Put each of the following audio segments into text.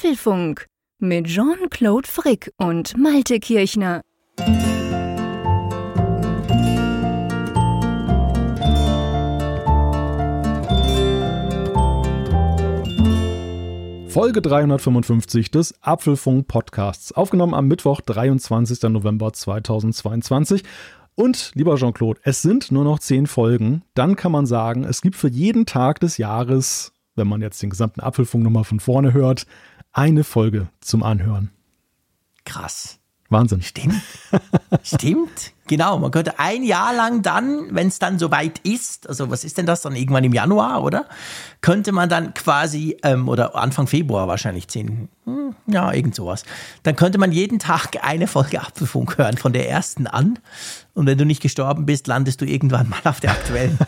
Apfelfunk mit Jean-Claude Frick und Malte Kirchner. Folge 355 des Apfelfunk Podcasts, aufgenommen am Mittwoch, 23. November 2022. Und lieber Jean-Claude, es sind nur noch zehn Folgen. Dann kann man sagen, es gibt für jeden Tag des Jahres, wenn man jetzt den gesamten Apfelfunk nochmal von vorne hört, eine Folge zum Anhören. Krass. Wahnsinn. Stimmt. Stimmt. Genau. Man könnte ein Jahr lang dann, wenn es dann soweit ist, also was ist denn das dann irgendwann im Januar, oder? Könnte man dann quasi, ähm, oder Anfang Februar wahrscheinlich, zehn, hm, ja, irgend sowas. Dann könnte man jeden Tag eine Folge Apfelfunk hören, von der ersten an. Und wenn du nicht gestorben bist, landest du irgendwann mal auf der aktuellen.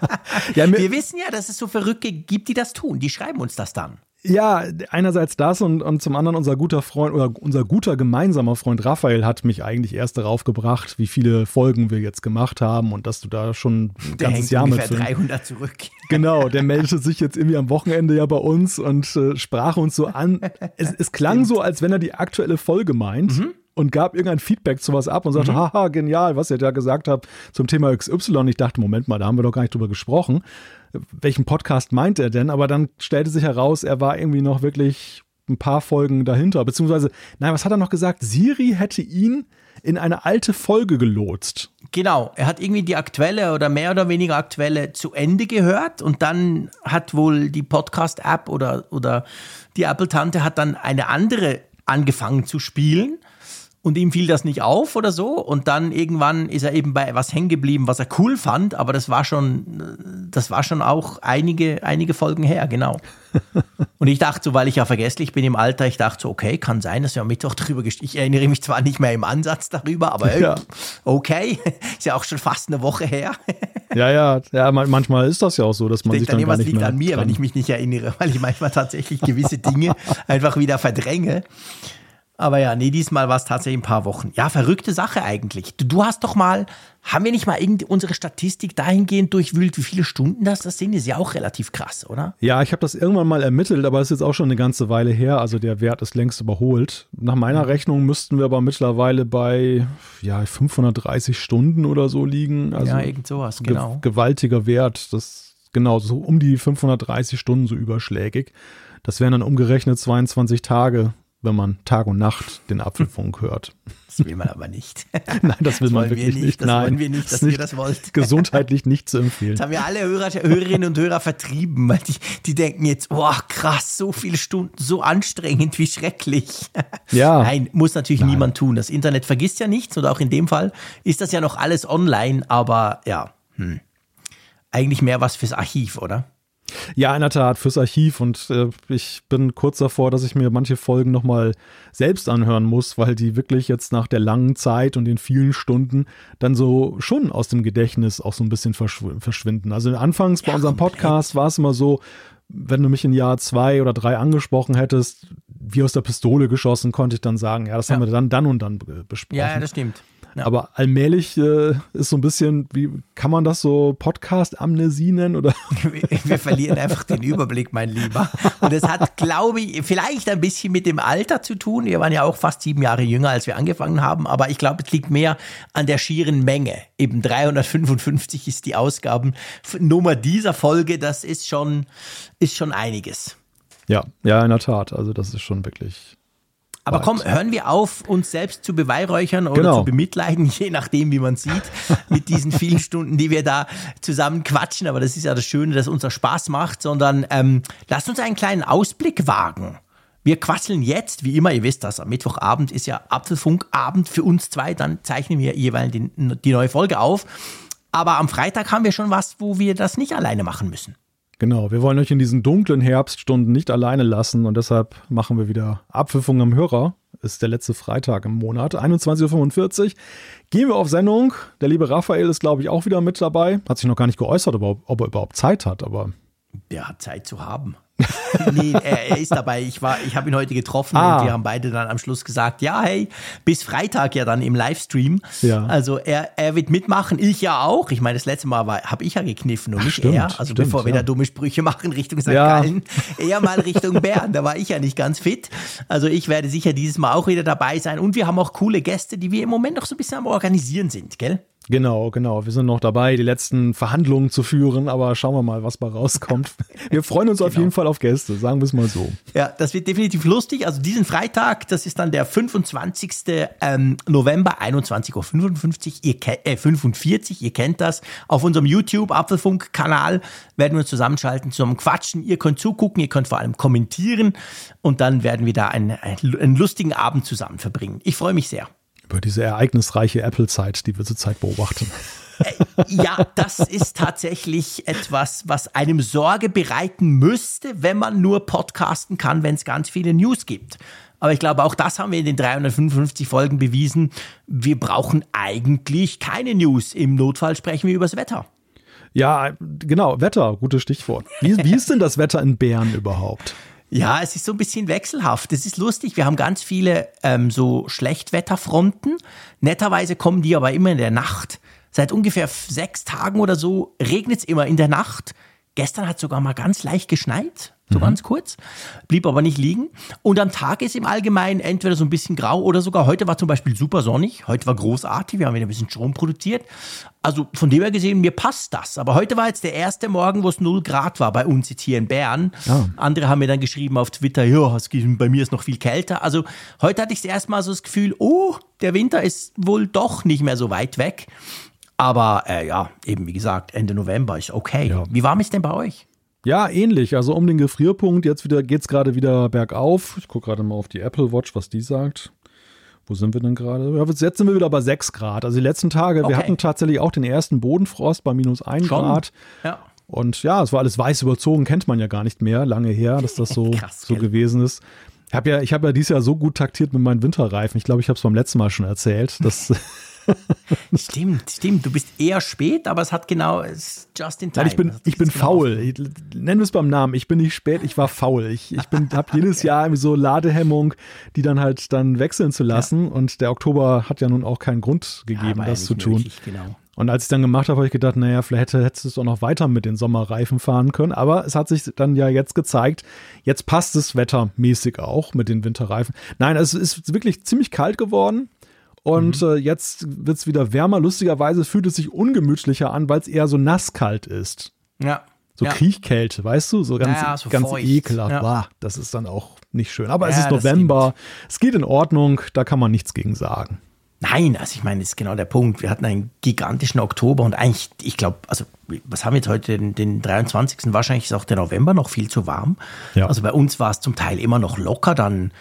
ja, wir wissen ja, dass es so Verrückte gibt, die das tun. Die schreiben uns das dann. Ja, einerseits das und, und zum anderen unser guter Freund oder unser guter gemeinsamer Freund Raphael hat mich eigentlich erst darauf gebracht, wie viele Folgen wir jetzt gemacht haben und dass du da schon ein der ganzes Jahr mit 300 zurück. Genau, der meldete sich jetzt irgendwie am Wochenende ja bei uns und äh, sprach uns so an. Es, es klang so, als wenn er die aktuelle Folge meint. Mhm und gab irgendein Feedback zu was ab und sagte, mhm. haha, genial, was ihr da gesagt habt zum Thema XY. Ich dachte, Moment mal, da haben wir doch gar nicht drüber gesprochen welchen Podcast meint er denn? Aber dann stellte sich heraus, er war irgendwie noch wirklich ein paar Folgen dahinter. Beziehungsweise, nein, was hat er noch gesagt? Siri hätte ihn in eine alte Folge gelotst. Genau, er hat irgendwie die aktuelle oder mehr oder weniger aktuelle zu Ende gehört und dann hat wohl die Podcast-App oder, oder die Apple-Tante hat dann eine andere angefangen zu spielen und ihm fiel das nicht auf oder so. Und dann irgendwann ist er eben bei was hängen geblieben, was er cool fand, aber das war schon, das war schon auch einige, einige Folgen her, genau. Und ich dachte so, weil ich ja vergesslich bin im Alter, ich dachte so, okay, kann sein, dass wir am Mittwoch darüber Ich erinnere mich zwar nicht mehr im Ansatz darüber, aber ja. okay, ist ja auch schon fast eine Woche her. Ja, ja, ja, manchmal ist das ja auch so, dass man ich sich dann, dann gar nicht liegt mehr an mir, dran. wenn ich mich nicht erinnere, weil ich manchmal tatsächlich gewisse Dinge einfach wieder verdränge. Aber ja, nee, diesmal war es tatsächlich ein paar Wochen. Ja, verrückte Sache eigentlich. Du, du hast doch mal, haben wir nicht mal irgendwie unsere Statistik dahingehend durchwühlt, wie viele Stunden das das sind? Ist ja auch relativ krass, oder? Ja, ich habe das irgendwann mal ermittelt, aber es ist jetzt auch schon eine ganze Weile her. Also der Wert ist längst überholt. Nach meiner. Rechnung müssten wir aber mittlerweile bei ja, 530 Stunden oder so liegen. Also ja, irgend sowas, genau. Ge gewaltiger Wert. Das genau so um die 530 Stunden so überschlägig. Das wären dann umgerechnet 22 Tage wenn man Tag und Nacht den Apfelfunk hört. Das will man aber nicht. Nein, das will das man wirklich nicht. nicht. Das Nein, wollen wir nicht, dass ihr das wollt. Gesundheitlich nicht zu empfehlen. Das haben wir alle Hörer, Hörerinnen und Hörer vertrieben, weil die, die denken jetzt, boah, krass, so viele Stunden, so anstrengend, wie schrecklich. Ja. Nein, muss natürlich Nein. niemand tun. Das Internet vergisst ja nichts und auch in dem Fall ist das ja noch alles online, aber ja, hm. eigentlich mehr was fürs Archiv, oder? Ja, in der Tat, fürs Archiv und äh, ich bin kurz davor, dass ich mir manche Folgen nochmal selbst anhören muss, weil die wirklich jetzt nach der langen Zeit und den vielen Stunden dann so schon aus dem Gedächtnis auch so ein bisschen verschw verschwinden. Also anfangs bei ja, unserem Podcast war es immer so, wenn du mich in Jahr zwei oder drei angesprochen hättest, wie aus der Pistole geschossen, konnte ich dann sagen, ja, das ja. haben wir dann dann und dann besprochen. Ja, das stimmt. Ja. Aber allmählich äh, ist so ein bisschen, wie kann man das so Podcast-Amnesie nennen? Oder? Wir, wir verlieren einfach den Überblick, mein Lieber. Und es hat, glaube ich, vielleicht ein bisschen mit dem Alter zu tun. Wir waren ja auch fast sieben Jahre jünger, als wir angefangen haben. Aber ich glaube, es liegt mehr an der schieren Menge. Eben 355 ist die Ausgabennummer dieser Folge. Das ist schon, ist schon einiges. Ja, ja, in der Tat. Also das ist schon wirklich aber komm, hören wir auf, uns selbst zu beweihräuchern oder genau. zu bemitleiden, je nachdem, wie man sieht, mit diesen vielen Stunden, die wir da zusammen quatschen. Aber das ist ja das Schöne, dass unser Spaß macht, sondern ähm, lasst uns einen kleinen Ausblick wagen. Wir quasseln jetzt, wie immer, ihr wisst das, am Mittwochabend ist ja Apfelfunkabend für uns zwei, dann zeichnen wir jeweils die, die neue Folge auf. Aber am Freitag haben wir schon was, wo wir das nicht alleine machen müssen. Genau, wir wollen euch in diesen dunklen Herbststunden nicht alleine lassen und deshalb machen wir wieder Abpfiffung am Hörer. Ist der letzte Freitag im Monat, 21.45 Uhr. Gehen wir auf Sendung. Der liebe Raphael ist, glaube ich, auch wieder mit dabei. Hat sich noch gar nicht geäußert, ob, ob er überhaupt Zeit hat, aber. Der hat Zeit zu haben. nee, er, er, ist dabei. Ich, war, ich habe ihn heute getroffen ah. und wir haben beide dann am Schluss gesagt, ja, hey, bis Freitag ja dann im Livestream. Ja. Also er, er wird mitmachen, ich ja auch. Ich meine, das letzte Mal habe ich ja gekniffen und Ach, nicht stimmt, er. Also stimmt, bevor wir ja. da dumme Sprüche machen Richtung St. Ja. Gallen, eher mal Richtung Bern. Da war ich ja nicht ganz fit. Also ich werde sicher dieses Mal auch wieder dabei sein. Und wir haben auch coole Gäste, die wir im Moment noch so ein bisschen am Organisieren sind, gell? Genau, genau. Wir sind noch dabei, die letzten Verhandlungen zu führen, aber schauen wir mal, was bei rauskommt. Wir freuen uns genau. auf jeden Fall auf Gäste, sagen wir es mal so. Ja, das wird definitiv lustig. Also diesen Freitag, das ist dann der 25. Ähm, November, 21.55 Uhr, ihr äh, 45, ihr kennt das. Auf unserem YouTube-Apfelfunk-Kanal werden wir uns zusammenschalten zum Quatschen. Ihr könnt zugucken, ihr könnt vor allem kommentieren und dann werden wir da einen, einen lustigen Abend zusammen verbringen. Ich freue mich sehr über diese ereignisreiche Apple-Zeit, die wir zurzeit beobachten. Äh, ja, das ist tatsächlich etwas, was einem Sorge bereiten müsste, wenn man nur podcasten kann, wenn es ganz viele News gibt. Aber ich glaube, auch das haben wir in den 355 Folgen bewiesen. Wir brauchen eigentlich keine News. Im Notfall sprechen wir übers Wetter. Ja, genau, Wetter, gutes Stichwort. Wie, wie ist denn das Wetter in Bern überhaupt? Ja, es ist so ein bisschen wechselhaft. Es ist lustig. Wir haben ganz viele ähm, so Schlechtwetterfronten. Netterweise kommen die aber immer in der Nacht. Seit ungefähr sechs Tagen oder so regnet es immer in der Nacht. Gestern hat sogar mal ganz leicht geschneit so mhm. ganz kurz, blieb aber nicht liegen. Und am Tag ist im Allgemeinen entweder so ein bisschen grau oder sogar heute war zum Beispiel super sonnig, heute war großartig, wir haben wieder ein bisschen Strom produziert. Also von dem her gesehen, mir passt das. Aber heute war jetzt der erste Morgen, wo es 0 Grad war bei uns jetzt hier in Bern. Ja. Andere haben mir dann geschrieben auf Twitter, ja, bei mir ist noch viel kälter. Also heute hatte ich erstmal so das Gefühl, oh, der Winter ist wohl doch nicht mehr so weit weg. Aber äh, ja, eben wie gesagt, Ende November ist okay. Ja. Wie warm ist denn bei euch? Ja, ähnlich. Also um den Gefrierpunkt, jetzt wieder geht's gerade wieder bergauf. Ich gucke gerade mal auf die Apple Watch, was die sagt. Wo sind wir denn gerade? Ja, jetzt sind wir wieder bei 6 Grad. Also die letzten Tage, okay. wir hatten tatsächlich auch den ersten Bodenfrost bei minus 1 Schon? Grad. Ja. Und ja, es war alles weiß überzogen, kennt man ja gar nicht mehr, lange her, dass das so, Krass, so gewesen ist. Ich habe ja, hab ja dieses Jahr so gut taktiert mit meinen Winterreifen. Ich glaube, ich habe es beim letzten Mal schon erzählt. Dass stimmt, stimmt. Du bist eher spät, aber es hat genau just in time. Nein, ich bin, ich bin genau faul. Ich, nennen wir es beim Namen. Ich bin nicht spät, ich war faul. Ich, ich habe jedes Jahr irgendwie so Ladehemmung, die dann halt dann wechseln zu lassen. Ja. Und der Oktober hat ja nun auch keinen Grund gegeben, ja, das zu tun. Nötig, genau. Und als ich dann gemacht habe, habe ich gedacht, naja, vielleicht hättest du es auch noch weiter mit den Sommerreifen fahren können. Aber es hat sich dann ja jetzt gezeigt, jetzt passt es wettermäßig auch mit den Winterreifen. Nein, es ist wirklich ziemlich kalt geworden. Und mhm. äh, jetzt wird es wieder wärmer. Lustigerweise fühlt es sich ungemütlicher an, weil es eher so nasskalt ist. Ja. So ja. Kriechkälte, weißt du? So ganz, ja, so ganz ekelhaft. Ja. Bah, das ist dann auch nicht schön. Aber es ist November. Es geht in Ordnung. Da kann man nichts gegen sagen. Nein, also ich meine, das ist genau der Punkt. Wir hatten einen gigantischen Oktober und eigentlich, ich glaube, also was haben wir jetzt heute, den, den 23. Wahrscheinlich ist auch der November noch viel zu warm. Ja. Also bei uns war es zum Teil immer noch locker, dann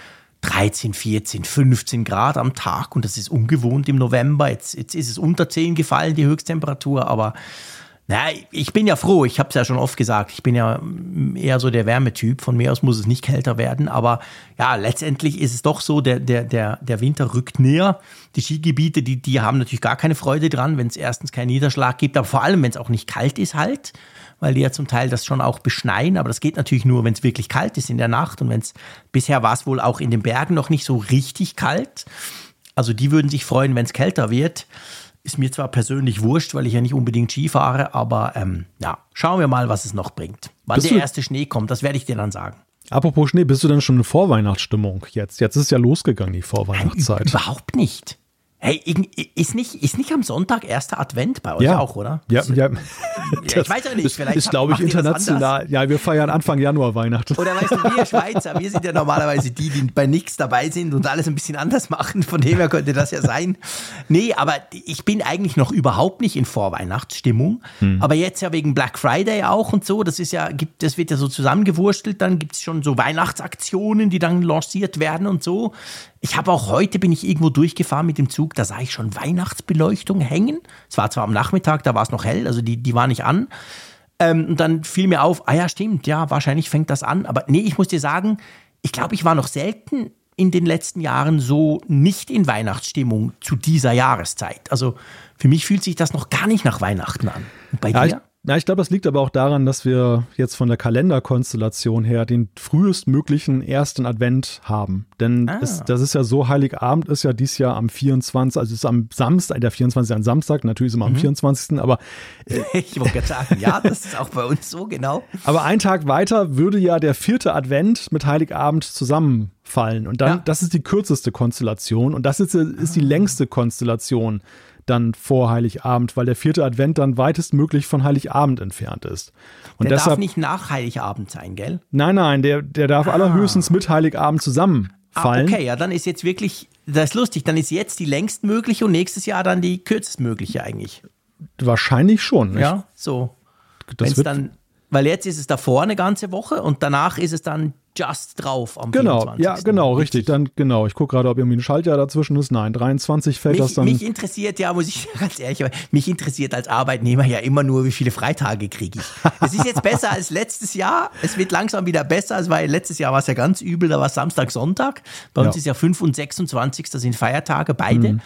13, 14, 15 Grad am Tag und das ist ungewohnt im November. Jetzt, jetzt ist es unter 10 gefallen, die Höchsttemperatur, aber na, ich bin ja froh, ich habe es ja schon oft gesagt, ich bin ja eher so der Wärmetyp, von mir aus muss es nicht kälter werden, aber ja, letztendlich ist es doch so, der, der, der, der Winter rückt näher. Die Skigebiete, die, die haben natürlich gar keine Freude dran, wenn es erstens keinen Niederschlag gibt, aber vor allem, wenn es auch nicht kalt ist halt weil die ja zum Teil das schon auch beschneien, aber das geht natürlich nur, wenn es wirklich kalt ist in der Nacht und wenn es bisher war es wohl auch in den Bergen noch nicht so richtig kalt. Also die würden sich freuen, wenn es kälter wird. Ist mir zwar persönlich wurscht, weil ich ja nicht unbedingt Ski fahre, aber ähm, ja, schauen wir mal, was es noch bringt. Wann bist der erste Schnee kommt, das werde ich dir dann sagen. Apropos Schnee, bist du denn schon in Vorweihnachtsstimmung jetzt? Jetzt ist ja losgegangen, die Vorweihnachtszeit. Nein, überhaupt nicht. Hey, ist nicht, ist nicht am Sonntag erster Advent bei euch ja. auch, oder? Ja, ja. ja ich weiß ja nicht, vielleicht. Ist, glaube ich, international. Ja, wir feiern Anfang Januar Weihnachten. Oder weißt du, wir Schweizer, wir sind ja normalerweise die, die bei nichts dabei sind und alles ein bisschen anders machen. Von dem her könnte das ja sein. Nee, aber ich bin eigentlich noch überhaupt nicht in Vorweihnachtsstimmung. Hm. Aber jetzt ja wegen Black Friday auch und so, das ist ja, gibt, das wird ja so zusammengewurstelt. Dann gibt es schon so Weihnachtsaktionen, die dann lanciert werden und so. Ich habe auch heute bin ich irgendwo durchgefahren mit dem Zug, da sah ich schon Weihnachtsbeleuchtung hängen. Es war zwar am Nachmittag, da war es noch hell, also die, die war nicht an. Ähm, und dann fiel mir auf, ah ja, stimmt, ja, wahrscheinlich fängt das an. Aber nee, ich muss dir sagen, ich glaube, ich war noch selten in den letzten Jahren so nicht in Weihnachtsstimmung zu dieser Jahreszeit. Also für mich fühlt sich das noch gar nicht nach Weihnachten an. Und bei ja, dir? Ja, ich glaube, das liegt aber auch daran, dass wir jetzt von der Kalenderkonstellation her den frühestmöglichen ersten Advent haben. Denn ah. es, das ist ja so, Heiligabend ist ja dieses Jahr am 24., also ist am Samstag, der 24. ein Samstag, natürlich ist immer am mhm. 24., aber. Äh, ich wollte gerade sagen, ja, das ist auch bei uns so, genau. Aber ein Tag weiter würde ja der vierte Advent mit Heiligabend zusammenfallen. Und dann, ja. das ist die kürzeste Konstellation und das ist, ist die ah. längste Konstellation dann vor Heiligabend, weil der vierte Advent dann weitestmöglich von Heiligabend entfernt ist. Und der deshalb, darf nicht nach Heiligabend sein, gell? Nein, nein, der, der darf ah. allerhöchstens mit Heiligabend zusammenfallen. Ah, okay, ja, dann ist jetzt wirklich, das ist lustig, dann ist jetzt die längstmögliche und nächstes Jahr dann die kürzestmögliche eigentlich. Wahrscheinlich schon. Nicht? Ja, so. Wenn es dann weil jetzt ist es davor eine ganze Woche und danach ist es dann just drauf am genau, 24. Ja, genau, richtig. Dann genau. Ich gucke gerade, ob irgendwie ein Schaltjahr dazwischen ist. Nein, 23 fällt mich, das dann. Mich interessiert ja, muss ich ganz ehrlich, mich interessiert als Arbeitnehmer ja immer nur, wie viele Freitage kriege ich. Es ist jetzt besser als letztes Jahr. Es wird langsam wieder besser. Es war letztes Jahr war es ja ganz übel. Da war Samstag, Sonntag. Bei uns ja. ist ja 5 und 26. Das sind Feiertage beide. Mhm.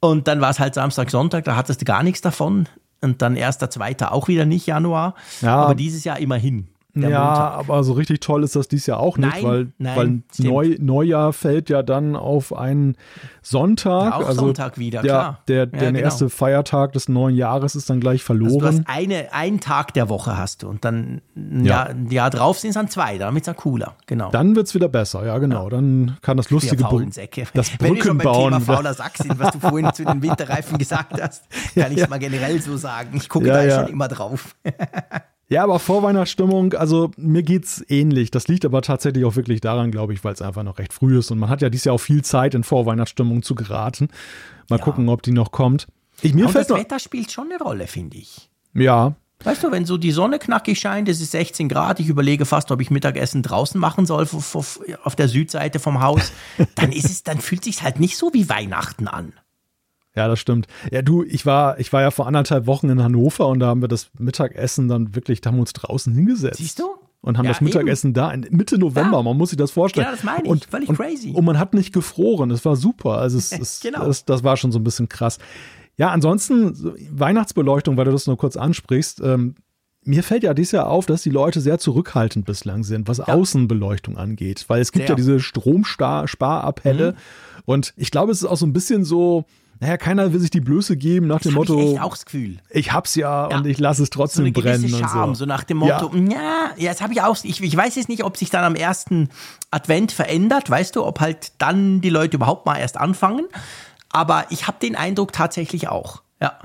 Und dann war es halt Samstag, Sonntag. Da hattest du gar nichts davon und dann erster, zweiter auch wieder nicht Januar. Ja. Aber dieses Jahr immerhin ja, Montag. aber so richtig toll ist das dies Jahr auch nicht, nein, weil, nein, weil Neu, Neujahr fällt ja dann auf einen Sonntag. Ja, auch also Sonntag wieder, der, klar. Der, der, ja, genau. erste Feiertag des neuen Jahres ist dann gleich verloren. Also du hast eine, einen Tag der Woche hast du und dann ein, ja. Jahr, Jahr drauf sind es dann zwei, damit ist er cooler, genau. Dann wird es wieder besser, ja genau. Dann kann das lustige Br das Brücken Wenn wir bauen. Thema fauler Sack sind, was du vorhin zu den Winterreifen gesagt hast, kann ich es mal generell so sagen. Ich gucke da schon immer drauf. Ja, aber Vorweihnachtsstimmung, also mir geht's ähnlich. Das liegt aber tatsächlich auch wirklich daran, glaube ich, weil es einfach noch recht früh ist und man hat ja dieses Jahr auch viel Zeit, in Vorweihnachtsstimmung zu geraten. Mal ja. gucken, ob die noch kommt. Ich, mir und das noch, Wetter spielt schon eine Rolle, finde ich. Ja. Weißt du, wenn so die Sonne knackig scheint, es ist 16 Grad, ich überlege fast, ob ich Mittagessen draußen machen soll auf der Südseite vom Haus, dann ist es, dann fühlt sich halt nicht so wie Weihnachten an. Ja, das stimmt. Ja, du, ich war, ich war ja vor anderthalb Wochen in Hannover und da haben wir das Mittagessen dann wirklich, da haben wir uns draußen hingesetzt. Siehst du? Und haben ja, das Mittagessen eben. da in Mitte November, ja. man muss sich das vorstellen. Genau, das meine ich. Und, Völlig und, crazy. Und man hat nicht gefroren, es war super. Also es, es, genau. es, das war schon so ein bisschen krass. Ja, ansonsten Weihnachtsbeleuchtung, weil du das nur kurz ansprichst. Ähm, mir fällt ja dieses Jahr auf, dass die Leute sehr zurückhaltend bislang sind, was ja. Außenbeleuchtung angeht. Weil es gibt sehr. ja diese Stromsparappelle. Mhm. Und ich glaube, es ist auch so ein bisschen so, naja, keiner will sich die Blöße geben nach das dem Motto. Ich echt auch das Gefühl. Ich hab's ja, ja. und ich lasse es trotzdem so brennen. Charme, und so. so nach dem Motto, ja, ja, das habe ich auch. Ich, ich weiß jetzt nicht, ob sich dann am ersten Advent verändert, weißt du, ob halt dann die Leute überhaupt mal erst anfangen. Aber ich habe den Eindruck tatsächlich auch. Ja.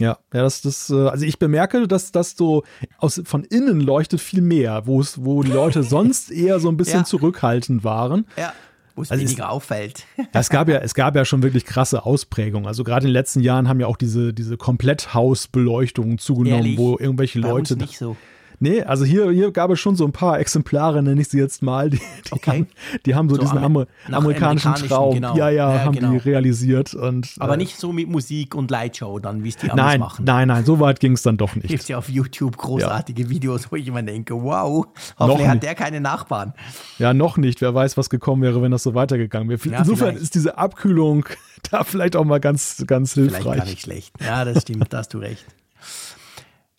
Ja, ja, das, das, äh, also ich bemerke, dass das so aus, von innen leuchtet viel mehr, wo es, wo die Leute sonst eher so ein bisschen ja. zurückhaltend waren. Ja wo es also weniger es, auffällt. es, gab ja, es gab ja schon wirklich krasse Ausprägungen. Also gerade in den letzten Jahren haben ja auch diese, diese Kompletthausbeleuchtungen zugenommen, Ehrlich? wo irgendwelche Bei Leute. Uns nicht so. Nee, also hier, hier gab es schon so ein paar Exemplare, nenne ich sie jetzt mal, die, die, okay. haben, die haben so, so diesen Amer amerikanischen, amerikanischen, Traum, genau. ja, ja, ja, haben genau. die realisiert. Und, Aber äh, nicht so mit Musik und Lightshow dann, wie es die Amis machen. Nein, nein, so weit ging es dann doch nicht. Gibt ja auf YouTube großartige ja. Videos, wo ich immer denke, wow, hoffentlich hat der keine Nachbarn. Ja, noch nicht. Wer weiß, was gekommen wäre, wenn das so weitergegangen wäre. Ja, Insofern vielleicht. ist diese Abkühlung da vielleicht auch mal ganz, ganz hilfreich. Vielleicht gar nicht schlecht. Ja, das stimmt, da hast du recht.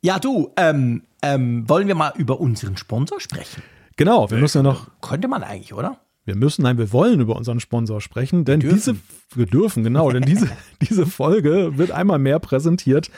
Ja, du, ähm, ähm, wollen wir mal über unseren Sponsor sprechen? Genau, wir müssen ja noch. Könnte man eigentlich, oder? Wir müssen, nein, wir wollen über unseren Sponsor sprechen, denn wir diese, wir dürfen, genau, denn diese, diese Folge wird einmal mehr präsentiert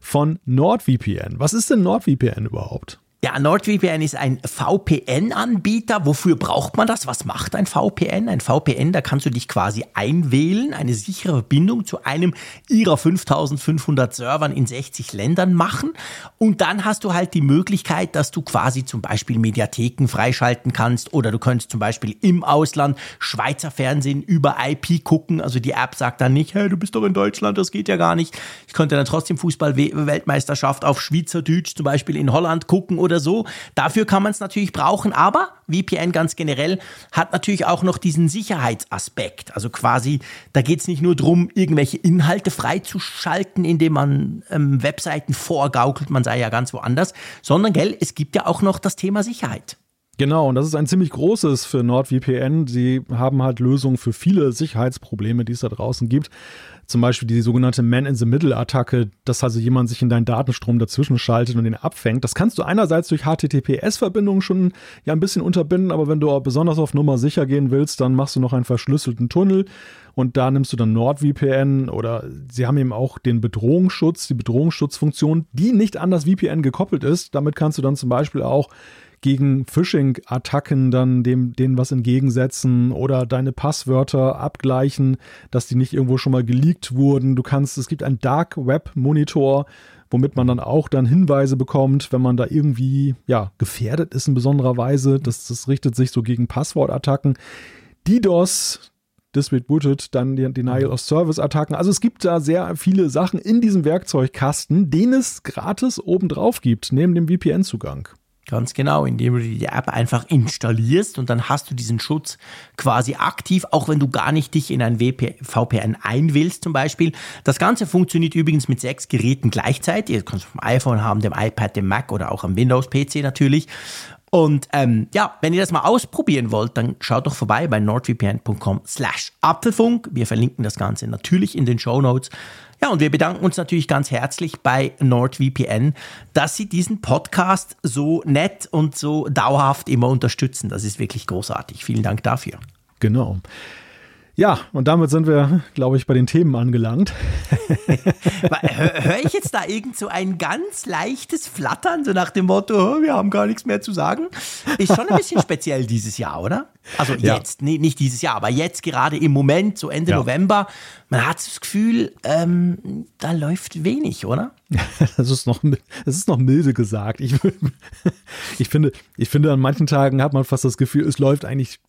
von NordVPN. Was ist denn NordVPN überhaupt? Ja, NordVPN ist ein VPN-Anbieter. Wofür braucht man das? Was macht ein VPN? Ein VPN, da kannst du dich quasi einwählen, eine sichere Verbindung zu einem ihrer 5500 Servern in 60 Ländern machen. Und dann hast du halt die Möglichkeit, dass du quasi zum Beispiel Mediatheken freischalten kannst oder du könntest zum Beispiel im Ausland Schweizer Fernsehen über IP gucken. Also die App sagt dann nicht, hey, du bist doch in Deutschland, das geht ja gar nicht. Ich könnte dann trotzdem Fußball-Weltmeisterschaft auf Schweizerdeutsch zum Beispiel in Holland gucken oder so. Dafür kann man es natürlich brauchen, aber VPN ganz generell hat natürlich auch noch diesen Sicherheitsaspekt. Also quasi, da geht es nicht nur darum, irgendwelche Inhalte freizuschalten, indem man ähm, Webseiten vorgaukelt, man sei ja ganz woanders, sondern gell, es gibt ja auch noch das Thema Sicherheit. Genau, und das ist ein ziemlich großes für NordVPN. Sie haben halt Lösungen für viele Sicherheitsprobleme, die es da draußen gibt. Zum Beispiel die sogenannte Man-in-the-Middle-Attacke, dass also jemand sich in deinen Datenstrom dazwischen schaltet und den abfängt. Das kannst du einerseits durch HTTPS-Verbindungen schon ja ein bisschen unterbinden, aber wenn du besonders auf Nummer sicher gehen willst, dann machst du noch einen verschlüsselten Tunnel und da nimmst du dann NordVPN oder sie haben eben auch den Bedrohungsschutz, die Bedrohungsschutzfunktion, die nicht an das VPN gekoppelt ist. Damit kannst du dann zum Beispiel auch gegen Phishing-Attacken dann dem, denen was entgegensetzen oder deine Passwörter abgleichen, dass die nicht irgendwo schon mal geleakt wurden. Du kannst, es gibt einen Dark Web Monitor, womit man dann auch dann Hinweise bekommt, wenn man da irgendwie, ja, gefährdet ist in besonderer Weise. Das, das richtet sich so gegen Passwortattacken. DDoS, Distributed, dann die Denial of Service Attacken. Also es gibt da sehr viele Sachen in diesem Werkzeugkasten, den es gratis obendrauf gibt, neben dem VPN-Zugang. Ganz genau, indem du die App einfach installierst und dann hast du diesen Schutz quasi aktiv, auch wenn du gar nicht dich in ein VPN einwillst zum Beispiel. Das Ganze funktioniert übrigens mit sechs Geräten gleichzeitig. Ihr könnt es vom iPhone haben, dem iPad, dem Mac oder auch am Windows-PC natürlich. Und ähm, ja, wenn ihr das mal ausprobieren wollt, dann schaut doch vorbei bei nordvpn.com slash Apfelfunk. Wir verlinken das Ganze natürlich in den Show Notes. Ja, und wir bedanken uns natürlich ganz herzlich bei NordVPN, dass sie diesen Podcast so nett und so dauerhaft immer unterstützen. Das ist wirklich großartig. Vielen Dank dafür. Genau. Ja, und damit sind wir, glaube ich, bei den Themen angelangt. Höre ich jetzt da irgend so ein ganz leichtes Flattern, so nach dem Motto, wir haben gar nichts mehr zu sagen? Ist schon ein bisschen speziell dieses Jahr, oder? Also ja. jetzt, nee, nicht dieses Jahr, aber jetzt gerade im Moment, so Ende ja. November, man hat das Gefühl, ähm, da läuft wenig, oder? Das ist noch, das ist noch milde gesagt. Ich, ich, finde, ich finde, an manchen Tagen hat man fast das Gefühl, es läuft eigentlich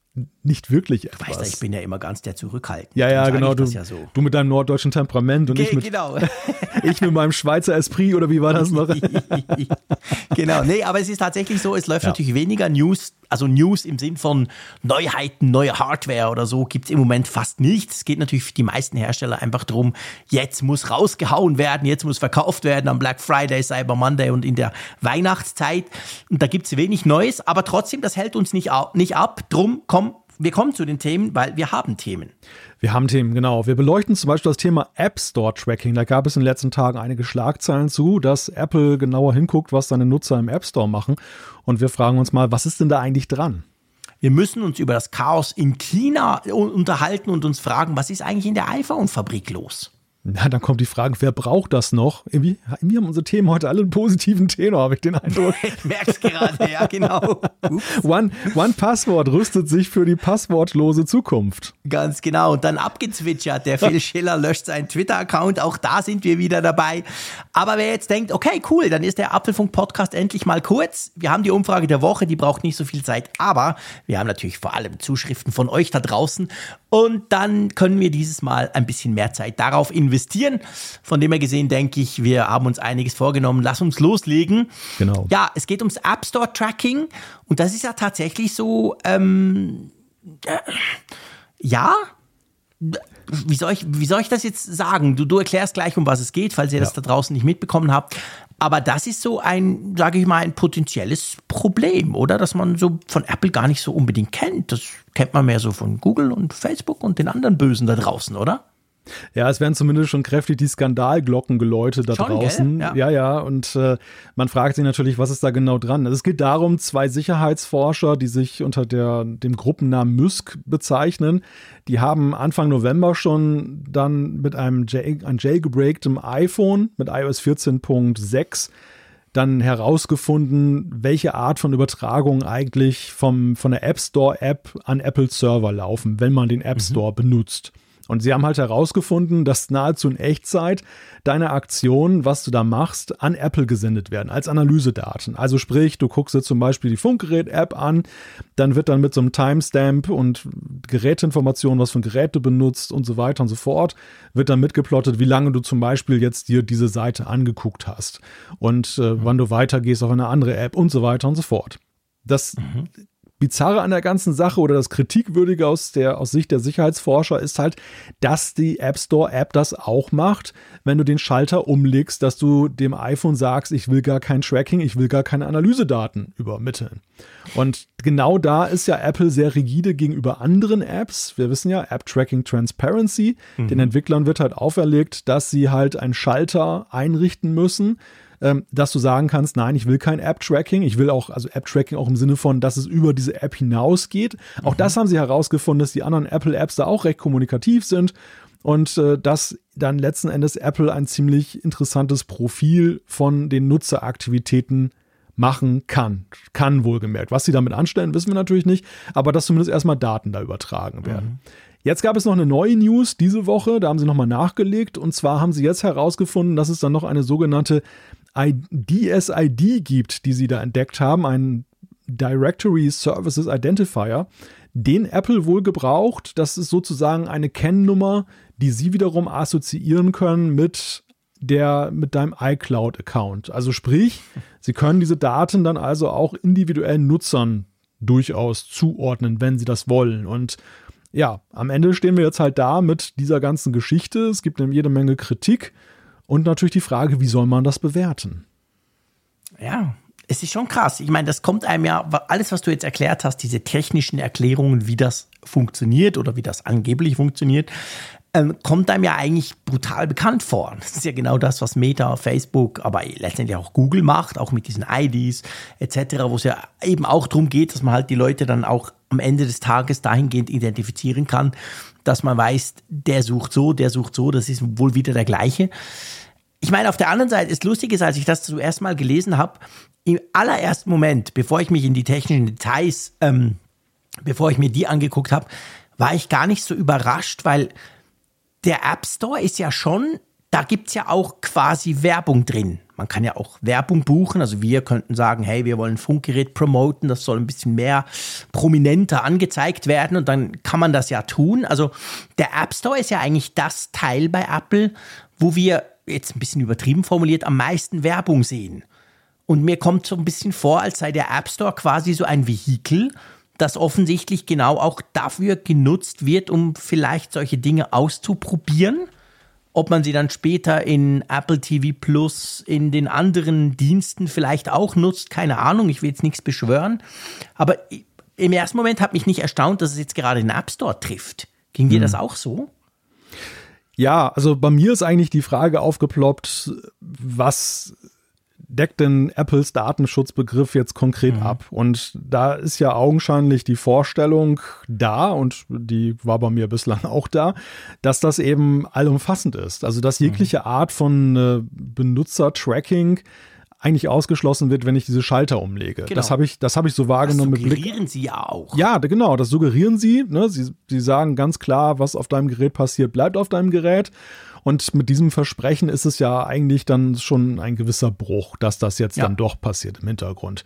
nicht wirklich etwas. Weißt du, ich bin ja immer ganz der Zurückhaltend. Ja, ja, genau. Du, ja so. du mit deinem norddeutschen Temperament und Ge ich, mit, genau. ich mit meinem Schweizer Esprit oder wie war das noch? genau, nee, aber es ist tatsächlich so, es läuft ja. natürlich weniger News, also News im Sinn von Neuheiten, neue Hardware oder so gibt es im Moment fast nichts. Es geht natürlich für die meisten Hersteller einfach darum, jetzt muss rausgehauen werden, jetzt muss verkauft werden am Black Friday, Cyber Monday und in der Weihnachtszeit. Und da gibt es wenig Neues, aber trotzdem, das hält uns nicht, nicht ab. Drum komm, wir kommen zu den Themen, weil wir haben Themen. Wir haben Themen, genau. Wir beleuchten zum Beispiel das Thema App Store Tracking. Da gab es in den letzten Tagen einige Schlagzeilen zu, dass Apple genauer hinguckt, was seine Nutzer im App Store machen. Und wir fragen uns mal, was ist denn da eigentlich dran? Wir müssen uns über das Chaos in China unterhalten und uns fragen, was ist eigentlich in der iPhone-Fabrik los? Na, dann kommt die Frage, wer braucht das noch? Irgendwie, irgendwie haben unsere Themen heute alle einen positiven Tenor, habe ich den Eindruck. ich merke es gerade, ja, genau. One, One Passwort rüstet sich für die passwortlose Zukunft. Ganz genau. Und dann abgezwitschert. Der Phil Schiller löscht seinen Twitter-Account. Auch da sind wir wieder dabei. Aber wer jetzt denkt, okay, cool, dann ist der Apfelfunk-Podcast endlich mal kurz. Wir haben die Umfrage der Woche, die braucht nicht so viel Zeit. Aber wir haben natürlich vor allem Zuschriften von euch da draußen. Und dann können wir dieses Mal ein bisschen mehr Zeit darauf investieren. Von dem her gesehen denke ich, wir haben uns einiges vorgenommen. Lass uns loslegen. Genau. Ja, es geht ums App Store Tracking. Und das ist ja tatsächlich so, ähm, äh, ja, wie soll ich, wie soll ich das jetzt sagen? Du, du erklärst gleich, um was es geht, falls ihr ja. das da draußen nicht mitbekommen habt. Aber das ist so ein, sage ich mal, ein potenzielles Problem, oder? Dass man so von Apple gar nicht so unbedingt kennt. Das kennt man mehr so von Google und Facebook und den anderen Bösen da draußen, oder? Ja, es werden zumindest schon kräftig die Skandalglocken geläutet da schon, draußen. Ja. ja. ja, und äh, man fragt sich natürlich, was ist da genau dran? Also es geht darum, zwei Sicherheitsforscher, die sich unter der, dem Gruppennamen Mysk bezeichnen, die haben Anfang November schon dann mit einem, J jailgebreaktem iPhone mit iOS 14.6 dann herausgefunden, welche Art von Übertragung eigentlich vom, von der App Store App an Apple Server laufen, wenn man den App mhm. Store mhm. benutzt. Und sie haben halt herausgefunden, dass nahezu in Echtzeit deine Aktionen, was du da machst, an Apple gesendet werden, als Analysedaten. Also sprich, du guckst dir zum Beispiel die Funkgerät-App an, dann wird dann mit so einem Timestamp und Geräteinformationen, was für ein Gerät du benutzt und so weiter und so fort, wird dann mitgeplottet, wie lange du zum Beispiel jetzt dir diese Seite angeguckt hast und äh, wann du weitergehst auf eine andere App und so weiter und so fort. Das mhm Bizarre an der ganzen Sache oder das Kritikwürdige aus, der, aus Sicht der Sicherheitsforscher ist halt, dass die App Store App das auch macht, wenn du den Schalter umlegst, dass du dem iPhone sagst, ich will gar kein Tracking, ich will gar keine Analysedaten übermitteln. Und genau da ist ja Apple sehr rigide gegenüber anderen Apps. Wir wissen ja, App Tracking Transparency. Mhm. Den Entwicklern wird halt auferlegt, dass sie halt einen Schalter einrichten müssen ähm, dass du sagen kannst, nein, ich will kein App-Tracking. Ich will auch, also App-Tracking auch im Sinne von, dass es über diese App hinausgeht. Auch mhm. das haben sie herausgefunden, dass die anderen Apple-Apps da auch recht kommunikativ sind und äh, dass dann letzten Endes Apple ein ziemlich interessantes Profil von den Nutzeraktivitäten machen kann. Kann wohlgemerkt. Was sie damit anstellen, wissen wir natürlich nicht, aber dass zumindest erstmal Daten da übertragen werden. Mhm. Jetzt gab es noch eine neue News diese Woche, da haben sie nochmal nachgelegt und zwar haben sie jetzt herausgefunden, dass es dann noch eine sogenannte DSID gibt, die sie da entdeckt haben, ein Directory Services Identifier, den Apple wohl gebraucht. Das ist sozusagen eine Kennnummer, die sie wiederum assoziieren können mit der mit deinem iCloud-Account. Also sprich, sie können diese Daten dann also auch individuellen Nutzern durchaus zuordnen, wenn sie das wollen. Und ja, am Ende stehen wir jetzt halt da mit dieser ganzen Geschichte. Es gibt jede Menge Kritik. Und natürlich die Frage, wie soll man das bewerten? Ja, es ist schon krass. Ich meine, das kommt einem ja, alles, was du jetzt erklärt hast, diese technischen Erklärungen, wie das funktioniert oder wie das angeblich funktioniert, ähm, kommt einem ja eigentlich brutal bekannt vor. Das ist ja genau das, was Meta, Facebook, aber letztendlich auch Google macht, auch mit diesen IDs etc., wo es ja eben auch darum geht, dass man halt die Leute dann auch am Ende des Tages dahingehend identifizieren kann, dass man weiß, der sucht so, der sucht so, das ist wohl wieder der gleiche. Ich meine, auf der anderen Seite ist lustig, als ich das zuerst mal gelesen habe, im allerersten Moment, bevor ich mich in die technischen Details, ähm, bevor ich mir die angeguckt habe, war ich gar nicht so überrascht, weil der App Store ist ja schon, da gibt es ja auch quasi Werbung drin. Man kann ja auch Werbung buchen. Also wir könnten sagen, hey, wir wollen ein Funkgerät promoten, das soll ein bisschen mehr prominenter angezeigt werden und dann kann man das ja tun. Also der App Store ist ja eigentlich das Teil bei Apple, wo wir jetzt ein bisschen übertrieben formuliert, am meisten Werbung sehen. Und mir kommt so ein bisschen vor, als sei der App Store quasi so ein Vehikel, das offensichtlich genau auch dafür genutzt wird, um vielleicht solche Dinge auszuprobieren. Ob man sie dann später in Apple TV Plus, in den anderen Diensten vielleicht auch nutzt, keine Ahnung, ich will jetzt nichts beschwören. Aber im ersten Moment hat mich nicht erstaunt, dass es jetzt gerade den App Store trifft. Ging dir hm. das auch so? Ja, also bei mir ist eigentlich die Frage aufgeploppt, was deckt denn Apples Datenschutzbegriff jetzt konkret mhm. ab? Und da ist ja augenscheinlich die Vorstellung da, und die war bei mir bislang auch da, dass das eben allumfassend ist. Also dass jegliche mhm. Art von äh, Benutzer-Tracking eigentlich ausgeschlossen wird, wenn ich diese Schalter umlege. Genau. Das habe ich, das habe ich so wahrgenommen. Das suggerieren Sie ja auch. Ja, genau, das suggerieren Sie. Ne? Sie. Sie sagen ganz klar, was auf deinem Gerät passiert, bleibt auf deinem Gerät. Und mit diesem Versprechen ist es ja eigentlich dann schon ein gewisser Bruch, dass das jetzt ja. dann doch passiert im Hintergrund.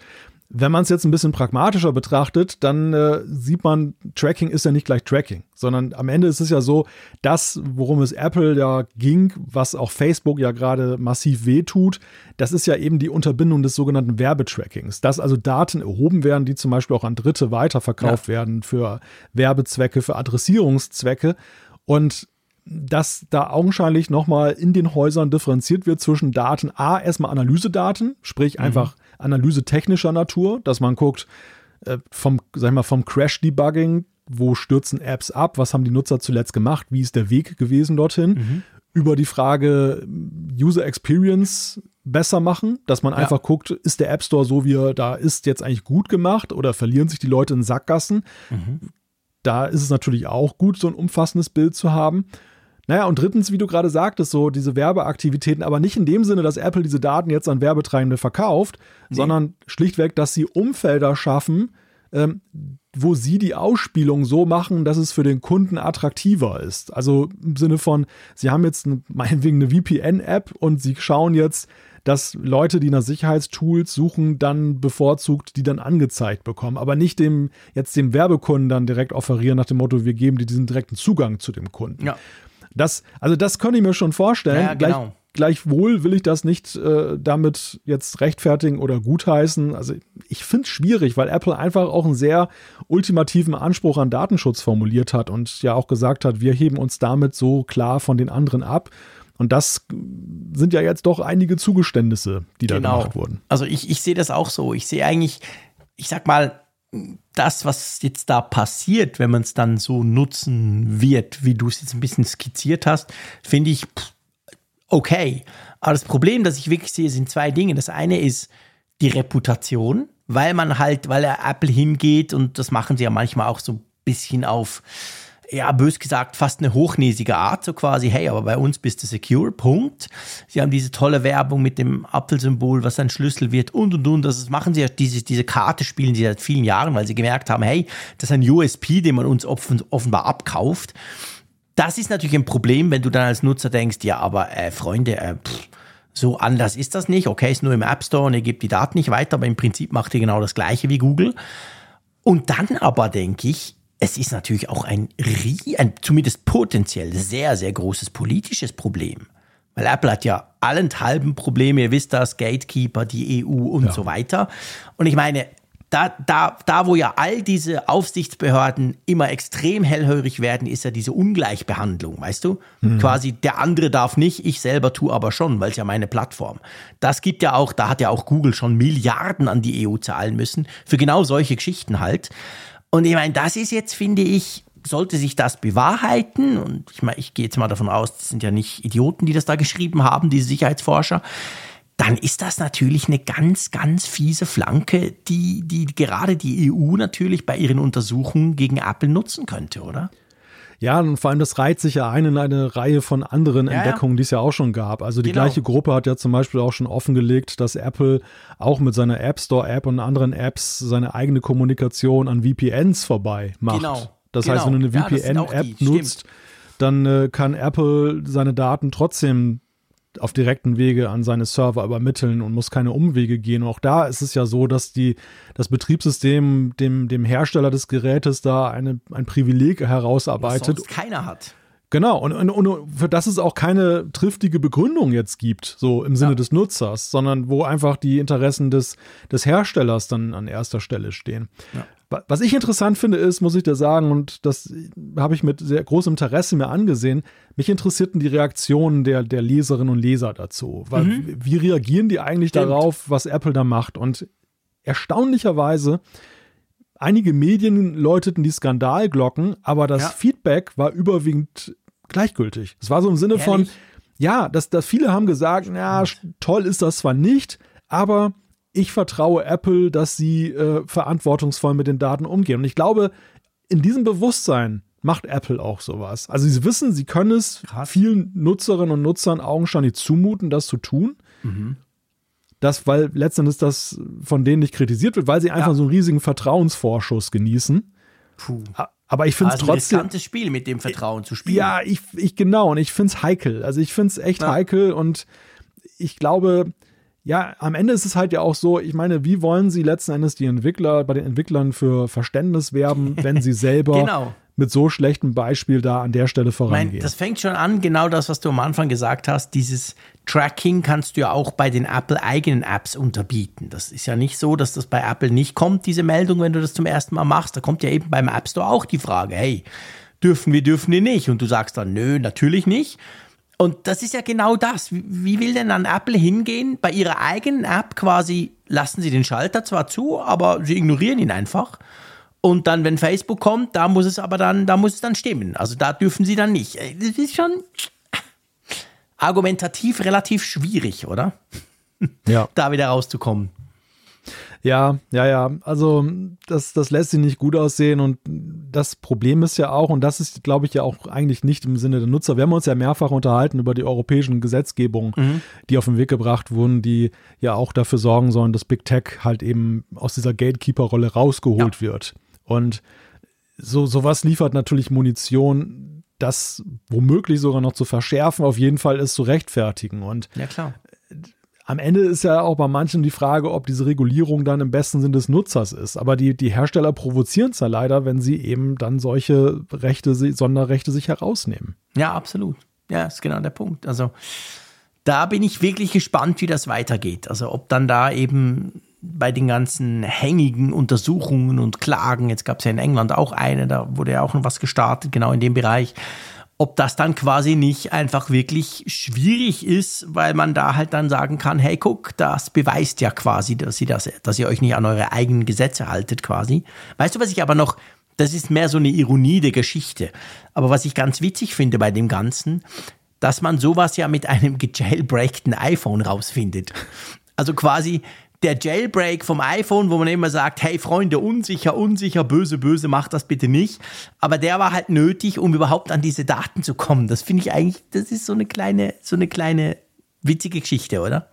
Wenn man es jetzt ein bisschen pragmatischer betrachtet, dann äh, sieht man, Tracking ist ja nicht gleich Tracking, sondern am Ende ist es ja so, das, worum es Apple ja ging, was auch Facebook ja gerade massiv wehtut, das ist ja eben die Unterbindung des sogenannten Werbetrackings, dass also Daten erhoben werden, die zum Beispiel auch an Dritte weiterverkauft ja. werden für Werbezwecke, für Adressierungszwecke. Und dass da augenscheinlich nochmal in den Häusern differenziert wird zwischen Daten, A, erstmal Analysedaten, sprich mhm. einfach Analyse technischer Natur, dass man guckt, äh, vom, sag ich mal, vom Crash-Debugging, wo stürzen Apps ab, was haben die Nutzer zuletzt gemacht, wie ist der Weg gewesen dorthin, mhm. über die Frage User Experience besser machen, dass man ja. einfach guckt, ist der App Store so, wie er da ist, jetzt eigentlich gut gemacht oder verlieren sich die Leute in Sackgassen? Mhm. Da ist es natürlich auch gut, so ein umfassendes Bild zu haben. Naja, und drittens, wie du gerade sagtest, so diese Werbeaktivitäten, aber nicht in dem Sinne, dass Apple diese Daten jetzt an Werbetreibende verkauft, nee. sondern schlichtweg, dass sie Umfelder schaffen, ähm, wo sie die Ausspielung so machen, dass es für den Kunden attraktiver ist. Also im Sinne von, sie haben jetzt eine, meinetwegen eine VPN-App und sie schauen jetzt, dass Leute, die nach Sicherheitstools suchen, dann bevorzugt die dann angezeigt bekommen, aber nicht dem jetzt dem Werbekunden dann direkt offerieren nach dem Motto, wir geben dir diesen direkten Zugang zu dem Kunden. Ja. Das, also das könnte ich mir schon vorstellen. Ja, genau. Gleichwohl will ich das nicht äh, damit jetzt rechtfertigen oder gutheißen. Also ich finde es schwierig, weil Apple einfach auch einen sehr ultimativen Anspruch an Datenschutz formuliert hat und ja auch gesagt hat, wir heben uns damit so klar von den anderen ab. Und das sind ja jetzt doch einige Zugeständnisse, die da genau. gemacht wurden. Also ich, ich sehe das auch so. Ich sehe eigentlich, ich sag mal, das, was jetzt da passiert, wenn man es dann so nutzen wird, wie du es jetzt ein bisschen skizziert hast, finde ich okay. Aber das Problem, das ich wirklich sehe, sind zwei Dinge. Das eine ist die Reputation, weil man halt, weil er Apple hingeht und das machen sie ja manchmal auch so ein bisschen auf ja, bös gesagt, fast eine hochnäsige Art, so quasi, hey, aber bei uns bist du secure, Punkt. Sie haben diese tolle Werbung mit dem Apfelsymbol, was ein Schlüssel wird und und und. Das machen sie ja, diese, diese Karte spielen sie seit vielen Jahren, weil sie gemerkt haben, hey, das ist ein USP, den man uns offen, offenbar abkauft. Das ist natürlich ein Problem, wenn du dann als Nutzer denkst, ja, aber äh, Freunde, äh, pff, so anders ist das nicht. Okay, ist nur im App Store und ihr gebt die Daten nicht weiter, aber im Prinzip macht ihr genau das gleiche wie Google. Und dann aber denke ich, es ist natürlich auch ein, ein zumindest potenziell sehr, sehr großes politisches Problem. Weil Apple hat ja allenthalben Probleme, ihr wisst das, Gatekeeper, die EU und ja. so weiter. Und ich meine, da, da, da, wo ja all diese Aufsichtsbehörden immer extrem hellhörig werden, ist ja diese Ungleichbehandlung, weißt du? Mhm. Quasi der andere darf nicht, ich selber tue aber schon, weil es ja meine Plattform. Das gibt ja auch, da hat ja auch Google schon Milliarden an die EU zahlen müssen, für genau solche Geschichten halt. Und ich meine, das ist jetzt, finde ich, sollte sich das bewahrheiten, und ich meine, ich gehe jetzt mal davon aus, das sind ja nicht Idioten, die das da geschrieben haben, diese Sicherheitsforscher, dann ist das natürlich eine ganz, ganz fiese Flanke, die, die gerade die EU natürlich bei ihren Untersuchungen gegen Apple nutzen könnte, oder? Ja, und vor allem das reiht sich ja ein in eine Reihe von anderen ja, Entdeckungen, die es ja auch schon gab. Also die genau. gleiche Gruppe hat ja zum Beispiel auch schon offengelegt, dass Apple auch mit seiner App Store App und anderen Apps seine eigene Kommunikation an VPNs vorbei macht. Genau. Das genau. heißt, wenn du eine VPN-App ja, nutzt, Stimmt. dann äh, kann Apple seine Daten trotzdem auf direkten Wege an seine Server übermitteln und muss keine Umwege gehen. Und auch da ist es ja so, dass die, das Betriebssystem dem, dem Hersteller des Gerätes da eine, ein Privileg herausarbeitet. Was sonst keiner hat. Genau, und, und, und, für das es auch keine triftige Begründung jetzt gibt, so im Sinne ja. des Nutzers, sondern wo einfach die Interessen des, des Herstellers dann an erster Stelle stehen. Ja. Was ich interessant finde, ist, muss ich dir sagen, und das habe ich mit sehr großem Interesse mir angesehen, mich interessierten die Reaktionen der, der Leserinnen und Leser dazu. Weil, mhm. Wie reagieren die eigentlich Stimmt. darauf, was Apple da macht? Und erstaunlicherweise, einige Medien läuteten die Skandalglocken, aber das ja. Feedback war überwiegend gleichgültig. Es war so im Sinne Ehrlich? von, ja, dass, dass viele haben gesagt, ja, toll ist das zwar nicht, aber ich vertraue Apple, dass sie äh, verantwortungsvoll mit den Daten umgehen. Und ich glaube, in diesem Bewusstsein macht Apple auch sowas. Also sie wissen, sie können es Krass. vielen Nutzerinnen und Nutzern augenscheinlich zumuten, das zu tun. Mhm. Das, weil letztendlich das von denen nicht kritisiert wird, weil sie einfach ja. so einen riesigen Vertrauensvorschuss genießen. Puh. Aber ich finde es also trotzdem. Ein riskantes Spiel mit dem Vertrauen zu spielen. Ja, ich, ich genau. Und ich finde es heikel. Also ich finde es echt ja. heikel und ich glaube, ja, am Ende ist es halt ja auch so, ich meine, wie wollen sie letzten Endes die Entwickler bei den Entwicklern für Verständnis werben, wenn sie selber genau. mit so schlechtem Beispiel da an der Stelle vorangehen? Mein, das fängt schon an, genau das, was du am Anfang gesagt hast, dieses Tracking kannst du ja auch bei den Apple eigenen Apps unterbieten. Das ist ja nicht so, dass das bei Apple nicht kommt, diese Meldung, wenn du das zum ersten Mal machst. Da kommt ja eben beim App Store auch die Frage, hey, dürfen wir, dürfen wir nicht? Und du sagst dann, nö, natürlich nicht. Und das ist ja genau das. Wie will denn dann Apple hingehen? Bei ihrer eigenen App quasi lassen sie den Schalter zwar zu, aber sie ignorieren ihn einfach. Und dann, wenn Facebook kommt, da muss es aber dann, da muss es dann stimmen. Also da dürfen sie dann nicht. Äh, das ist schon argumentativ relativ schwierig, oder? Ja. da wieder rauszukommen. Ja, ja, ja. Also das, das lässt sich nicht gut aussehen und das Problem ist ja auch, und das ist, glaube ich, ja auch eigentlich nicht im Sinne der Nutzer. Wir haben uns ja mehrfach unterhalten über die europäischen Gesetzgebungen, mhm. die auf den Weg gebracht wurden, die ja auch dafür sorgen sollen, dass Big Tech halt eben aus dieser Gatekeeper-Rolle rausgeholt ja. wird. Und so sowas liefert natürlich Munition, das womöglich sogar noch zu verschärfen, auf jeden Fall ist zu rechtfertigen. Und ja, klar am Ende ist ja auch bei manchen die Frage, ob diese Regulierung dann im besten Sinn des Nutzers ist. Aber die, die Hersteller provozieren es ja leider, wenn sie eben dann solche Rechte, Sonderrechte sich herausnehmen. Ja, absolut. Ja, ist genau der Punkt. Also da bin ich wirklich gespannt, wie das weitergeht. Also ob dann da eben bei den ganzen hängigen Untersuchungen und Klagen, jetzt gab es ja in England auch eine, da wurde ja auch noch was gestartet, genau in dem Bereich, ob das dann quasi nicht einfach wirklich schwierig ist, weil man da halt dann sagen kann, hey, guck, das beweist ja quasi, dass ihr, das, dass ihr euch nicht an eure eigenen Gesetze haltet quasi. Weißt du, was ich aber noch, das ist mehr so eine Ironie der Geschichte, aber was ich ganz witzig finde bei dem Ganzen, dass man sowas ja mit einem gejailbreakten iPhone rausfindet. Also quasi der Jailbreak vom iPhone, wo man immer sagt, hey Freunde, unsicher, unsicher, böse, böse, macht das bitte nicht. Aber der war halt nötig, um überhaupt an diese Daten zu kommen. Das finde ich eigentlich, das ist so eine kleine, so eine kleine witzige Geschichte, oder?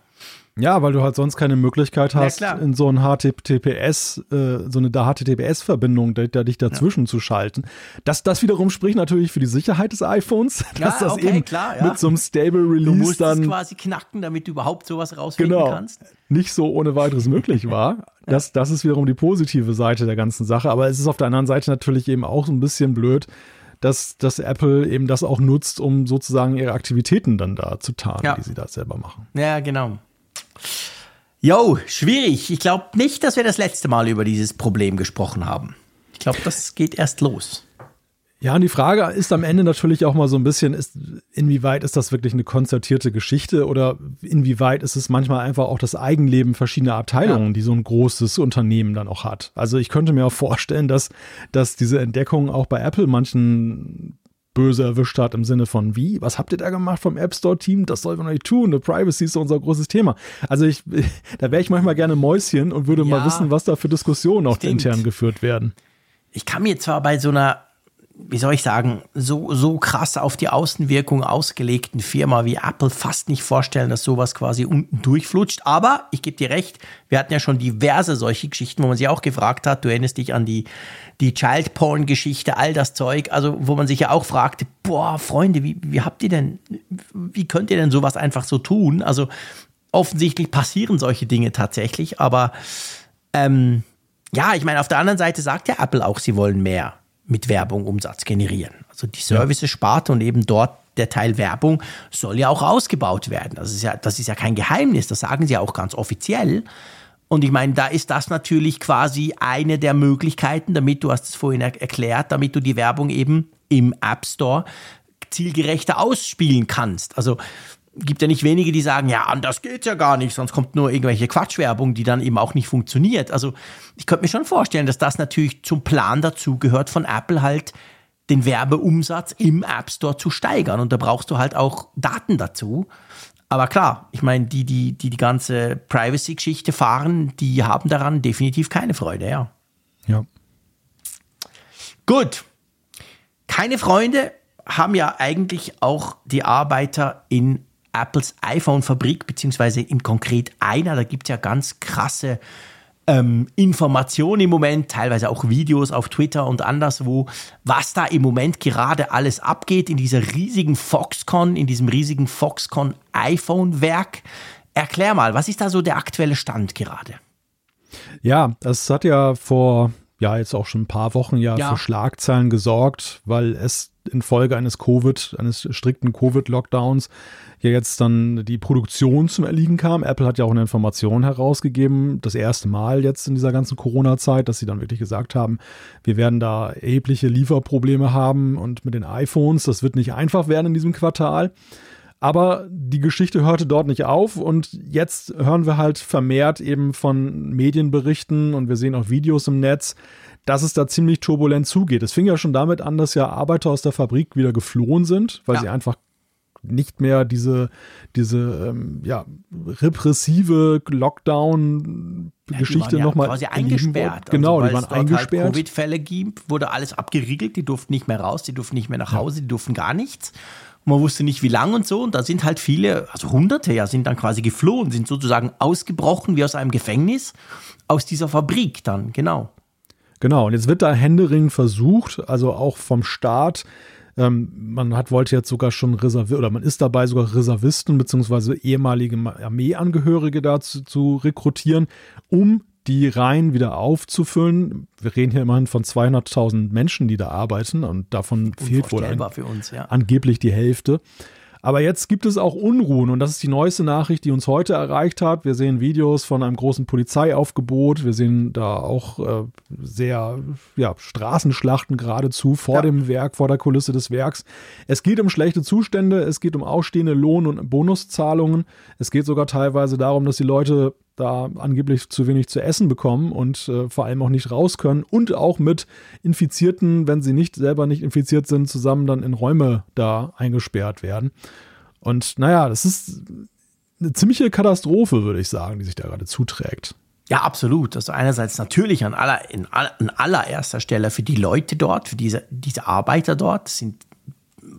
Ja, weil du halt sonst keine Möglichkeit hast, ja, in so ein HTTPS, äh, so eine HTTPS-Verbindung, da, da, dich dazwischen ja. zu schalten. Das, das wiederum spricht natürlich für die Sicherheit des iPhones, dass ja, das okay, eben klar, mit so einem Stable Release du musst dann es quasi knacken, damit du überhaupt sowas rausfinden genau, kannst. Nicht so ohne weiteres möglich war. Das, das ist wiederum die positive Seite der ganzen Sache. Aber es ist auf der anderen Seite natürlich eben auch so ein bisschen blöd, dass, dass Apple eben das auch nutzt, um sozusagen ihre Aktivitäten dann da zu tarnen, die sie da selber machen. Ja, genau. Jo, schwierig. Ich glaube nicht, dass wir das letzte Mal über dieses Problem gesprochen haben. Ich glaube, das geht erst los. Ja, und die Frage ist am Ende natürlich auch mal so ein bisschen, ist, inwieweit ist das wirklich eine konzertierte Geschichte oder inwieweit ist es manchmal einfach auch das Eigenleben verschiedener Abteilungen, ja. die so ein großes Unternehmen dann auch hat. Also ich könnte mir auch vorstellen, dass, dass diese Entdeckung auch bei Apple manchen böse erwischt hat im Sinne von wie, was habt ihr da gemacht vom App Store Team? Das soll man nicht tun. The Privacy ist unser großes Thema. Also ich, da wäre ich manchmal gerne Mäuschen und würde ja, mal wissen, was da für Diskussionen auch stimmt. intern geführt werden. Ich kann mir zwar bei so einer wie soll ich sagen, so, so krass auf die Außenwirkung ausgelegten Firma wie Apple fast nicht vorstellen, dass sowas quasi unten durchflutscht. Aber ich gebe dir recht, wir hatten ja schon diverse solche Geschichten, wo man sich auch gefragt hat, du erinnerst dich an die, die Child Porn Geschichte, all das Zeug, also wo man sich ja auch fragte, boah, Freunde, wie, wie habt ihr denn, wie könnt ihr denn sowas einfach so tun? Also offensichtlich passieren solche Dinge tatsächlich, aber ähm, ja, ich meine, auf der anderen Seite sagt ja Apple auch, sie wollen mehr mit Werbung Umsatz generieren. Also die Services-Sparte und eben dort der Teil Werbung soll ja auch ausgebaut werden. Das ist ja, das ist ja kein Geheimnis, das sagen sie ja auch ganz offiziell. Und ich meine, da ist das natürlich quasi eine der Möglichkeiten, damit, du hast es vorhin erklärt, damit du die Werbung eben im App Store zielgerechter ausspielen kannst. Also gibt ja nicht wenige, die sagen, ja, anders geht's ja gar nicht, sonst kommt nur irgendwelche Quatschwerbung, die dann eben auch nicht funktioniert. Also ich könnte mir schon vorstellen, dass das natürlich zum Plan dazu gehört von Apple halt den Werbeumsatz im App Store zu steigern. Und da brauchst du halt auch Daten dazu. Aber klar, ich meine, die, die, die die ganze Privacy-Geschichte fahren, die haben daran definitiv keine Freude, ja. Ja. Gut. Keine Freunde haben ja eigentlich auch die Arbeiter in Apples iPhone-Fabrik, beziehungsweise in konkret einer. Da gibt es ja ganz krasse ähm, Informationen im Moment, teilweise auch Videos auf Twitter und anderswo, was da im Moment gerade alles abgeht in dieser riesigen Foxconn, in diesem riesigen Foxconn iPhone-Werk. Erklär mal, was ist da so der aktuelle Stand gerade? Ja, das hat ja vor ja jetzt auch schon ein paar Wochen ja, ja. für Schlagzeilen gesorgt, weil es infolge eines Covid, eines strikten Covid-Lockdowns ja jetzt dann die Produktion zum Erliegen kam. Apple hat ja auch eine Information herausgegeben, das erste Mal jetzt in dieser ganzen Corona-Zeit, dass sie dann wirklich gesagt haben, wir werden da erhebliche Lieferprobleme haben und mit den iPhones, das wird nicht einfach werden in diesem Quartal. Aber die Geschichte hörte dort nicht auf und jetzt hören wir halt vermehrt eben von Medienberichten und wir sehen auch Videos im Netz, dass es da ziemlich turbulent zugeht. Es fing ja schon damit an, dass ja Arbeiter aus der Fabrik wieder geflohen sind, weil ja. sie einfach nicht mehr diese, diese ähm, ja, repressive Lockdown-Geschichte ja, nochmal. quasi eingesperrt. Genau, also, die waren halt eingesperrt. Halt Covid-Fälle gibt, wurde alles abgeriegelt, die durften nicht mehr raus, die durften nicht mehr nach Hause, die durften gar nichts man wusste nicht wie lang und so. Und da sind halt viele, also Hunderte ja, sind dann quasi geflohen, sind sozusagen ausgebrochen wie aus einem Gefängnis, aus dieser Fabrik dann, genau. Genau, und jetzt wird da Händering versucht, also auch vom Staat. Ähm, man hat wollte jetzt sogar schon Reservisten, oder man ist dabei, sogar Reservisten bzw. ehemalige Armeeangehörige dazu zu rekrutieren, um die Reihen wieder aufzufüllen. Wir reden hier immerhin von 200.000 Menschen, die da arbeiten und davon fehlt wohl ein, uns, ja. angeblich die Hälfte. Aber jetzt gibt es auch Unruhen und das ist die neueste Nachricht, die uns heute erreicht hat. Wir sehen Videos von einem großen Polizeiaufgebot. Wir sehen da auch äh, sehr ja, Straßenschlachten geradezu vor ja. dem Werk, vor der Kulisse des Werks. Es geht um schlechte Zustände, es geht um ausstehende Lohn- und Bonuszahlungen. Es geht sogar teilweise darum, dass die Leute da angeblich zu wenig zu essen bekommen und äh, vor allem auch nicht raus können und auch mit Infizierten, wenn sie nicht selber nicht infiziert sind, zusammen dann in Räume da eingesperrt werden. Und naja, das ist eine ziemliche Katastrophe, würde ich sagen, die sich da gerade zuträgt. Ja, absolut. Also einerseits natürlich an, aller, in, an allererster Stelle für die Leute dort, für diese, diese Arbeiter dort, das sind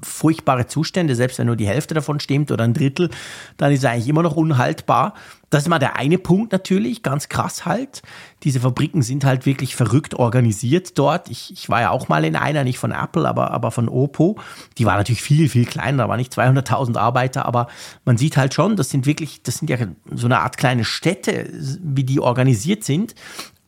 furchtbare Zustände, selbst wenn nur die Hälfte davon stimmt oder ein Drittel, dann ist es eigentlich immer noch unhaltbar. Das ist mal der eine Punkt natürlich, ganz krass halt. Diese Fabriken sind halt wirklich verrückt organisiert dort. Ich, ich war ja auch mal in einer, nicht von Apple, aber, aber von Oppo. Die war natürlich viel, viel kleiner, da waren nicht 200.000 Arbeiter, aber man sieht halt schon, das sind wirklich, das sind ja so eine Art kleine Städte, wie die organisiert sind.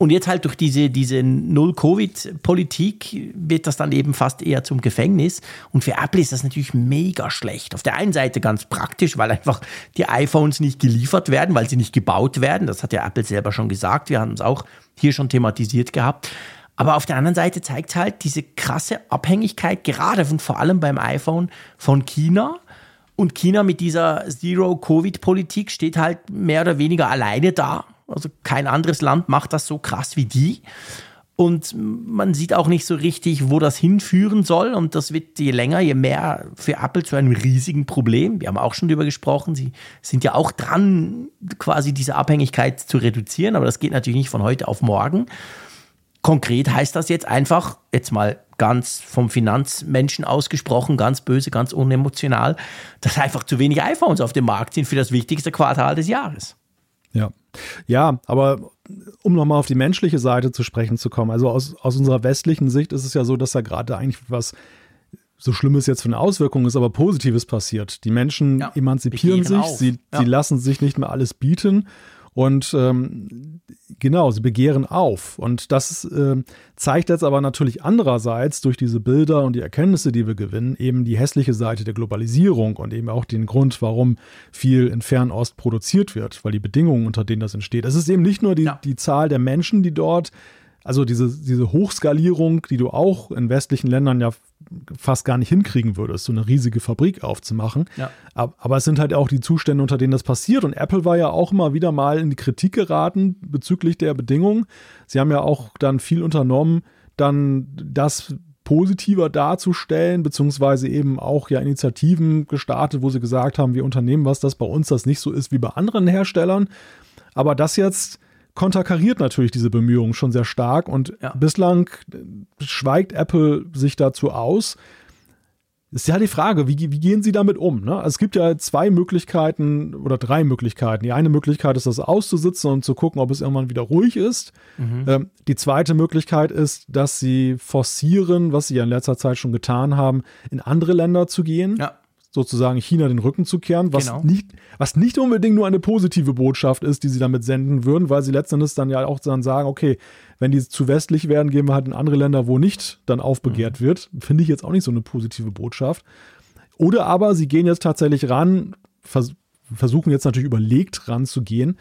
Und jetzt halt durch diese, diese Null-Covid-Politik wird das dann eben fast eher zum Gefängnis. Und für Apple ist das natürlich mega schlecht. Auf der einen Seite ganz praktisch, weil einfach die iPhones nicht geliefert werden, weil sie nicht gebaut werden. Das hat ja Apple selber schon gesagt. Wir haben es auch hier schon thematisiert gehabt. Aber auf der anderen Seite zeigt halt diese krasse Abhängigkeit, gerade und vor allem beim iPhone, von China. Und China mit dieser Zero-Covid-Politik steht halt mehr oder weniger alleine da also kein anderes Land macht das so krass wie die. Und man sieht auch nicht so richtig, wo das hinführen soll. Und das wird je länger, je mehr für Apple zu einem riesigen Problem. Wir haben auch schon darüber gesprochen. Sie sind ja auch dran, quasi diese Abhängigkeit zu reduzieren. Aber das geht natürlich nicht von heute auf morgen. Konkret heißt das jetzt einfach, jetzt mal ganz vom Finanzmenschen ausgesprochen, ganz böse, ganz unemotional, dass einfach zu wenig iPhones auf dem Markt sind für das wichtigste Quartal des Jahres. Ja. Ja, aber um nochmal auf die menschliche Seite zu sprechen zu kommen, also aus, aus unserer westlichen Sicht ist es ja so, dass da gerade eigentlich was so Schlimmes jetzt von der Auswirkung ist, aber Positives passiert. Die Menschen ja, emanzipieren sich, sie, ja. sie lassen sich nicht mehr alles bieten und ähm, genau, sie begehren auf. Und das äh, zeigt jetzt aber natürlich andererseits durch diese Bilder und die Erkenntnisse, die wir gewinnen, eben die hässliche Seite der Globalisierung und eben auch den Grund, warum viel in Fernost produziert wird, weil die Bedingungen, unter denen das entsteht. Es ist eben nicht nur die, ja. die Zahl der Menschen, die dort also diese, diese Hochskalierung, die du auch in westlichen Ländern ja fast gar nicht hinkriegen würdest, so eine riesige Fabrik aufzumachen. Ja. Aber es sind halt auch die Zustände, unter denen das passiert. Und Apple war ja auch immer wieder mal in die Kritik geraten bezüglich der Bedingungen. Sie haben ja auch dann viel unternommen, dann das positiver darzustellen, beziehungsweise eben auch ja Initiativen gestartet, wo sie gesagt haben, wir unternehmen was, das bei uns das nicht so ist wie bei anderen Herstellern. Aber das jetzt konterkariert natürlich diese Bemühungen schon sehr stark und ja. bislang schweigt Apple sich dazu aus. Ist ja die Frage, wie, wie gehen sie damit um? Ne? Also es gibt ja zwei Möglichkeiten oder drei Möglichkeiten. Die eine Möglichkeit ist, das auszusitzen und zu gucken, ob es irgendwann wieder ruhig ist. Mhm. Ähm, die zweite Möglichkeit ist, dass sie forcieren, was sie ja in letzter Zeit schon getan haben, in andere Länder zu gehen. Ja sozusagen China den Rücken zu kehren, was, genau. nicht, was nicht unbedingt nur eine positive Botschaft ist, die sie damit senden würden, weil sie letztendlich dann ja auch dann sagen, okay, wenn die zu westlich werden, gehen wir halt in andere Länder, wo nicht dann aufbegehrt mhm. wird. Finde ich jetzt auch nicht so eine positive Botschaft. Oder aber sie gehen jetzt tatsächlich ran, vers versuchen jetzt natürlich überlegt ranzugehen,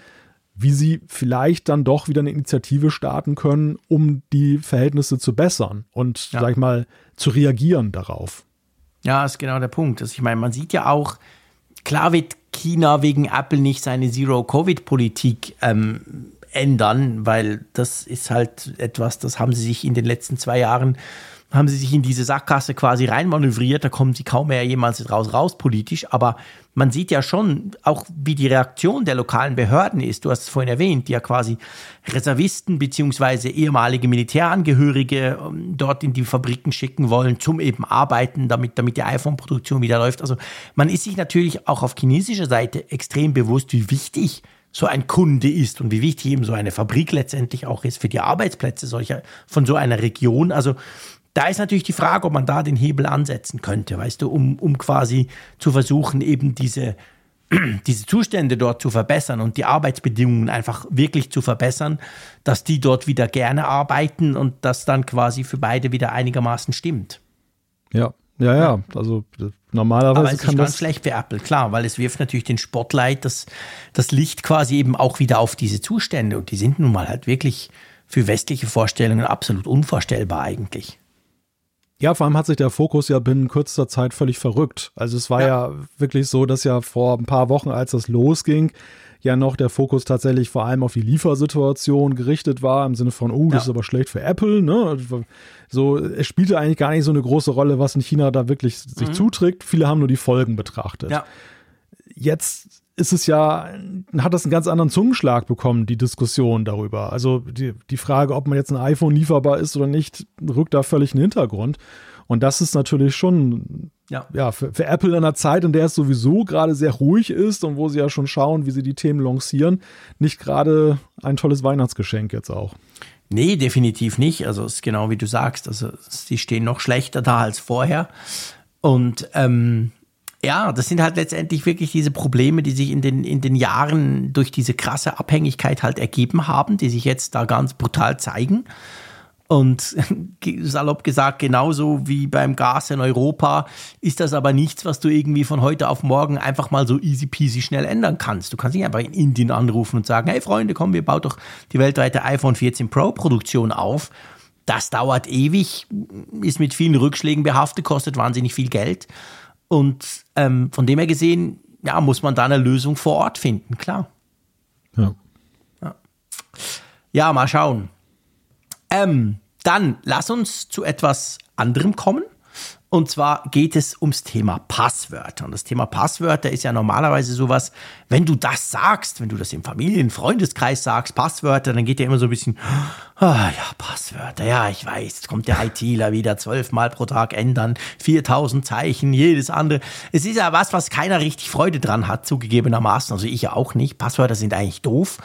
wie sie vielleicht dann doch wieder eine Initiative starten können, um die Verhältnisse zu bessern und, ja. sag ich mal, zu reagieren darauf. Ja, ist genau der Punkt. Also ich meine, man sieht ja auch, klar wird China wegen Apple nicht seine Zero-Covid-Politik ähm, ändern, weil das ist halt etwas, das haben sie sich in den letzten zwei Jahren haben sie sich in diese Sackgasse quasi reinmanövriert, da kommen sie kaum mehr jemals raus, raus politisch, aber man sieht ja schon auch, wie die Reaktion der lokalen Behörden ist. Du hast es vorhin erwähnt, die ja quasi Reservisten beziehungsweise ehemalige Militärangehörige ähm, dort in die Fabriken schicken wollen, zum eben Arbeiten, damit, damit die iPhone-Produktion wieder läuft. Also man ist sich natürlich auch auf chinesischer Seite extrem bewusst, wie wichtig so ein Kunde ist und wie wichtig eben so eine Fabrik letztendlich auch ist für die Arbeitsplätze solcher, von so einer Region. Also da ist natürlich die Frage, ob man da den Hebel ansetzen könnte, weißt du, um, um quasi zu versuchen, eben diese, diese Zustände dort zu verbessern und die Arbeitsbedingungen einfach wirklich zu verbessern, dass die dort wieder gerne arbeiten und das dann quasi für beide wieder einigermaßen stimmt. Ja, Ja, ja, also normalerweise Aber es kann ist das ganz schlecht für Apple, klar, weil es wirft natürlich den Spotlight, das, das Licht quasi eben auch wieder auf diese Zustände und die sind nun mal halt wirklich für westliche Vorstellungen absolut unvorstellbar eigentlich. Ja, vor allem hat sich der Fokus ja binnen kürzester Zeit völlig verrückt. Also es war ja. ja wirklich so, dass ja vor ein paar Wochen, als das losging, ja noch der Fokus tatsächlich vor allem auf die Liefersituation gerichtet war, im Sinne von, oh, das ja. ist aber schlecht für Apple. Ne? So, es spielte eigentlich gar nicht so eine große Rolle, was in China da wirklich sich mhm. zuträgt. Viele haben nur die Folgen betrachtet. Ja. Jetzt ist es ja, hat das einen ganz anderen Zungenschlag bekommen, die Diskussion darüber. Also die, die Frage, ob man jetzt ein iPhone lieferbar ist oder nicht, rückt da völlig in den Hintergrund. Und das ist natürlich schon ja, ja für, für, Apple in einer Zeit, in der es sowieso gerade sehr ruhig ist und wo sie ja schon schauen, wie sie die Themen lancieren, nicht gerade ein tolles Weihnachtsgeschenk jetzt auch. Nee, definitiv nicht. Also es ist genau wie du sagst. Also sie stehen noch schlechter da als vorher. Und ähm, ja, das sind halt letztendlich wirklich diese Probleme, die sich in den, in den Jahren durch diese krasse Abhängigkeit halt ergeben haben, die sich jetzt da ganz brutal zeigen. Und salopp gesagt, genauso wie beim Gas in Europa ist das aber nichts, was du irgendwie von heute auf morgen einfach mal so easy peasy schnell ändern kannst. Du kannst nicht einfach in Indien anrufen und sagen, hey Freunde, komm, wir bauen doch die weltweite iPhone 14 Pro Produktion auf. Das dauert ewig, ist mit vielen Rückschlägen behaftet, kostet wahnsinnig viel Geld. Und ähm, von dem her gesehen, ja, muss man da eine Lösung vor Ort finden, klar. Ja. Ja, ja mal schauen. Ähm, dann lass uns zu etwas anderem kommen. Und zwar geht es ums Thema Passwörter. Und das Thema Passwörter ist ja normalerweise sowas, wenn du das sagst, wenn du das im Familien-, Freundeskreis sagst, Passwörter, dann geht ja immer so ein bisschen, ah ja, Passwörter, ja, ich weiß, jetzt kommt der ITler wieder zwölfmal pro Tag ändern, 4000 Zeichen, jedes andere. Es ist ja was, was keiner richtig Freude dran hat, zugegebenermaßen. Also ich ja auch nicht. Passwörter sind eigentlich doof.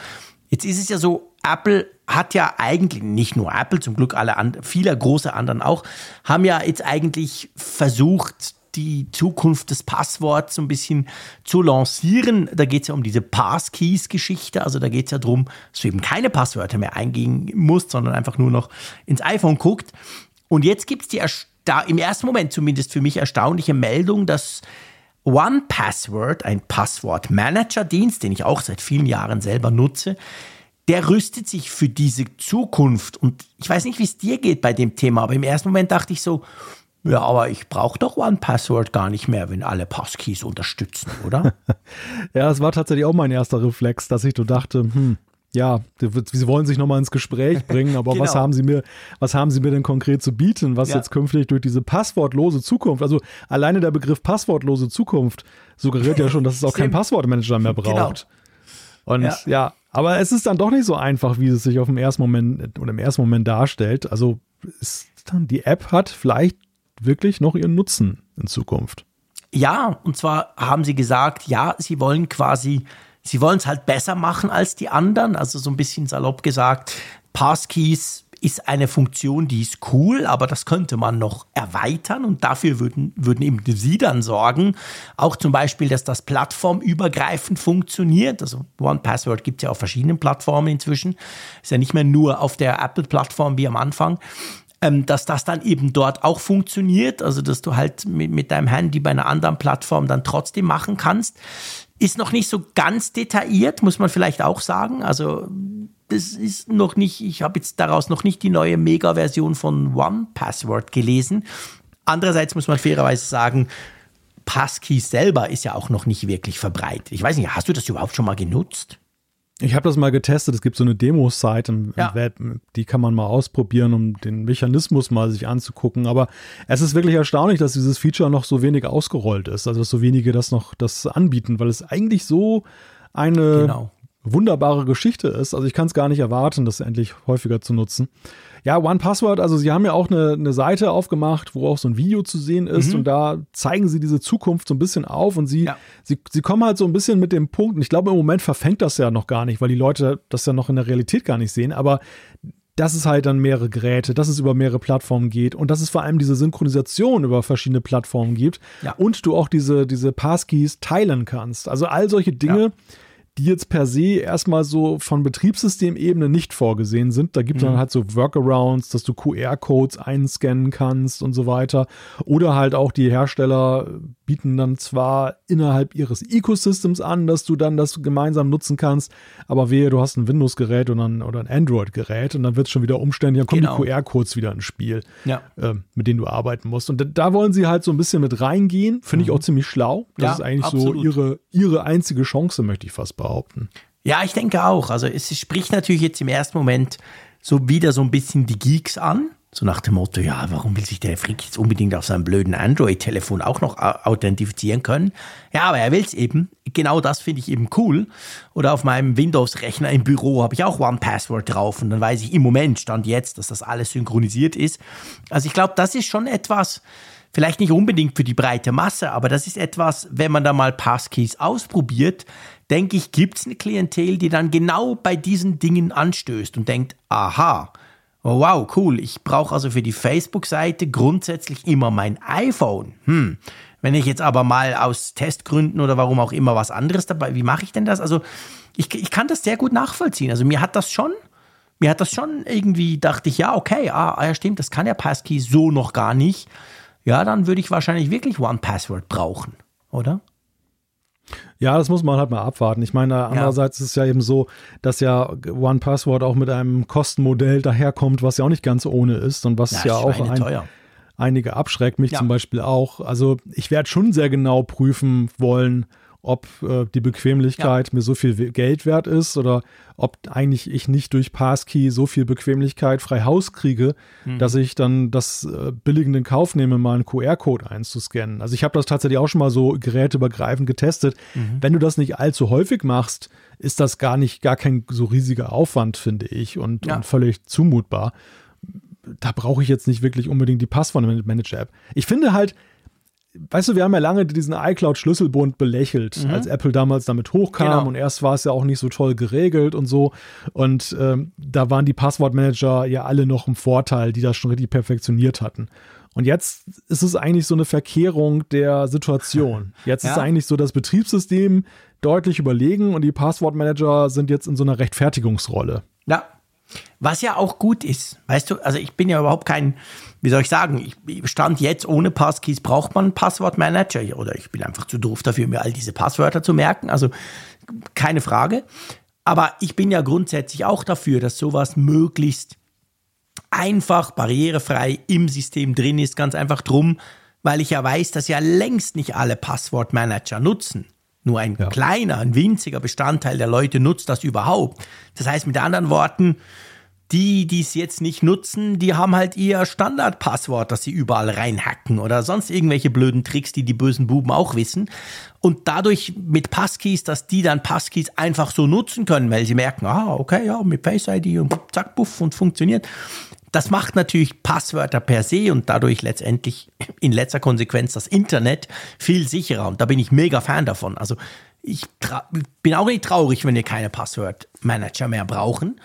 Jetzt ist es ja so, Apple hat ja eigentlich, nicht nur Apple, zum Glück alle anderen, viele große anderen auch, haben ja jetzt eigentlich versucht, die Zukunft des Passworts so ein bisschen zu lancieren. Da geht es ja um diese Passkeys-Geschichte. Also da geht es ja darum, dass du eben keine Passwörter mehr eingehen musst, sondern einfach nur noch ins iPhone guckt. Und jetzt gibt es die im ersten Moment zumindest für mich erstaunliche Meldung, dass One Password, ein Passwortmanager-Dienst, den ich auch seit vielen Jahren selber nutze, der rüstet sich für diese Zukunft. Und ich weiß nicht, wie es dir geht bei dem Thema, aber im ersten Moment dachte ich so, ja, aber ich brauche doch One Password gar nicht mehr, wenn alle Passkeys unterstützen, oder? ja, es war tatsächlich auch mein erster Reflex, dass ich so dachte, hm, ja, sie wollen sich nochmal ins Gespräch bringen, aber genau. was haben sie mir, was haben sie mir denn konkret zu bieten, was ja. jetzt künftig durch diese passwortlose Zukunft, also alleine der Begriff passwortlose Zukunft suggeriert ja schon, dass es auch keinen Passwortmanager mehr genau. braucht. Genau. Und ja. ja. aber es ist dann doch nicht so einfach, wie es sich auf dem ersten Moment oder im ersten Moment darstellt. Also ist dann die App hat vielleicht wirklich noch ihren Nutzen in Zukunft. Ja, und zwar haben sie gesagt, ja, sie wollen quasi sie wollen es halt besser machen als die anderen. Also so ein bisschen salopp gesagt, Passkeys ist eine Funktion, die ist cool, aber das könnte man noch erweitern und dafür würden, würden eben Sie dann sorgen. Auch zum Beispiel, dass das plattformübergreifend funktioniert. Also One Password gibt es ja auf verschiedenen Plattformen inzwischen. Ist ja nicht mehr nur auf der Apple-Plattform wie am Anfang. Ähm, dass das dann eben dort auch funktioniert, also dass du halt mit, mit deinem Handy bei einer anderen Plattform dann trotzdem machen kannst. Ist noch nicht so ganz detailliert, muss man vielleicht auch sagen. Also das ist noch nicht, ich habe jetzt daraus noch nicht die neue Mega-Version von One Password gelesen. Andererseits muss man fairerweise sagen, Passkeys selber ist ja auch noch nicht wirklich verbreitet. Ich weiß nicht, hast du das überhaupt schon mal genutzt? Ich habe das mal getestet. Es gibt so eine Demo-Site im, ja. Web, die kann man mal ausprobieren, um den Mechanismus mal sich anzugucken. Aber es ist wirklich erstaunlich, dass dieses Feature noch so wenig ausgerollt ist. Also dass so wenige das noch das anbieten, weil es eigentlich so eine genau wunderbare Geschichte ist. Also ich kann es gar nicht erwarten, das endlich häufiger zu nutzen. Ja, One Password, also sie haben ja auch eine, eine Seite aufgemacht, wo auch so ein Video zu sehen ist mhm. und da zeigen sie diese Zukunft so ein bisschen auf und sie, ja. sie, sie kommen halt so ein bisschen mit dem Punkt, und ich glaube im Moment verfängt das ja noch gar nicht, weil die Leute das ja noch in der Realität gar nicht sehen, aber dass es halt dann mehrere Geräte, dass es über mehrere Plattformen geht und dass es vor allem diese Synchronisation über verschiedene Plattformen gibt ja. und du auch diese, diese Passkeys teilen kannst. Also all solche Dinge, ja die jetzt per se erstmal so von Betriebssystemebene nicht vorgesehen sind. Da gibt es mhm. dann halt so Workarounds, dass du QR-Codes einscannen kannst und so weiter. Oder halt auch die Hersteller bieten dann zwar innerhalb ihres Ecosystems an, dass du dann das gemeinsam nutzen kannst, aber wehe, du hast ein Windows-Gerät oder ein, Android-Gerät und dann wird es schon wieder umständlich, dann kommen genau. die QR-Codes wieder ins Spiel, ja. äh, mit denen du arbeiten musst. Und da, da, wollen sie halt so ein bisschen mit reingehen, finde mhm. ich auch ziemlich schlau. Das ja, ist eigentlich absolut. so ihre, ihre einzige Chance, möchte ich fast behaupten. Ja, ich denke auch. Also es spricht natürlich jetzt im ersten Moment so wieder so ein bisschen die Geeks an. So nach dem Motto, ja, warum will sich der Frick jetzt unbedingt auf seinem blöden Android-Telefon auch noch authentifizieren können? Ja, aber er will es eben. Genau das finde ich eben cool. Oder auf meinem Windows-Rechner im Büro habe ich auch One-Password drauf und dann weiß ich im Moment, stand jetzt, dass das alles synchronisiert ist. Also ich glaube, das ist schon etwas, vielleicht nicht unbedingt für die breite Masse, aber das ist etwas, wenn man da mal Passkeys ausprobiert, denke ich, gibt es eine Klientel, die dann genau bei diesen Dingen anstößt und denkt, aha, oh wow, cool, ich brauche also für die Facebook-Seite grundsätzlich immer mein iPhone. Hm. Wenn ich jetzt aber mal aus Testgründen oder warum auch immer was anderes dabei, wie mache ich denn das? Also ich, ich kann das sehr gut nachvollziehen. Also mir hat das schon, mir hat das schon irgendwie, dachte ich, ja, okay, ah, ja stimmt, das kann ja Passkey so noch gar nicht ja, dann würde ich wahrscheinlich wirklich One Password brauchen, oder? Ja, das muss man halt mal abwarten. Ich meine, andererseits ja. ist es ja eben so, dass ja One Password auch mit einem Kostenmodell daherkommt, was ja auch nicht ganz ohne ist und was ja, ja auch ein, einige abschreckt, mich ja. zum Beispiel auch. Also ich werde schon sehr genau prüfen wollen, ob äh, die Bequemlichkeit ja. mir so viel Geld wert ist oder ob eigentlich ich nicht durch Passkey so viel Bequemlichkeit frei Haus kriege, mhm. dass ich dann das äh, billigend in Kauf nehme, mal einen QR-Code einzuscannen. Also ich habe das tatsächlich auch schon mal so geräteübergreifend getestet. Mhm. Wenn du das nicht allzu häufig machst, ist das gar nicht, gar kein so riesiger Aufwand, finde ich, und, ja. und völlig zumutbar. Da brauche ich jetzt nicht wirklich unbedingt die Passwort-Manager-App. Ich finde halt, weißt du, wir haben ja lange diesen iCloud-Schlüsselbund belächelt, mhm. als Apple damals damit hochkam genau. und erst war es ja auch nicht so toll geregelt und so. Und ähm, da waren die Passwortmanager ja alle noch im Vorteil, die das schon richtig perfektioniert hatten. Und jetzt ist es eigentlich so eine Verkehrung der Situation. Jetzt ja. ist eigentlich so das Betriebssystem deutlich überlegen und die Passwortmanager sind jetzt in so einer Rechtfertigungsrolle. Was ja auch gut ist, weißt du, also ich bin ja überhaupt kein, wie soll ich sagen, ich stand jetzt ohne Passkeys braucht man Passwortmanager oder ich bin einfach zu doof dafür, mir all diese Passwörter zu merken, also keine Frage. Aber ich bin ja grundsätzlich auch dafür, dass sowas möglichst einfach, barrierefrei im System drin ist, ganz einfach drum, weil ich ja weiß, dass ja längst nicht alle Passwortmanager nutzen. Nur ein ja. kleiner, ein winziger Bestandteil der Leute nutzt das überhaupt. Das heißt mit anderen Worten, die, die es jetzt nicht nutzen, die haben halt ihr Standardpasswort, das sie überall reinhacken oder sonst irgendwelche blöden Tricks, die die bösen Buben auch wissen. Und dadurch mit Passkeys, dass die dann Passkeys einfach so nutzen können, weil sie merken, ah, okay, ja, mit Face ID und zack, buff und funktioniert. Das macht natürlich Passwörter per se und dadurch letztendlich in letzter Konsequenz das Internet viel sicherer. Und da bin ich mega Fan davon. Also ich bin auch nicht traurig, wenn wir keine Passwörtmanager mehr brauchen.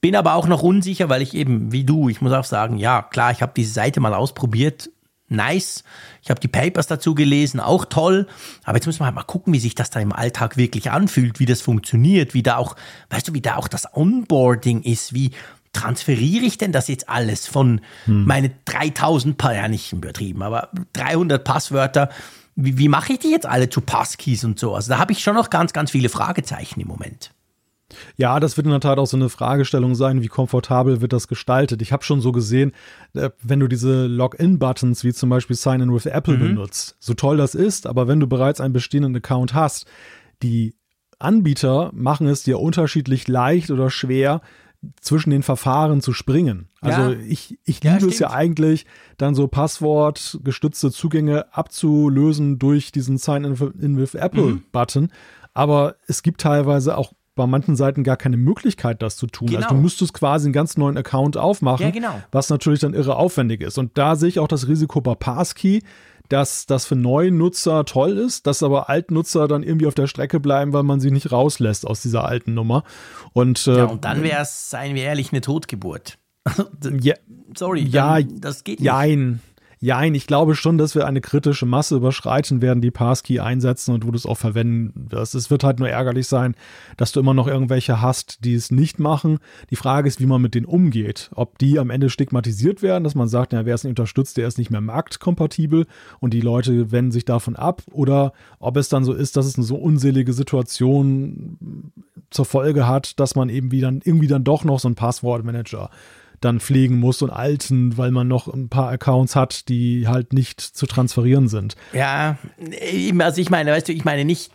Bin aber auch noch unsicher, weil ich eben, wie du, ich muss auch sagen, ja, klar, ich habe diese Seite mal ausprobiert. Nice. Ich habe die Papers dazu gelesen, auch toll. Aber jetzt müssen wir halt mal gucken, wie sich das da im Alltag wirklich anfühlt, wie das funktioniert, wie da auch, weißt du, wie da auch das Onboarding ist, wie transferiere ich denn das jetzt alles von hm. meine 3000, ja nicht übertrieben, aber 300 Passwörter, wie, wie mache ich die jetzt alle zu Passkeys und so? Also da habe ich schon noch ganz, ganz viele Fragezeichen im Moment. Ja, das wird in der Tat auch so eine Fragestellung sein, wie komfortabel wird das gestaltet. Ich habe schon so gesehen, äh, wenn du diese Login-Buttons wie zum Beispiel Sign in with Apple mhm. benutzt, so toll das ist, aber wenn du bereits einen bestehenden Account hast, die Anbieter machen es dir unterschiedlich leicht oder schwer, zwischen den Verfahren zu springen. Also ja. ich, ich liebe ja, es ja eigentlich, dann so passwortgestützte Zugänge abzulösen durch diesen Sign in with Apple mhm. Aber es gibt teilweise auch bei manchen Seiten gar keine Möglichkeit, das zu tun. Genau. Also du genau. müsstest quasi einen ganz neuen Account aufmachen, ja, genau. was natürlich dann irre aufwendig ist. Und da sehe ich auch das Risiko bei Passkey, dass das für neue Nutzer toll ist, dass aber Altnutzer dann irgendwie auf der Strecke bleiben, weil man sie nicht rauslässt aus dieser alten Nummer. Und, äh, ja, und dann wäre es, seien wir ehrlich, eine Totgeburt. ja, Sorry, ja, das geht nicht. Jein. Ich glaube schon, dass wir eine kritische Masse überschreiten werden, die Passkey einsetzen und wo du es auch verwenden wirst. Es wird halt nur ärgerlich sein, dass du immer noch irgendwelche hast, die es nicht machen. Die Frage ist, wie man mit denen umgeht. Ob die am Ende stigmatisiert werden, dass man sagt, ja, wer es nicht unterstützt, der ist nicht mehr marktkompatibel und die Leute wenden sich davon ab. Oder ob es dann so ist, dass es eine so unselige Situation zur Folge hat, dass man eben wieder, irgendwie dann doch noch so einen Passwortmanager dann pflegen muss und alten, weil man noch ein paar Accounts hat, die halt nicht zu transferieren sind. Ja, also ich meine, weißt du, ich meine nicht,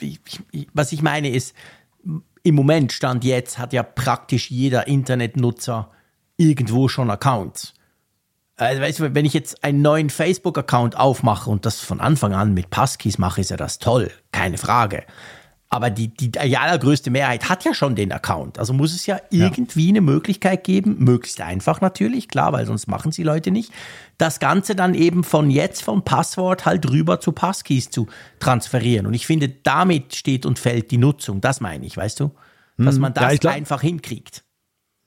ich, ich, was ich meine ist, im Moment, Stand jetzt, hat ja praktisch jeder Internetnutzer irgendwo schon Accounts. Also, weißt du, wenn ich jetzt einen neuen Facebook-Account aufmache und das von Anfang an mit Passkeys mache, ist ja das toll, keine Frage. Aber die, die, allergrößte Mehrheit hat ja schon den Account. Also muss es ja irgendwie ja. eine Möglichkeit geben, möglichst einfach natürlich, klar, weil sonst machen sie Leute nicht, das Ganze dann eben von jetzt vom Passwort halt rüber zu Passkeys zu transferieren. Und ich finde, damit steht und fällt die Nutzung. Das meine ich, weißt du? Dass hm. man das ja, glaub, einfach hinkriegt.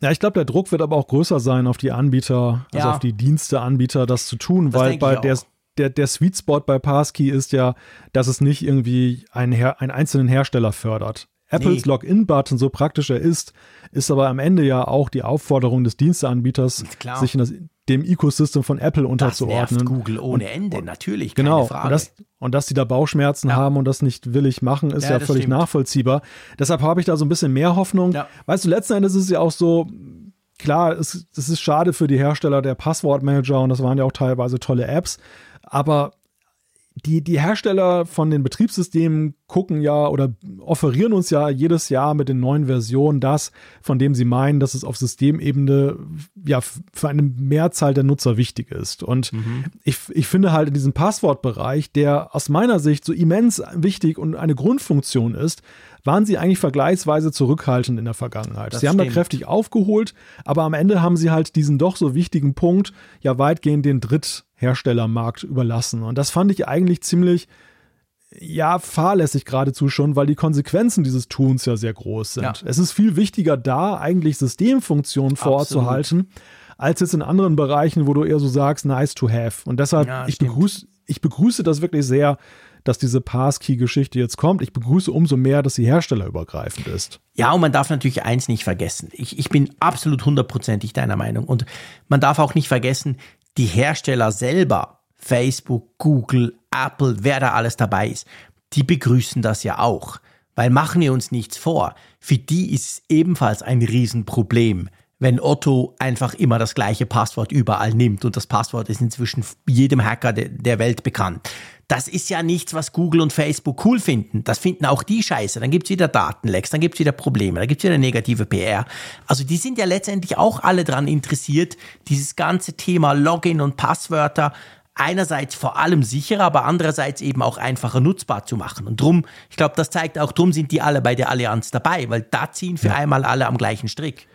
Ja, ich glaube, der Druck wird aber auch größer sein auf die Anbieter, also ja. auf die Diensteanbieter, das zu tun, das weil bei der, der, der Sweet Spot bei Passkey ist ja, dass es nicht irgendwie einen, Her einen einzelnen Hersteller fördert. Apples nee. Login-Button, so praktisch er ist, ist aber am Ende ja auch die Aufforderung des Diensteanbieters, sich in das, dem Ecosystem von Apple unterzuordnen. Das Google ohne Ende, und, natürlich, genau, Frage. Und, das, und dass die da Bauchschmerzen ja. haben und das nicht willig machen, ist ja, ja völlig stimmt. nachvollziehbar. Deshalb habe ich da so ein bisschen mehr Hoffnung. Ja. Weißt du, letzten Endes ist es ja auch so, klar, es, es ist schade für die Hersteller der Passwortmanager und das waren ja auch teilweise tolle Apps. Aber die, die Hersteller von den Betriebssystemen gucken ja oder offerieren uns ja jedes Jahr mit den neuen Versionen das, von dem sie meinen, dass es auf Systemebene ja für eine Mehrzahl der Nutzer wichtig ist. Und mhm. ich, ich finde halt in diesem Passwortbereich, der aus meiner Sicht so immens wichtig und eine Grundfunktion ist, waren sie eigentlich vergleichsweise zurückhaltend in der Vergangenheit. Das sie stimmt. haben da kräftig aufgeholt, aber am Ende haben sie halt diesen doch so wichtigen Punkt ja weitgehend den Dritt Herstellermarkt überlassen. Und das fand ich eigentlich ziemlich, ja, fahrlässig geradezu schon, weil die Konsequenzen dieses Tuns ja sehr groß sind. Ja. Es ist viel wichtiger, da eigentlich Systemfunktionen vorzuhalten, als jetzt in anderen Bereichen, wo du eher so sagst, nice to have. Und deshalb, ja, ich, begrüße, ich begrüße das wirklich sehr, dass diese Passkey-Geschichte jetzt kommt. Ich begrüße umso mehr, dass sie herstellerübergreifend ist. Ja, und man darf natürlich eins nicht vergessen. Ich, ich bin absolut hundertprozentig deiner Meinung. Und man darf auch nicht vergessen, die Hersteller selber, Facebook, Google, Apple, wer da alles dabei ist, die begrüßen das ja auch. Weil machen wir uns nichts vor, für die ist es ebenfalls ein Riesenproblem, wenn Otto einfach immer das gleiche Passwort überall nimmt und das Passwort ist inzwischen jedem Hacker de der Welt bekannt. Das ist ja nichts, was Google und Facebook cool finden. Das finden auch die scheiße. Dann gibt's wieder Datenlecks, dann gibt's wieder Probleme, dann gibt's wieder negative PR. Also die sind ja letztendlich auch alle dran interessiert, dieses ganze Thema Login und Passwörter einerseits vor allem sicherer, aber andererseits eben auch einfacher nutzbar zu machen. Und drum, ich glaube, das zeigt auch, drum sind die alle bei der Allianz dabei, weil da ziehen für ja. einmal alle am gleichen Strick.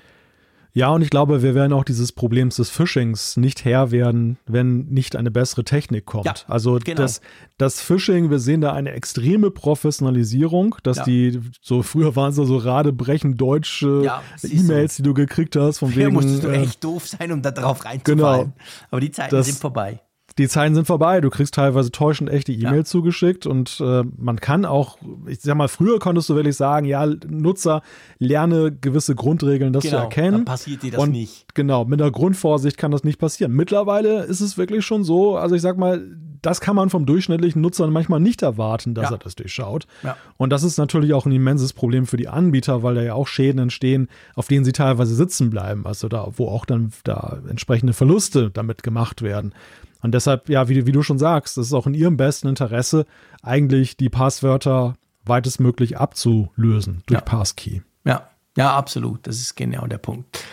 Ja, und ich glaube, wir werden auch dieses Problems des Phishings nicht Herr werden, wenn nicht eine bessere Technik kommt. Ja, also genau. das, das Phishing, wir sehen da eine extreme Professionalisierung, dass ja. die, so früher waren es so radebrechend deutsche ja, E-Mails, die du gekriegt hast, von wegen. musstest du äh, echt doof sein, um da drauf reinzufallen. Genau. Aber die Zeiten das, sind vorbei die Zeiten sind vorbei. Du kriegst teilweise täuschend echte E-Mails ja. zugeschickt und äh, man kann auch, ich sag mal, früher konntest du wirklich sagen, ja, Nutzer, lerne gewisse Grundregeln, das genau, zu erkennen. Dann passiert dir das und nicht. Genau, mit der Grundvorsicht kann das nicht passieren. Mittlerweile ist es wirklich schon so, also ich sag mal, das kann man vom durchschnittlichen Nutzer manchmal nicht erwarten, dass ja. er das durchschaut. Ja. Und das ist natürlich auch ein immenses Problem für die Anbieter, weil da ja auch Schäden entstehen, auf denen sie teilweise sitzen bleiben. Also da, wo auch dann da entsprechende Verluste damit gemacht werden. Und deshalb, ja, wie, wie du schon sagst, es ist auch in ihrem besten Interesse, eigentlich die Passwörter weitestmöglich abzulösen durch ja. Passkey. Ja, ja, absolut. Das ist genau der Punkt.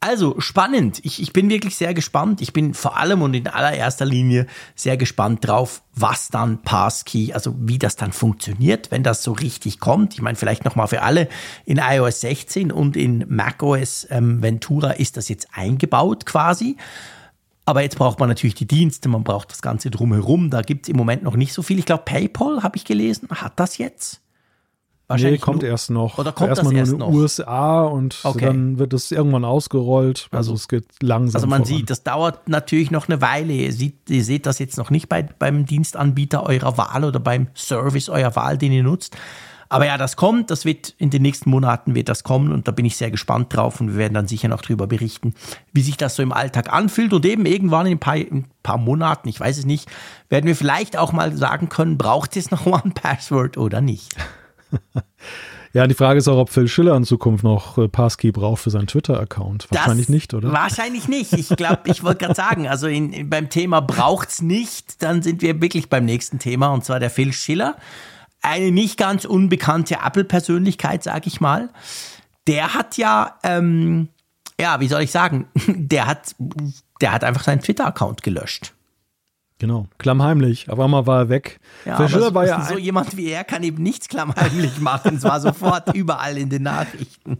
Also spannend. Ich, ich bin wirklich sehr gespannt. Ich bin vor allem und in allererster Linie sehr gespannt drauf, was dann Passkey, also wie das dann funktioniert, wenn das so richtig kommt. Ich meine, vielleicht nochmal für alle in iOS 16 und in macOS ähm, Ventura ist das jetzt eingebaut quasi. Aber jetzt braucht man natürlich die Dienste, man braucht das Ganze drumherum. Da gibt es im Moment noch nicht so viel. Ich glaube, PayPal, habe ich gelesen, hat das jetzt. Wahrscheinlich nee, kommt nur, erst noch. Oder kommt Erstmal das erst nur in den USA und okay. dann wird es irgendwann ausgerollt. Also, also, es geht langsam. Also man voran. sieht, das dauert natürlich noch eine Weile. Ihr, sieht, ihr seht das jetzt noch nicht bei, beim Dienstanbieter eurer Wahl oder beim Service eurer Wahl, den ihr nutzt. Aber ja, das kommt, das wird in den nächsten Monaten wird das kommen und da bin ich sehr gespannt drauf und wir werden dann sicher noch darüber berichten, wie sich das so im Alltag anfühlt und eben irgendwann in ein paar, in ein paar Monaten, ich weiß es nicht, werden wir vielleicht auch mal sagen können, braucht es noch One Password oder nicht. Ja, die Frage ist auch, ob Phil Schiller in Zukunft noch äh, Passkey braucht für seinen Twitter-Account. Wahrscheinlich das nicht, oder? Wahrscheinlich nicht. Ich glaube, ich wollte gerade sagen, also in, beim Thema braucht's nicht, dann sind wir wirklich beim nächsten Thema und zwar der Phil Schiller eine nicht ganz unbekannte Apple-Persönlichkeit, sag ich mal. Der hat ja, ähm, ja, wie soll ich sagen, der hat, der hat einfach seinen Twitter-Account gelöscht. Genau, klammheimlich. Auf einmal war er weg. Ja, aber so, war ja so jemand wie er kann eben nichts klammheimlich machen. Es war sofort überall in den Nachrichten.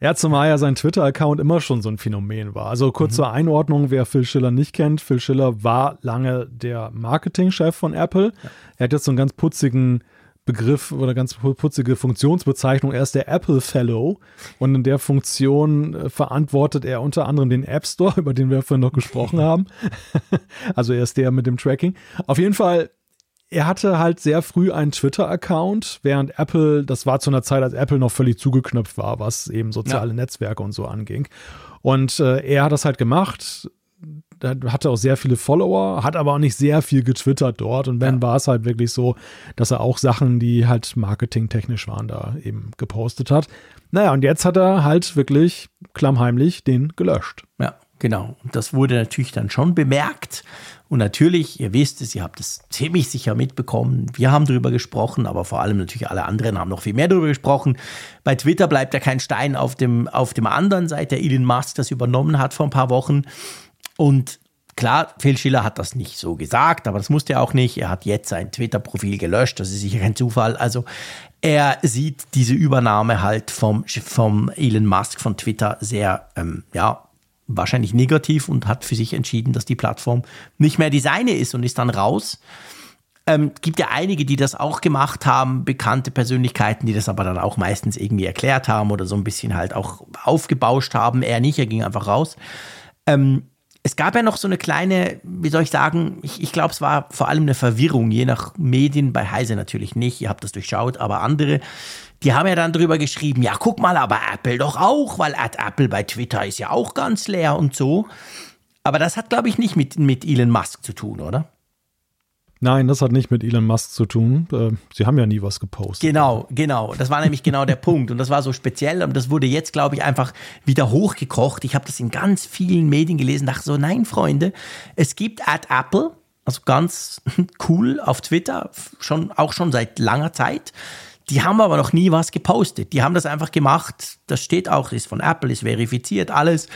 Ja, zumal ja sein Twitter-Account immer schon so ein Phänomen war. Also kurz mhm. zur Einordnung, wer Phil Schiller nicht kennt. Phil Schiller war lange der Marketingchef von Apple. Ja. Er hat jetzt so einen ganz putzigen Begriff oder ganz putzige Funktionsbezeichnung. Er ist der Apple Fellow und in der Funktion äh, verantwortet er unter anderem den App Store, über den wir vorhin noch gesprochen haben. also er ist der mit dem Tracking. Auf jeden Fall er hatte halt sehr früh einen Twitter-Account, während Apple, das war zu einer Zeit, als Apple noch völlig zugeknöpft war, was eben soziale ja. Netzwerke und so anging. Und äh, er hat das halt gemacht, hatte auch sehr viele Follower, hat aber auch nicht sehr viel getwittert dort. Und wenn ja. war es halt wirklich so, dass er auch Sachen, die halt marketingtechnisch waren, da eben gepostet hat. Naja, und jetzt hat er halt wirklich klammheimlich den gelöscht. Ja, genau. Und das wurde natürlich dann schon bemerkt. Und natürlich, ihr wisst es, ihr habt es ziemlich sicher mitbekommen. Wir haben darüber gesprochen, aber vor allem natürlich alle anderen haben noch viel mehr darüber gesprochen. Bei Twitter bleibt ja kein Stein auf dem, auf dem anderen, seit der Elon Musk das übernommen hat vor ein paar Wochen. Und Klar, Phil Schiller hat das nicht so gesagt, aber das musste er auch nicht. Er hat jetzt sein Twitter-Profil gelöscht, das ist sicher kein Zufall. Also er sieht diese Übernahme halt vom, vom Elon Musk von Twitter sehr, ähm, ja, wahrscheinlich negativ und hat für sich entschieden, dass die Plattform nicht mehr die seine ist und ist dann raus. Ähm, gibt ja einige, die das auch gemacht haben, bekannte Persönlichkeiten, die das aber dann auch meistens irgendwie erklärt haben oder so ein bisschen halt auch aufgebauscht haben. Er nicht, er ging einfach raus. Ähm, es gab ja noch so eine kleine, wie soll ich sagen, ich, ich glaube, es war vor allem eine Verwirrung, je nach Medien, bei Heise natürlich nicht, ihr habt das durchschaut, aber andere, die haben ja dann drüber geschrieben, ja, guck mal, aber Apple doch auch, weil Apple bei Twitter ist ja auch ganz leer und so. Aber das hat, glaube ich, nicht mit, mit Elon Musk zu tun, oder? Nein, das hat nicht mit Elon Musk zu tun. Äh, sie haben ja nie was gepostet. Genau, genau. Das war nämlich genau der Punkt. Und das war so speziell. Und das wurde jetzt, glaube ich, einfach wieder hochgekocht. Ich habe das in ganz vielen Medien gelesen. Dachte so, nein, Freunde, es gibt at Apple, also ganz cool auf Twitter, schon, auch schon seit langer Zeit. Die haben aber noch nie was gepostet. Die haben das einfach gemacht. Das steht auch, ist von Apple, ist verifiziert, alles.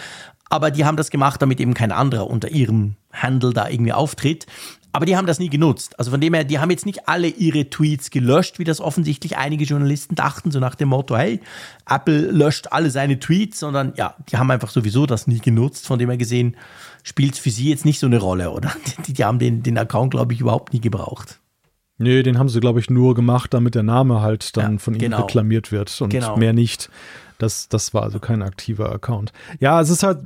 Aber die haben das gemacht, damit eben kein anderer unter ihrem Handle da irgendwie auftritt. Aber die haben das nie genutzt. Also von dem her, die haben jetzt nicht alle ihre Tweets gelöscht, wie das offensichtlich einige Journalisten dachten, so nach dem Motto, hey, Apple löscht alle seine Tweets, sondern ja, die haben einfach sowieso das nie genutzt. Von dem her gesehen, spielt es für sie jetzt nicht so eine Rolle, oder? Die, die haben den, den Account, glaube ich, überhaupt nie gebraucht. Nee, den haben sie, glaube ich, nur gemacht, damit der Name halt dann ja, von ihnen genau. reklamiert wird und genau. mehr nicht. Das, das war also kein aktiver Account. Ja, es ist halt,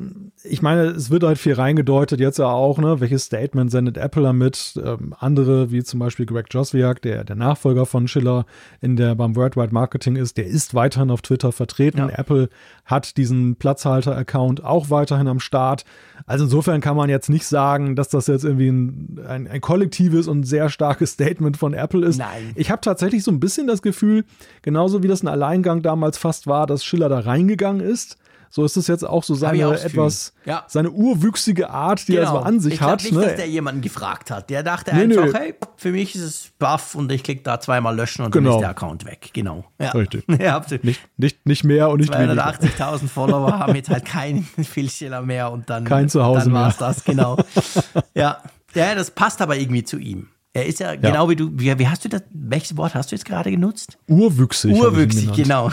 ich meine, es wird halt viel reingedeutet, jetzt ja auch, ne? Welches Statement sendet Apple damit? Ähm, andere, wie zum Beispiel Greg Joswiak, der der Nachfolger von Schiller in der beim Worldwide Marketing ist, der ist weiterhin auf Twitter vertreten. Ja. Apple hat diesen Platzhalter-Account auch weiterhin am Start. Also insofern kann man jetzt nicht sagen, dass das jetzt irgendwie ein, ein, ein kollektives und sehr starkes Statement von Apple ist. Nein. Ich habe tatsächlich so ein bisschen das Gefühl, genauso wie das ein Alleingang damals fast war, dass Schiller da reingegangen ist. So ist es jetzt auch so seine etwas, ja. seine urwüchsige Art, die genau. er so genau. an sich ich hat. Nicht, ne? dass der jemanden gefragt hat. Der dachte nee, einfach, nee. hey, für mich ist es buff und ich klicke da zweimal löschen und genau. dann ist der Account weg. Genau. Ja. Richtig. ja, nicht, nicht, nicht mehr und nicht 280.000 Follower haben jetzt halt keinen Filzsteller mehr und dann, Kein Zuhause dann war es das, genau. ja. ja, das passt aber irgendwie zu ihm. Er ist ja, ja, genau wie du, wie, wie, hast du das, welches Wort hast du jetzt gerade genutzt? Urwüchsig. Urwüchsig, genau.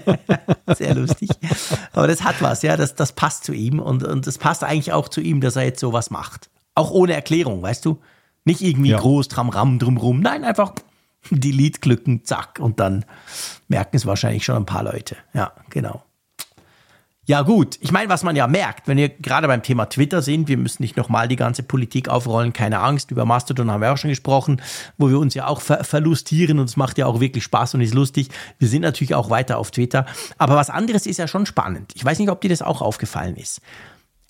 Sehr lustig. Aber das hat was, ja, das, das passt zu ihm und, und das passt eigentlich auch zu ihm, dass er jetzt sowas macht. Auch ohne Erklärung, weißt du? Nicht irgendwie ja. groß Tramram drumrum. Nein, einfach, Delete glücken, zack, und dann merken es wahrscheinlich schon ein paar Leute. Ja, genau. Ja gut, ich meine, was man ja merkt, wenn wir gerade beim Thema Twitter sind, wir müssen nicht nochmal die ganze Politik aufrollen, keine Angst, über Mastodon haben wir auch schon gesprochen, wo wir uns ja auch ver verlustieren und es macht ja auch wirklich Spaß und ist lustig. Wir sind natürlich auch weiter auf Twitter, aber was anderes ist ja schon spannend. Ich weiß nicht, ob dir das auch aufgefallen ist.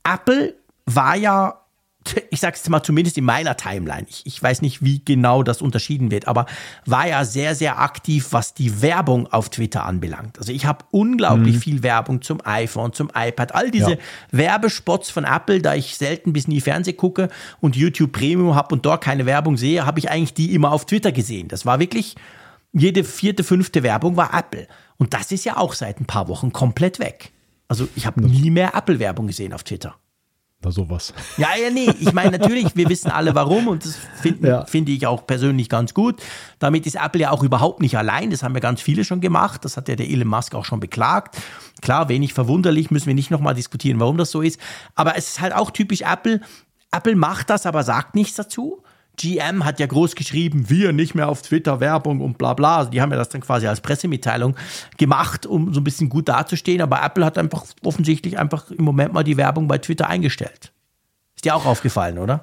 Apple war ja ich sage es mal zumindest in meiner Timeline, ich, ich weiß nicht, wie genau das unterschieden wird, aber war ja sehr, sehr aktiv, was die Werbung auf Twitter anbelangt. Also ich habe unglaublich mhm. viel Werbung zum iPhone, zum iPad, all diese ja. Werbespots von Apple, da ich selten bis nie Fernseh gucke und YouTube Premium habe und dort keine Werbung sehe, habe ich eigentlich die immer auf Twitter gesehen. Das war wirklich, jede vierte, fünfte Werbung war Apple. Und das ist ja auch seit ein paar Wochen komplett weg. Also ich habe nie mehr Apple-Werbung gesehen auf Twitter. Oder sowas. Ja, ja, nee. Ich meine, natürlich, wir wissen alle warum und das finde ja. find ich auch persönlich ganz gut. Damit ist Apple ja auch überhaupt nicht allein. Das haben ja ganz viele schon gemacht. Das hat ja der Elon Musk auch schon beklagt. Klar, wenig verwunderlich, müssen wir nicht nochmal diskutieren, warum das so ist. Aber es ist halt auch typisch Apple. Apple macht das, aber sagt nichts dazu. GM hat ja groß geschrieben, wir nicht mehr auf Twitter Werbung und bla bla. Die haben ja das dann quasi als Pressemitteilung gemacht, um so ein bisschen gut dazustehen. Aber Apple hat einfach offensichtlich einfach im Moment mal die Werbung bei Twitter eingestellt. Ist dir auch aufgefallen, oder?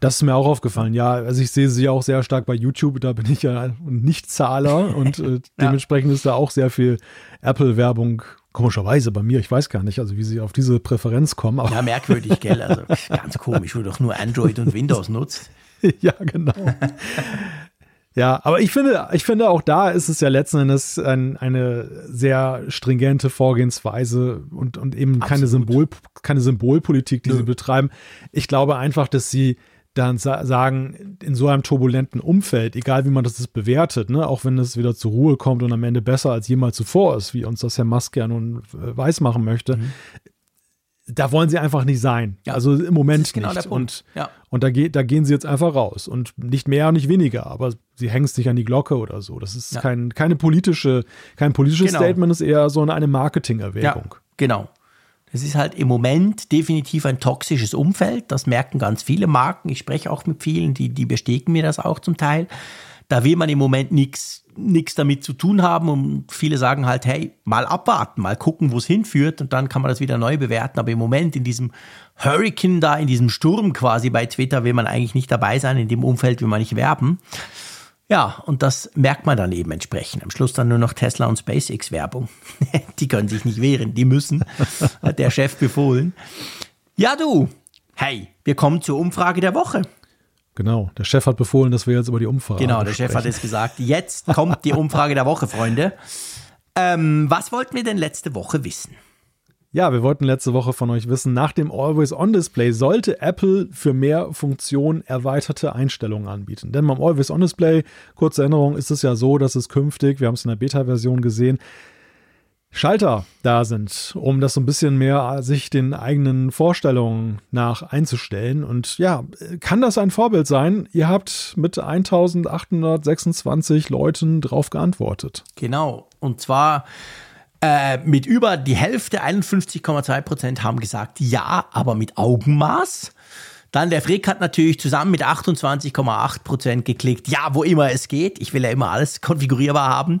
Das ist mir auch aufgefallen, ja. Also ich sehe sie ja auch sehr stark bei YouTube, da bin ich ja nicht Zahler und äh, dementsprechend ist da auch sehr viel Apple-Werbung komischerweise bei mir, ich weiß gar nicht, also wie sie auf diese Präferenz kommen. ja, merkwürdig, gell? Also ganz komisch, wo du doch nur Android und Windows nutzt. ja, genau. Ja, aber ich finde, ich finde auch da ist es ja letzten Endes ein, eine sehr stringente Vorgehensweise und, und eben keine, Symbol, keine Symbolpolitik, die Nö. sie betreiben. Ich glaube einfach, dass sie dann sagen, in so einem turbulenten Umfeld, egal wie man das bewertet, ne, auch wenn es wieder zur Ruhe kommt und am Ende besser als jemals zuvor ist, wie uns das Herr Musk ja nun äh, weismachen möchte, mhm da wollen sie einfach nicht sein. Ja, also im Moment genau nicht. Und, ja. Und da, geht, da gehen sie jetzt einfach raus. Und nicht mehr, nicht weniger. Aber sie hängen sich an die Glocke oder so. Das ist ja. kein, keine politische, kein politisches genau. Statement, ist eher so eine Marketingerwägung. Ja, genau. Es ist halt im Moment definitiv ein toxisches Umfeld. Das merken ganz viele Marken. Ich spreche auch mit vielen, die, die bestätigen mir das auch zum Teil. Da will man im Moment nichts nichts damit zu tun haben und viele sagen halt, hey, mal abwarten, mal gucken, wo es hinführt und dann kann man das wieder neu bewerten. Aber im Moment in diesem Hurricane da, in diesem Sturm quasi bei Twitter will man eigentlich nicht dabei sein, in dem Umfeld will man nicht werben. Ja, und das merkt man dann eben entsprechend. Am Schluss dann nur noch Tesla und SpaceX Werbung. die können sich nicht wehren, die müssen, hat der Chef befohlen. Ja, du, hey, wir kommen zur Umfrage der Woche. Genau, der Chef hat befohlen, dass wir jetzt über die Umfrage Genau, der sprechen. Chef hat es gesagt. Jetzt kommt die Umfrage der Woche, Freunde. Ähm, was wollten wir denn letzte Woche wissen? Ja, wir wollten letzte Woche von euch wissen, nach dem Always-On-Display sollte Apple für mehr Funktion erweiterte Einstellungen anbieten. Denn beim Always-On-Display, kurze Erinnerung, ist es ja so, dass es künftig, wir haben es in der Beta-Version gesehen, Schalter da sind, um das so ein bisschen mehr sich den eigenen Vorstellungen nach einzustellen. Und ja, kann das ein Vorbild sein? Ihr habt mit 1826 Leuten drauf geantwortet. Genau. Und zwar äh, mit über die Hälfte, 51,2 Prozent haben gesagt ja, aber mit Augenmaß. Dann der Frick hat natürlich zusammen mit 28,8 Prozent geklickt, ja, wo immer es geht. Ich will ja immer alles konfigurierbar haben.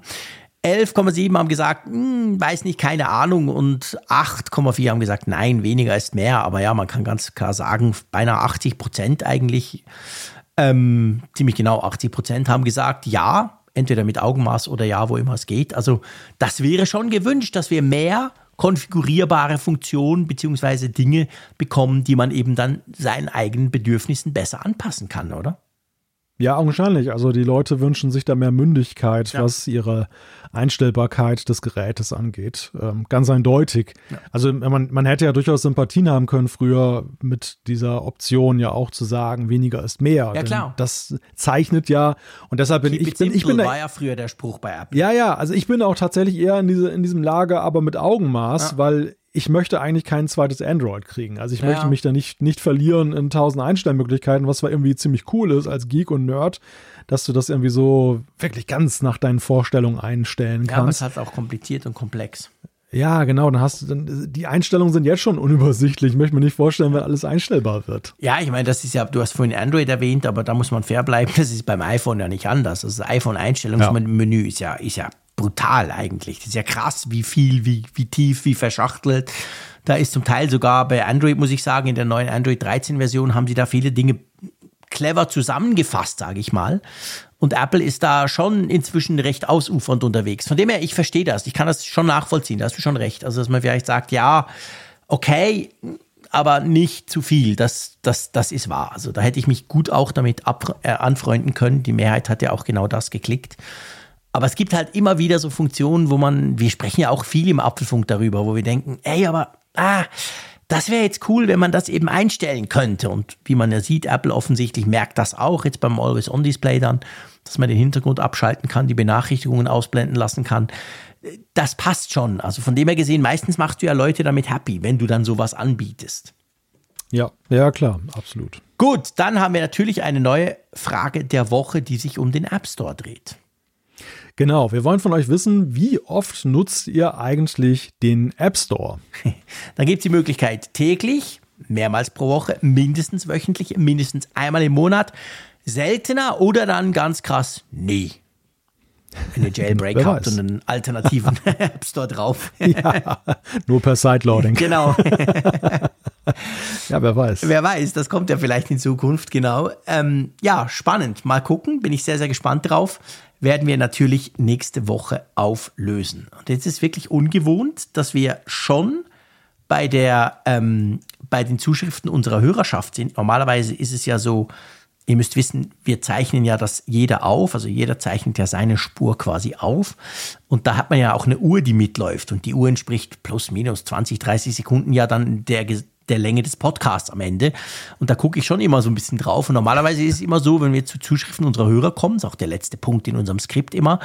11,7 haben gesagt, hm, weiß nicht, keine Ahnung. Und 8,4 haben gesagt, nein, weniger ist mehr. Aber ja, man kann ganz klar sagen, beinahe 80 Prozent eigentlich, ähm, ziemlich genau 80 Prozent haben gesagt, ja, entweder mit Augenmaß oder ja, wo immer es geht. Also das wäre schon gewünscht, dass wir mehr konfigurierbare Funktionen bzw. Dinge bekommen, die man eben dann seinen eigenen Bedürfnissen besser anpassen kann, oder? Ja, augenscheinlich. Also die Leute wünschen sich da mehr Mündigkeit, ja. was ihre Einstellbarkeit des Gerätes angeht. Ähm, ganz eindeutig. Ja. Also man, man hätte ja durchaus Sympathien haben können früher mit dieser Option ja auch zu sagen, weniger ist mehr. Ja, klar. Das zeichnet ja und deshalb bin Keep ich bin, ich bin war ja früher der Spruch bei Apple. Ja, ja, also ich bin auch tatsächlich eher in, diese, in diesem Lager, aber mit Augenmaß, ja. weil ich möchte eigentlich kein zweites Android kriegen. Also ich ja. möchte mich da nicht, nicht verlieren in tausend Einstellmöglichkeiten, was zwar irgendwie ziemlich cool ist als Geek und Nerd, dass du das irgendwie so wirklich ganz nach deinen Vorstellungen einstellen kannst. Ja, aber es ist halt auch kompliziert und komplex. Ja, genau. Dann hast du dann, die Einstellungen sind jetzt schon unübersichtlich. Ich möchte mir nicht vorstellen, wenn alles einstellbar wird. Ja, ich meine, das ist ja, du hast vorhin Android erwähnt, aber da muss man fair bleiben. Das ist beim iPhone ja nicht anders. Also das iPhone-Einstellungsmenü ja. ist ja, ist ja brutal eigentlich. Das ist ja krass, wie viel, wie, wie tief, wie verschachtelt. Da ist zum Teil sogar bei Android, muss ich sagen, in der neuen Android 13 Version haben sie da viele Dinge clever zusammengefasst, sage ich mal. Und Apple ist da schon inzwischen recht ausufernd unterwegs. Von dem her, ich verstehe das. Ich kann das schon nachvollziehen. Da hast du schon recht. Also, dass man vielleicht sagt, ja, okay, aber nicht zu viel. Das, das, das ist wahr. Also, da hätte ich mich gut auch damit ab, äh, anfreunden können. Die Mehrheit hat ja auch genau das geklickt. Aber es gibt halt immer wieder so Funktionen, wo man, wir sprechen ja auch viel im Apfelfunk darüber, wo wir denken, ey, aber, ah, das wäre jetzt cool, wenn man das eben einstellen könnte. Und wie man ja sieht, Apple offensichtlich merkt das auch jetzt beim Always-On-Display dann, dass man den Hintergrund abschalten kann, die Benachrichtigungen ausblenden lassen kann. Das passt schon. Also von dem her gesehen, meistens machst du ja Leute damit happy, wenn du dann sowas anbietest. Ja, ja, klar, absolut. Gut, dann haben wir natürlich eine neue Frage der Woche, die sich um den App Store dreht. Genau, wir wollen von euch wissen, wie oft nutzt ihr eigentlich den App Store? Dann gibt es die Möglichkeit täglich, mehrmals pro Woche, mindestens wöchentlich, mindestens einmal im Monat, seltener oder dann ganz krass nie. Wenn ihr Jailbreak habt und einen alternativen App Store drauf. ja, nur per Sideloading. Genau. ja, wer weiß. Wer weiß, das kommt ja vielleicht in Zukunft, genau. Ähm, ja, spannend. Mal gucken, bin ich sehr, sehr gespannt drauf werden wir natürlich nächste Woche auflösen. Und jetzt ist wirklich ungewohnt, dass wir schon bei, der, ähm, bei den Zuschriften unserer Hörerschaft sind. Normalerweise ist es ja so, ihr müsst wissen, wir zeichnen ja das jeder auf, also jeder zeichnet ja seine Spur quasi auf. Und da hat man ja auch eine Uhr, die mitläuft. Und die Uhr entspricht plus minus 20, 30 Sekunden ja dann der, der Länge des Podcasts am Ende. Und da gucke ich schon immer so ein bisschen drauf. Und normalerweise ist es immer so, wenn wir zu Zuschriften unserer Hörer kommen, ist auch der letzte Punkt in unserem Skript immer,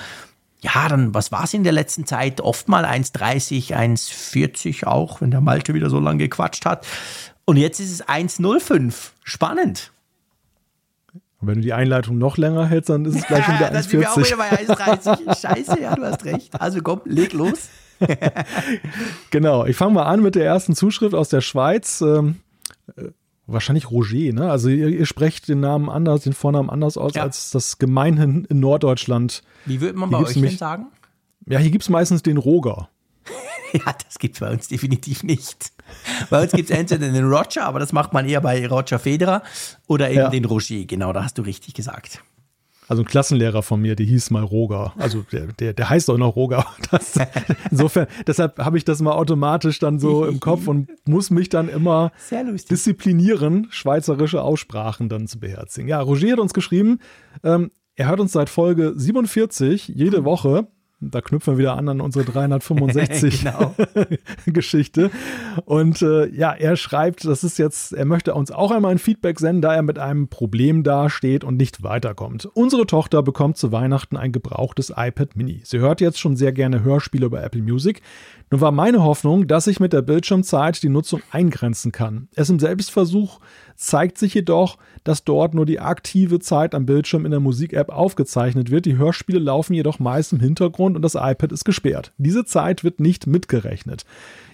ja, dann, was war es in der letzten Zeit? Oft mal 1,30, 1,40 auch, wenn der Malte wieder so lange gequatscht hat. Und jetzt ist es 1,05. Spannend. Und wenn du die Einleitung noch länger hältst, dann ist es gleich schon wieder 1,40. dann sind wir auch wieder bei 1,30. Scheiße, ja, du hast recht. Also komm, leg los. genau, ich fange mal an mit der ersten Zuschrift aus der Schweiz. Ähm, äh, wahrscheinlich Roger, ne? Also ihr, ihr, sprecht den Namen anders, den Vornamen anders aus ja. als das gemeinhin in Norddeutschland. Wie würde man hier bei euch nämlich, denn sagen? Ja, hier gibt es meistens den Roger. ja, das gibt es bei uns definitiv nicht. Bei uns gibt es entweder den Roger, aber das macht man eher bei Roger Federer oder eben ja. den Roger. Genau, da hast du richtig gesagt. Also ein Klassenlehrer von mir, der hieß mal Roger. Also der, der, der heißt auch noch Roger. Das, insofern, deshalb habe ich das mal automatisch dann so im Kopf und muss mich dann immer disziplinieren, schweizerische Aussprachen dann zu beherzigen. Ja, Roger hat uns geschrieben, ähm, er hört uns seit Folge 47 jede. Woche da knüpfen wir wieder an an unsere 365 genau. Geschichte. Und äh, ja, er schreibt, das ist jetzt, er möchte uns auch einmal ein Feedback senden, da er mit einem Problem dasteht und nicht weiterkommt. Unsere Tochter bekommt zu Weihnachten ein gebrauchtes iPad Mini. Sie hört jetzt schon sehr gerne Hörspiele über Apple Music. Nun war meine Hoffnung, dass ich mit der Bildschirmzeit die Nutzung eingrenzen kann. Es im Selbstversuch zeigt sich jedoch, dass dort nur die aktive Zeit am Bildschirm in der Musik-App aufgezeichnet wird. Die Hörspiele laufen jedoch meist im Hintergrund und das iPad ist gesperrt. Diese Zeit wird nicht mitgerechnet.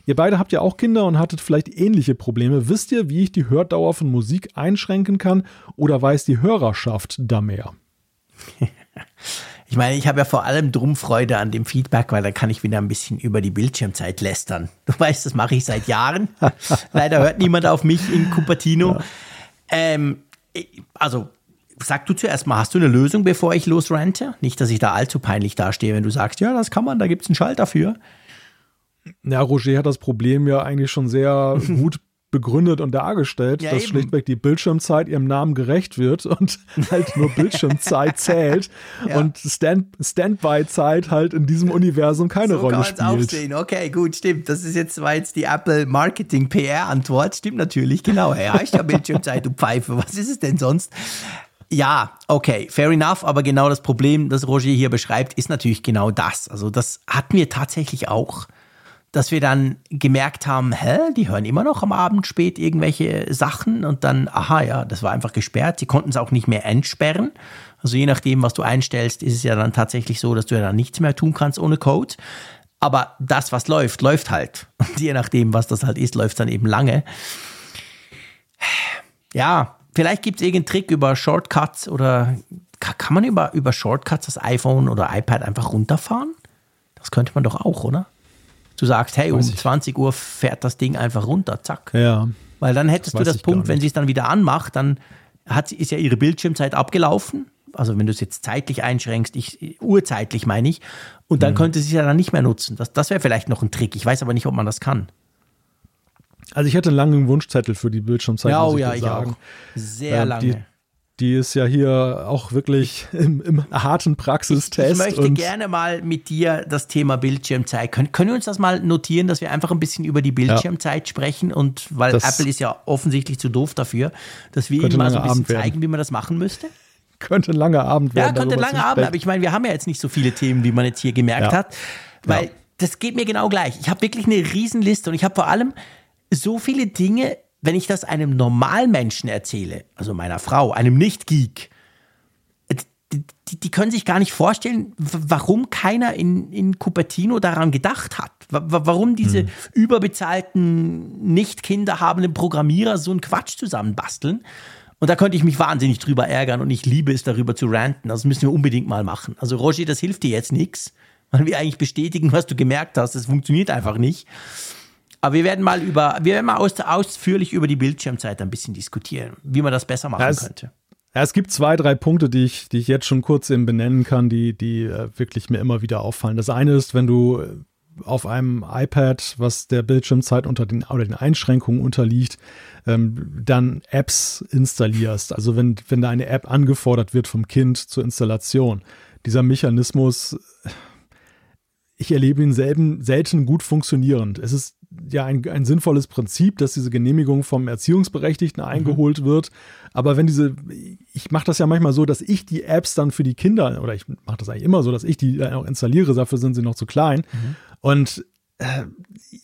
Ihr beide habt ja auch Kinder und hattet vielleicht ähnliche Probleme. Wisst ihr, wie ich die Hördauer von Musik einschränken kann oder weiß die Hörerschaft da mehr? Ich meine, ich habe ja vor allem drum Freude an dem Feedback, weil da kann ich wieder ein bisschen über die Bildschirmzeit lästern. Du weißt, das mache ich seit Jahren. Leider hört niemand auf mich in Cupertino. Ja. Ähm, also, sag du zuerst mal, hast du eine Lösung, bevor ich losrente? Nicht, dass ich da allzu peinlich dastehe, wenn du sagst, ja, das kann man, da gibt es einen Schalter für. Ja, Roger hat das Problem ja eigentlich schon sehr gut begründet und dargestellt, ja, dass eben. schlichtweg die Bildschirmzeit ihrem Namen gerecht wird und halt nur Bildschirmzeit zählt ja. und Stand Standby-Zeit halt in diesem Universum keine so Rolle spielt. Auch sehen. Okay, gut, stimmt. Das ist jetzt war jetzt die Apple Marketing PR Antwort. Stimmt natürlich, genau. Ja, ich habe Bildschirmzeit, du Pfeife. Was ist es denn sonst? Ja, okay, fair enough, aber genau das Problem, das Roger hier beschreibt, ist natürlich genau das. Also das hatten wir tatsächlich auch dass wir dann gemerkt haben, hä, die hören immer noch am Abend spät irgendwelche Sachen und dann, aha, ja, das war einfach gesperrt. Sie konnten es auch nicht mehr entsperren. Also je nachdem, was du einstellst, ist es ja dann tatsächlich so, dass du ja dann nichts mehr tun kannst ohne Code. Aber das, was läuft, läuft halt. Und je nachdem, was das halt ist, läuft dann eben lange. Ja, vielleicht gibt es irgendeinen Trick über Shortcuts oder kann man über, über Shortcuts das iPhone oder iPad einfach runterfahren? Das könnte man doch auch, oder? Du sagst, hey, um 20 Uhr fährt das Ding einfach runter, zack. Ja. Weil dann hättest das du das Punkt, wenn sie es dann wieder anmacht, dann hat, ist ja ihre Bildschirmzeit abgelaufen. Also wenn du es jetzt zeitlich einschränkst, ich, urzeitlich meine ich, und dann mhm. könnte sie es ja dann nicht mehr nutzen. Das, das wäre vielleicht noch ein Trick. Ich weiß aber nicht, ob man das kann. Also ich hatte einen langen Wunschzettel für die Bildschirmzeit. Ja, oh ja, ich sagen. auch. Sehr äh, lange. Die, ist ja hier auch wirklich im, im harten Praxistest. Ich, ich möchte gerne mal mit dir das Thema Bildschirmzeit. Können, können wir uns das mal notieren, dass wir einfach ein bisschen über die Bildschirmzeit ja. sprechen? Und weil das Apple ist ja offensichtlich zu doof dafür, dass wir ihnen mal so ein bisschen zeigen, wie man das machen müsste. Könnte ein langer Abend werden. Ja, könnte ein langer Abend, aber ich meine, wir haben ja jetzt nicht so viele Themen, wie man jetzt hier gemerkt ja. hat. Weil ja. das geht mir genau gleich. Ich habe wirklich eine Riesenliste und ich habe vor allem so viele Dinge, wenn ich das einem Normalmenschen erzähle, also meiner Frau, einem Nicht-Geek, die, die, die, können sich gar nicht vorstellen, warum keiner in, in Cupertino daran gedacht hat. Warum diese hm. überbezahlten, nicht kinderhabenden Programmierer so einen Quatsch zusammenbasteln. Und da könnte ich mich wahnsinnig drüber ärgern und ich liebe es, darüber zu ranten. Das müssen wir unbedingt mal machen. Also Roger, das hilft dir jetzt nichts, weil wir eigentlich bestätigen, was du gemerkt hast. Das funktioniert einfach nicht. Aber wir werden mal über, wir werden mal aus, ausführlich über die Bildschirmzeit ein bisschen diskutieren, wie man das besser machen ja, es, könnte. Ja, es gibt zwei, drei Punkte, die ich, die ich jetzt schon kurz eben benennen kann, die, die äh, wirklich mir immer wieder auffallen. Das eine ist, wenn du äh, auf einem iPad, was der Bildschirmzeit unter den oder den Einschränkungen unterliegt, ähm, dann Apps installierst. Also wenn, wenn da eine App angefordert wird vom Kind zur Installation. Dieser Mechanismus, ich erlebe ihn selten, selten gut funktionierend. Es ist ja ein, ein sinnvolles Prinzip, dass diese Genehmigung vom Erziehungsberechtigten mhm. eingeholt mhm. wird. Aber wenn diese, ich mache das ja manchmal so, dass ich die Apps dann für die Kinder, oder ich mache das eigentlich immer so, dass ich die auch installiere, dafür sind sie noch zu klein. Mhm. Und äh,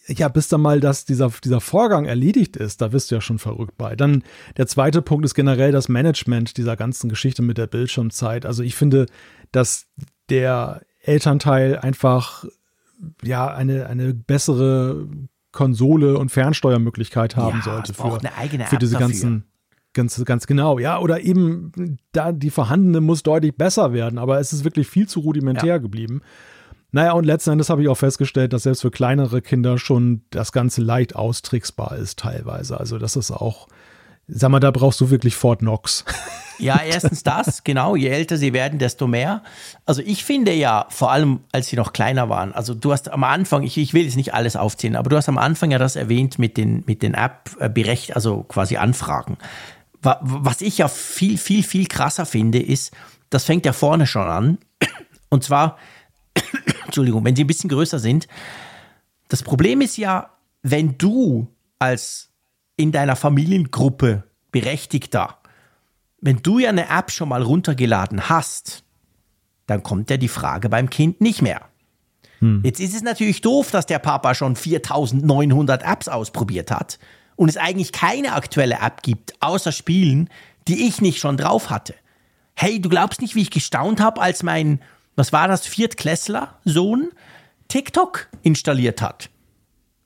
ja, bis dann mal das, dieser, dieser Vorgang erledigt ist, da wirst du ja schon verrückt bei. Dann der zweite Punkt ist generell das Management dieser ganzen Geschichte mit der Bildschirmzeit. Also ich finde, dass der Elternteil einfach ja eine, eine bessere Konsole und Fernsteuermöglichkeit haben ja, sollte für, eine eigene für diese ganzen ganz ganz genau. Ja oder eben da die vorhandene muss deutlich besser werden aber es ist wirklich viel zu rudimentär ja. geblieben. Naja und letzten Endes habe ich auch festgestellt dass selbst für kleinere Kinder schon das ganze leicht austricksbar ist teilweise. Also das ist auch sag mal da brauchst du wirklich Fort Knox Ja, erstens das, genau. Je älter sie werden, desto mehr. Also ich finde ja, vor allem als sie noch kleiner waren, also du hast am Anfang, ich, ich will jetzt nicht alles aufzählen, aber du hast am Anfang ja das erwähnt mit den, mit den App-Berecht, also quasi Anfragen. Was ich ja viel, viel, viel krasser finde, ist, das fängt ja vorne schon an. Und zwar, Entschuldigung, wenn sie ein bisschen größer sind. Das Problem ist ja, wenn du als in deiner Familiengruppe Berechtigter wenn du ja eine App schon mal runtergeladen hast, dann kommt ja die Frage beim Kind nicht mehr. Hm. Jetzt ist es natürlich doof, dass der Papa schon 4900 Apps ausprobiert hat und es eigentlich keine aktuelle App gibt, außer Spielen, die ich nicht schon drauf hatte. Hey, du glaubst nicht, wie ich gestaunt habe, als mein, was war das, Viertklässler-Sohn TikTok installiert hat.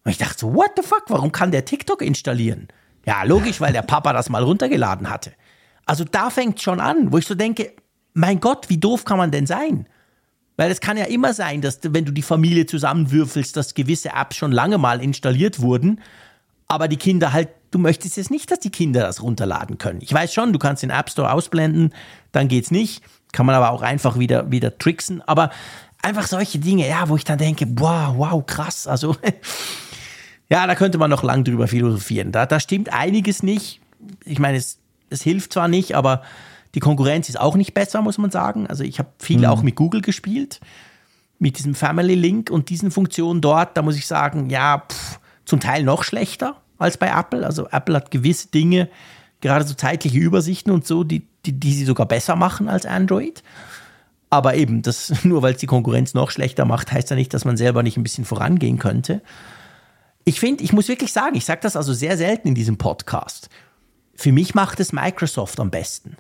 Und ich dachte so, what the fuck, warum kann der TikTok installieren? Ja, logisch, weil der Papa das mal runtergeladen hatte. Also da fängt schon an, wo ich so denke, mein Gott, wie doof kann man denn sein? Weil es kann ja immer sein, dass wenn du die Familie zusammenwürfelst, dass gewisse Apps schon lange mal installiert wurden, aber die Kinder halt, du möchtest jetzt nicht, dass die Kinder das runterladen können. Ich weiß schon, du kannst den App Store ausblenden, dann geht's nicht. Kann man aber auch einfach wieder, wieder tricksen. Aber einfach solche Dinge, ja, wo ich dann denke, wow, wow, krass. Also, ja, da könnte man noch lang drüber philosophieren. Da, da stimmt einiges nicht. Ich meine, es es hilft zwar nicht, aber die Konkurrenz ist auch nicht besser, muss man sagen. Also ich habe viel mhm. auch mit Google gespielt, mit diesem Family Link und diesen Funktionen dort. Da muss ich sagen, ja, pff, zum Teil noch schlechter als bei Apple. Also Apple hat gewisse Dinge, gerade so zeitliche Übersichten und so, die, die, die sie sogar besser machen als Android. Aber eben, das, nur weil es die Konkurrenz noch schlechter macht, heißt ja nicht, dass man selber nicht ein bisschen vorangehen könnte. Ich finde, ich muss wirklich sagen, ich sage das also sehr selten in diesem Podcast. Für mich macht es Microsoft am besten.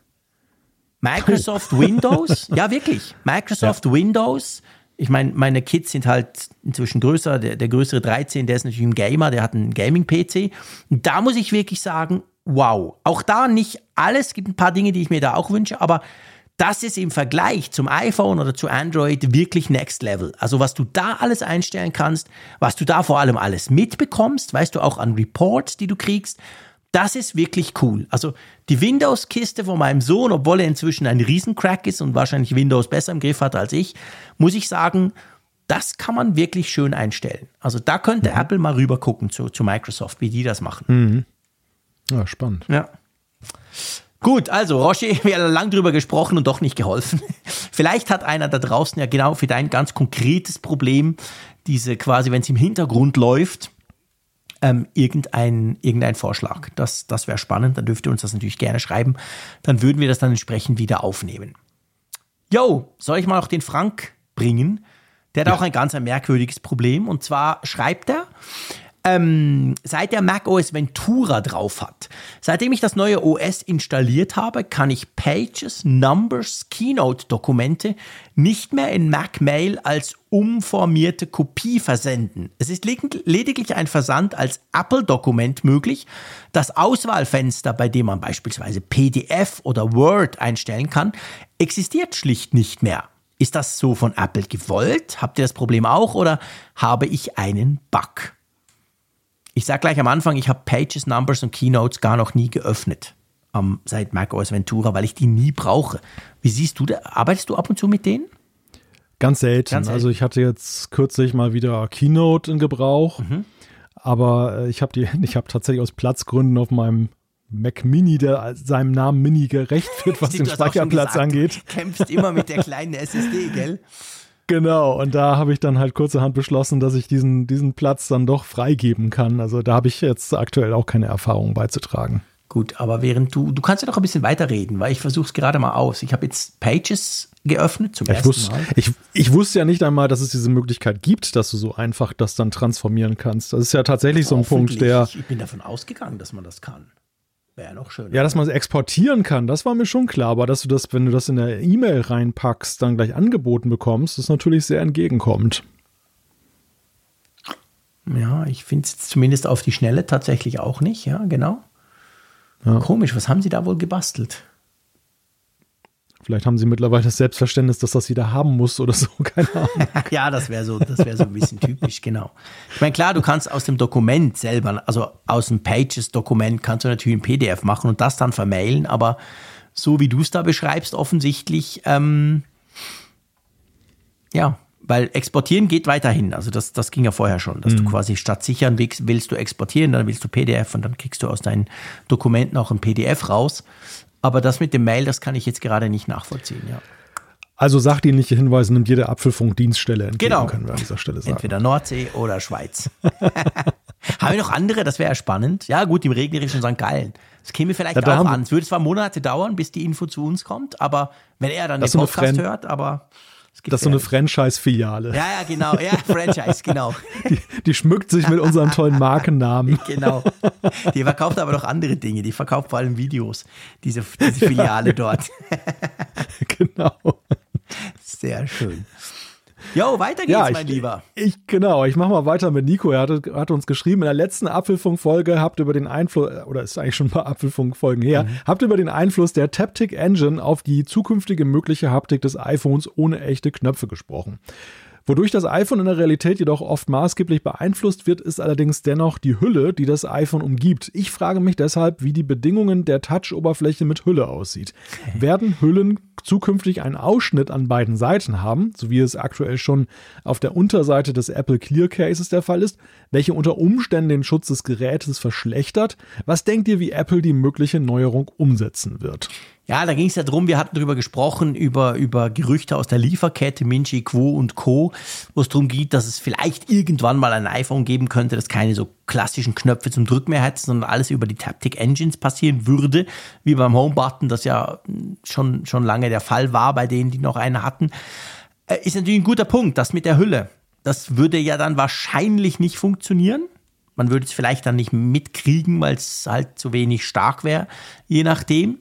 Microsoft Windows, ja wirklich, Microsoft ja. Windows Ich meine, meine Kids sind halt inzwischen größer. Der, der größere 13, der ist natürlich ein Gamer, der hat einen Gaming-PC. Da muss ich wirklich sagen, wow. Auch da nicht alles, es gibt ein paar Dinge, die ich mir da auch wünsche, aber das ist im Vergleich zum iPhone oder zu Android wirklich Next Level. Also was du da alles einstellen kannst, was du da vor allem alles mitbekommst, weißt du auch an Reports, die du kriegst, das ist wirklich cool. Also die Windows-Kiste von meinem Sohn, obwohl er inzwischen ein Riesencrack ist und wahrscheinlich Windows besser im Griff hat als ich, muss ich sagen, das kann man wirklich schön einstellen. Also da könnte mhm. Apple mal rüber gucken zu, zu Microsoft, wie die das machen. Mhm. Ja, spannend. Ja. Gut, also Roger, wir haben lang drüber gesprochen und doch nicht geholfen. Vielleicht hat einer da draußen ja genau für dein ganz konkretes Problem, diese quasi, wenn es im Hintergrund läuft, ähm, irgendein, irgendein Vorschlag. Das, das wäre spannend, dann dürft ihr uns das natürlich gerne schreiben. Dann würden wir das dann entsprechend wieder aufnehmen. Yo, soll ich mal noch den Frank bringen? Der hat ja. auch ein ganz ein merkwürdiges Problem. Und zwar schreibt er, ähm, seit der Mac OS Ventura drauf hat. Seitdem ich das neue OS installiert habe, kann ich Pages, Numbers, Keynote-Dokumente nicht mehr in Mac Mail als umformierte Kopie versenden. Es ist lediglich ein Versand als Apple-Dokument möglich. Das Auswahlfenster, bei dem man beispielsweise PDF oder Word einstellen kann, existiert schlicht nicht mehr. Ist das so von Apple gewollt? Habt ihr das Problem auch oder habe ich einen Bug? Ich sage gleich am Anfang, ich habe Pages, Numbers und Keynotes gar noch nie geöffnet um, seit macOS Ventura, weil ich die nie brauche. Wie siehst du, da, arbeitest du ab und zu mit denen? Ganz selten. Ganz selten. Also ich hatte jetzt kürzlich mal wieder Keynote in Gebrauch, mhm. aber äh, ich habe die, ich habe tatsächlich aus Platzgründen auf meinem Mac Mini, der seinem Namen Mini gerecht wird, was den Speicherplatz angeht. Du kämpfst immer mit der kleinen SSD, gell? Genau, und da habe ich dann halt kurzerhand beschlossen, dass ich diesen, diesen Platz dann doch freigeben kann. Also da habe ich jetzt aktuell auch keine Erfahrung beizutragen. Gut, aber während du, du kannst ja doch ein bisschen weiterreden, weil ich versuche es gerade mal aus. Ich habe jetzt Pages geöffnet zum ich ersten wusste, Mal. Ich, ich, wusste ja nicht einmal, dass es diese Möglichkeit gibt, dass du so einfach das dann transformieren kannst. Das ist ja tatsächlich so ein Punkt, der. Ich bin davon ausgegangen, dass man das kann. Wäre noch schön. Ja, dass man es exportieren kann, das war mir schon klar. Aber dass du das, wenn du das in der E-Mail reinpackst, dann gleich angeboten bekommst, ist natürlich sehr entgegenkommend. Ja, ich finde es zumindest auf die Schnelle tatsächlich auch nicht. Ja, genau. Ja. Komisch, was haben sie da wohl gebastelt? Vielleicht haben sie mittlerweile das Selbstverständnis, dass das jeder haben muss oder so, keine Ahnung. ja, das wäre so, das wäre so ein bisschen typisch, genau. Ich meine, klar, du kannst aus dem Dokument selber, also aus dem Pages-Dokument kannst du natürlich ein PDF machen und das dann vermailen, aber so wie du es da beschreibst, offensichtlich, ähm, ja, weil exportieren geht weiterhin. Also das, das ging ja vorher schon, dass mhm. du quasi statt sichern willst, willst du exportieren, dann willst du PDF und dann kriegst du aus deinen Dokumenten auch ein PDF raus. Aber das mit dem Mail, das kann ich jetzt gerade nicht nachvollziehen, ja. Also sachdienliche Hinweise nimmt jede Apfelfunk-Dienststelle entgegen, genau. können wir an dieser Stelle sagen. Entweder Nordsee oder Schweiz. Haben wir noch andere? Das wäre ja spannend. Ja, gut, im regnerischen St. Gallen. Das käme vielleicht ja, auch an. Es würde zwar Monate dauern, bis die Info zu uns kommt, aber wenn er dann den Podcast hört, aber das ist so eine Franchise-Filiale. Ja, ja, genau. Ja, Franchise, genau. Die, die, schmückt sich mit unserem tollen Markennamen. Genau. Die verkauft aber noch andere Dinge. Die verkauft vor allem Videos, diese, diese Filiale dort. Genau. Sehr schön. Jo, weiter geht's, ja, ich, mein Lieber. Ich, genau, ich mache mal weiter mit Nico. Er hat, hat uns geschrieben, in der letzten Apfelfunk-Folge habt über den Einfluss, oder ist eigentlich schon ein paar Apfelfunk-Folgen her, mhm. habt über den Einfluss der Taptic Engine auf die zukünftige mögliche Haptik des iPhones ohne echte Knöpfe gesprochen. Wodurch das iPhone in der Realität jedoch oft maßgeblich beeinflusst wird, ist allerdings dennoch die Hülle, die das iPhone umgibt. Ich frage mich deshalb, wie die Bedingungen der Touch-Oberfläche mit Hülle aussieht. Werden Hüllen zukünftig einen Ausschnitt an beiden Seiten haben, so wie es aktuell schon auf der Unterseite des Apple Clear Cases der Fall ist, welche unter Umständen den Schutz des Gerätes verschlechtert? Was denkt ihr, wie Apple die mögliche Neuerung umsetzen wird? Ja, da ging es ja drum, wir hatten darüber gesprochen, über, über Gerüchte aus der Lieferkette, Minchi, Quo und Co., wo es darum geht, dass es vielleicht irgendwann mal ein iPhone geben könnte, das keine so klassischen Knöpfe zum Drücken mehr hat, sondern alles über die Taptic Engines passieren würde, wie beim Home-Button, das ja schon, schon lange der Fall war bei denen, die noch eine hatten. Äh, ist natürlich ein guter Punkt, das mit der Hülle. Das würde ja dann wahrscheinlich nicht funktionieren. Man würde es vielleicht dann nicht mitkriegen, weil es halt zu wenig stark wäre, je nachdem.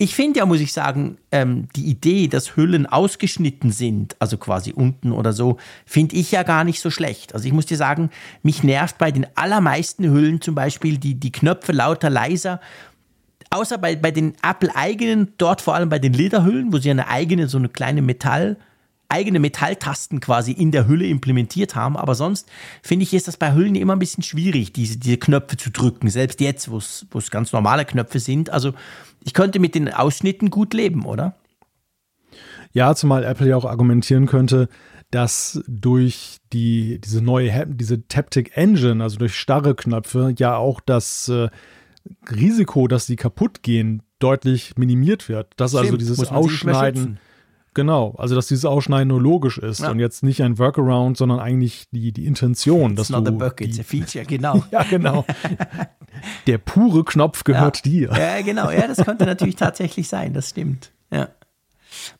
Ich finde ja, muss ich sagen, ähm, die Idee, dass Hüllen ausgeschnitten sind, also quasi unten oder so, finde ich ja gar nicht so schlecht. Also ich muss dir sagen, mich nervt bei den allermeisten Hüllen zum Beispiel die, die Knöpfe lauter, leiser. Außer bei, bei den Apple-eigenen, dort vor allem bei den Lederhüllen, wo sie eine eigene, so eine kleine Metall- eigene Metalltasten quasi in der Hülle implementiert haben. Aber sonst finde ich, ist das bei Hüllen immer ein bisschen schwierig, diese, diese Knöpfe zu drücken. Selbst jetzt, wo es ganz normale Knöpfe sind. Also ich könnte mit den Ausschnitten gut leben, oder? Ja, zumal Apple ja auch argumentieren könnte, dass durch die, diese neue, diese Taptic Engine, also durch starre Knöpfe, ja auch das äh, Risiko, dass sie kaputt gehen, deutlich minimiert wird. Dass also Stimmt, also dieses Ausschneiden Genau, also dass dieses Ausschneiden nur logisch ist ja. und jetzt nicht ein Workaround, sondern eigentlich die, die Intention. It's dass not du a bug, it's a feature, genau. ja, genau. Der pure Knopf gehört ja. dir. Ja, genau, ja, das könnte natürlich tatsächlich sein, das stimmt. Ja.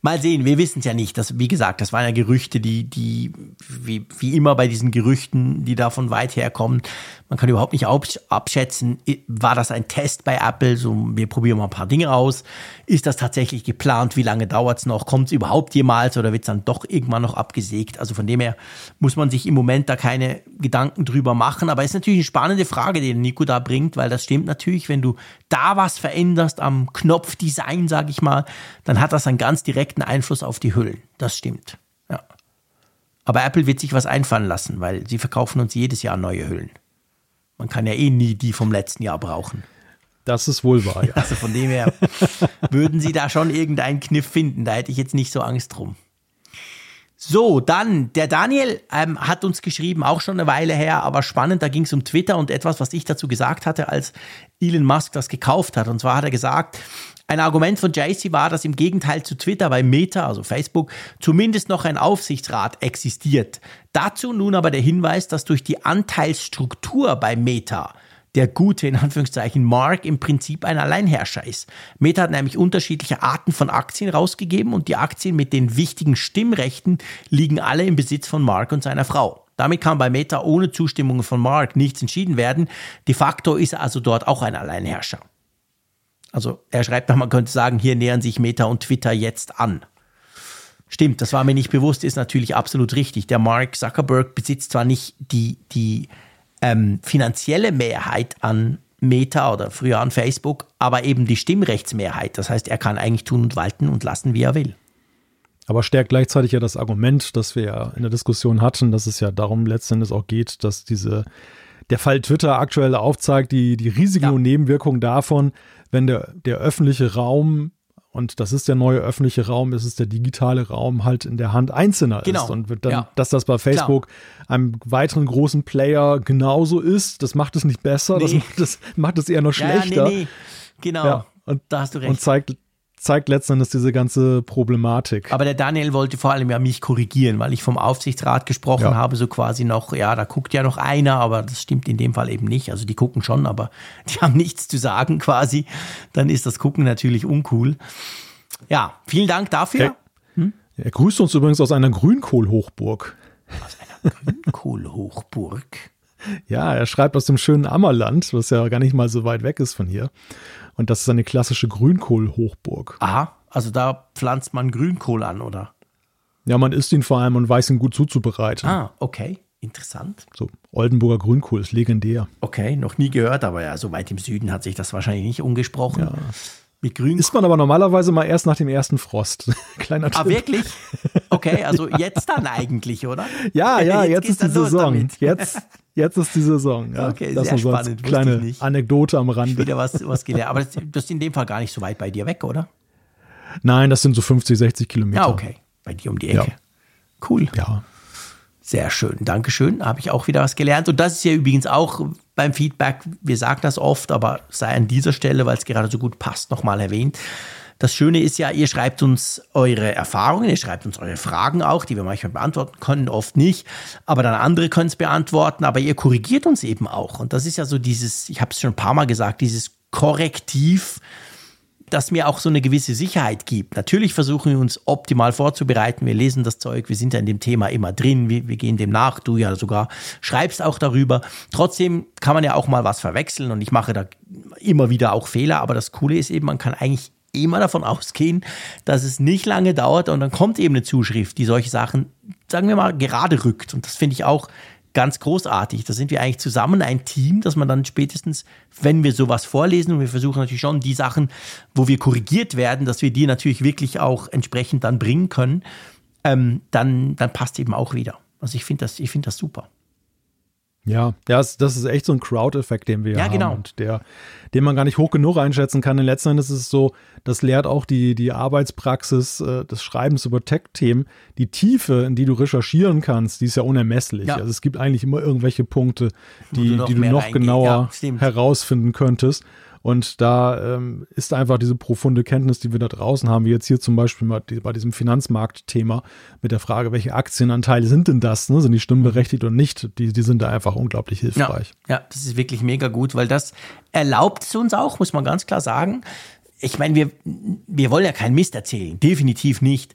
Mal sehen, wir wissen es ja nicht. Das, wie gesagt, das waren ja Gerüchte, die, die wie, wie immer bei diesen Gerüchten, die da von weit her kommen, man kann überhaupt nicht abschätzen, war das ein Test bei Apple, so wir probieren mal ein paar Dinge aus. Ist das tatsächlich geplant? Wie lange dauert es noch? Kommt es überhaupt jemals oder wird es dann doch irgendwann noch abgesägt? Also von dem her muss man sich im Moment da keine Gedanken drüber machen. Aber es ist natürlich eine spannende Frage, die Nico da bringt, weil das stimmt natürlich, wenn du da was veränderst am Knopfdesign, sage ich mal, dann hat das einen ganz direkten Einfluss auf die Hüllen. Das stimmt. Ja. Aber Apple wird sich was einfallen lassen, weil sie verkaufen uns jedes Jahr neue Hüllen. Man kann ja eh nie die vom letzten Jahr brauchen. Das ist wohl wahr, ja. Also von dem her würden Sie da schon irgendeinen Kniff finden. Da hätte ich jetzt nicht so Angst drum. So, dann, der Daniel ähm, hat uns geschrieben, auch schon eine Weile her, aber spannend, da ging es um Twitter und etwas, was ich dazu gesagt hatte, als Elon Musk das gekauft hat. Und zwar hat er gesagt, ein Argument von JC war, dass im Gegenteil zu Twitter bei Meta, also Facebook, zumindest noch ein Aufsichtsrat existiert. Dazu nun aber der Hinweis, dass durch die Anteilsstruktur bei Meta der gute, in Anführungszeichen, Mark im Prinzip ein Alleinherrscher ist. Meta hat nämlich unterschiedliche Arten von Aktien rausgegeben und die Aktien mit den wichtigen Stimmrechten liegen alle im Besitz von Mark und seiner Frau. Damit kann bei Meta ohne Zustimmung von Mark nichts entschieden werden. De facto ist er also dort auch ein Alleinherrscher. Also er schreibt noch, man könnte sagen, hier nähern sich Meta und Twitter jetzt an. Stimmt, das war mir nicht bewusst, ist natürlich absolut richtig. Der Mark Zuckerberg besitzt zwar nicht die, die ähm, finanzielle Mehrheit an Meta oder früher an Facebook, aber eben die Stimmrechtsmehrheit. Das heißt, er kann eigentlich tun und walten und lassen, wie er will. Aber stärkt gleichzeitig ja das Argument, das wir ja in der Diskussion hatten, dass es ja darum letztendlich auch geht, dass diese der Fall Twitter aktuell aufzeigt, die, die Risiken ja. und Nebenwirkungen davon, wenn der, der öffentliche Raum und das ist der neue öffentliche Raum, es ist der digitale Raum halt in der Hand Einzelner genau. ist. Und dann, ja. dass das bei Facebook Klar. einem weiteren großen Player genauso ist, das macht es nicht besser, nee. das macht es, macht es eher noch schlechter. Ja, nee, nee. Genau, ja, und, da hast du recht. Und zeigt, zeigt letztendlich diese ganze Problematik. Aber der Daniel wollte vor allem ja mich korrigieren, weil ich vom Aufsichtsrat gesprochen ja. habe, so quasi noch, ja, da guckt ja noch einer, aber das stimmt in dem Fall eben nicht. Also die gucken schon, aber die haben nichts zu sagen quasi. Dann ist das Gucken natürlich uncool. Ja, vielen Dank dafür. Hm? Er grüßt uns übrigens aus einer Grünkohlhochburg. Aus einer Grünkohlhochburg? Ja, er schreibt aus dem schönen Ammerland, was ja gar nicht mal so weit weg ist von hier. Und das ist eine klassische Grünkohl-Hochburg. Aha, also da pflanzt man Grünkohl an, oder? Ja, man isst ihn vor allem und weiß ihn gut zuzubereiten. Ah, okay. Interessant. So, Oldenburger Grünkohl ist legendär. Okay, noch nie gehört, aber ja, so weit im Süden hat sich das wahrscheinlich nicht umgesprochen. Ja. Mit Grün. Isst man aber normalerweise mal erst nach dem ersten Frost. Kleiner ah, Tipp. Ah, wirklich? Okay, also jetzt dann eigentlich, oder? Ja, ja, jetzt, jetzt ist die Saison. Jetzt, Jetzt ist die Saison. Ja. Okay, das sehr so spannend. Kleine Anekdote am Rande. Wieder was, was gelernt. Aber das, das, ist in dem Fall gar nicht so weit bei dir weg, oder? Nein, das sind so 50, 60 Kilometer. Ja, okay. Bei dir um die Ecke. Ja. Cool. Ja. Sehr schön. Dankeschön. Habe ich auch wieder was gelernt. Und das ist ja übrigens auch beim Feedback, wir sagen das oft, aber sei an dieser Stelle, weil es gerade so gut passt, nochmal erwähnt. Das Schöne ist ja, ihr schreibt uns eure Erfahrungen, ihr schreibt uns eure Fragen auch, die wir manchmal beantworten können, oft nicht. Aber dann andere können es beantworten, aber ihr korrigiert uns eben auch. Und das ist ja so dieses, ich habe es schon ein paar Mal gesagt, dieses Korrektiv, das mir auch so eine gewisse Sicherheit gibt. Natürlich versuchen wir uns optimal vorzubereiten. Wir lesen das Zeug, wir sind ja in dem Thema immer drin, wir, wir, gehen dem nach, du ja sogar schreibst auch darüber. Trotzdem kann man ja auch mal was verwechseln und ich mache da immer wieder auch Fehler, aber das Coole ist eben, man kann eigentlich immer davon ausgehen, dass es nicht lange dauert und dann kommt eben eine Zuschrift, die solche Sachen, sagen wir mal, gerade rückt. Und das finde ich auch ganz großartig. Da sind wir eigentlich zusammen ein Team, dass man dann spätestens, wenn wir sowas vorlesen und wir versuchen natürlich schon die Sachen, wo wir korrigiert werden, dass wir die natürlich wirklich auch entsprechend dann bringen können, ähm, dann, dann passt eben auch wieder. Also ich finde das, ich finde das super. Ja, das, das ist echt so ein Crowd-Effekt, den wir ja, haben genau. und der, den man gar nicht hoch genug einschätzen kann. In letzter Endes ist es so, das lehrt auch die, die Arbeitspraxis äh, des Schreibens über Tech-Themen. Die Tiefe, in die du recherchieren kannst, die ist ja unermesslich. Ja. Also es gibt eigentlich immer irgendwelche Punkte, die du noch die du noch genauer ja, herausfinden könntest. Und da ähm, ist einfach diese profunde Kenntnis, die wir da draußen haben, wie jetzt hier zum Beispiel mal die, bei diesem Finanzmarktthema mit der Frage, welche Aktienanteile sind denn das? Ne? Sind die stimmberechtigt oder nicht? Die, die sind da einfach unglaublich hilfreich. Ja, ja, das ist wirklich mega gut, weil das erlaubt es uns auch, muss man ganz klar sagen. Ich meine, wir, wir wollen ja keinen Mist erzählen, definitiv nicht.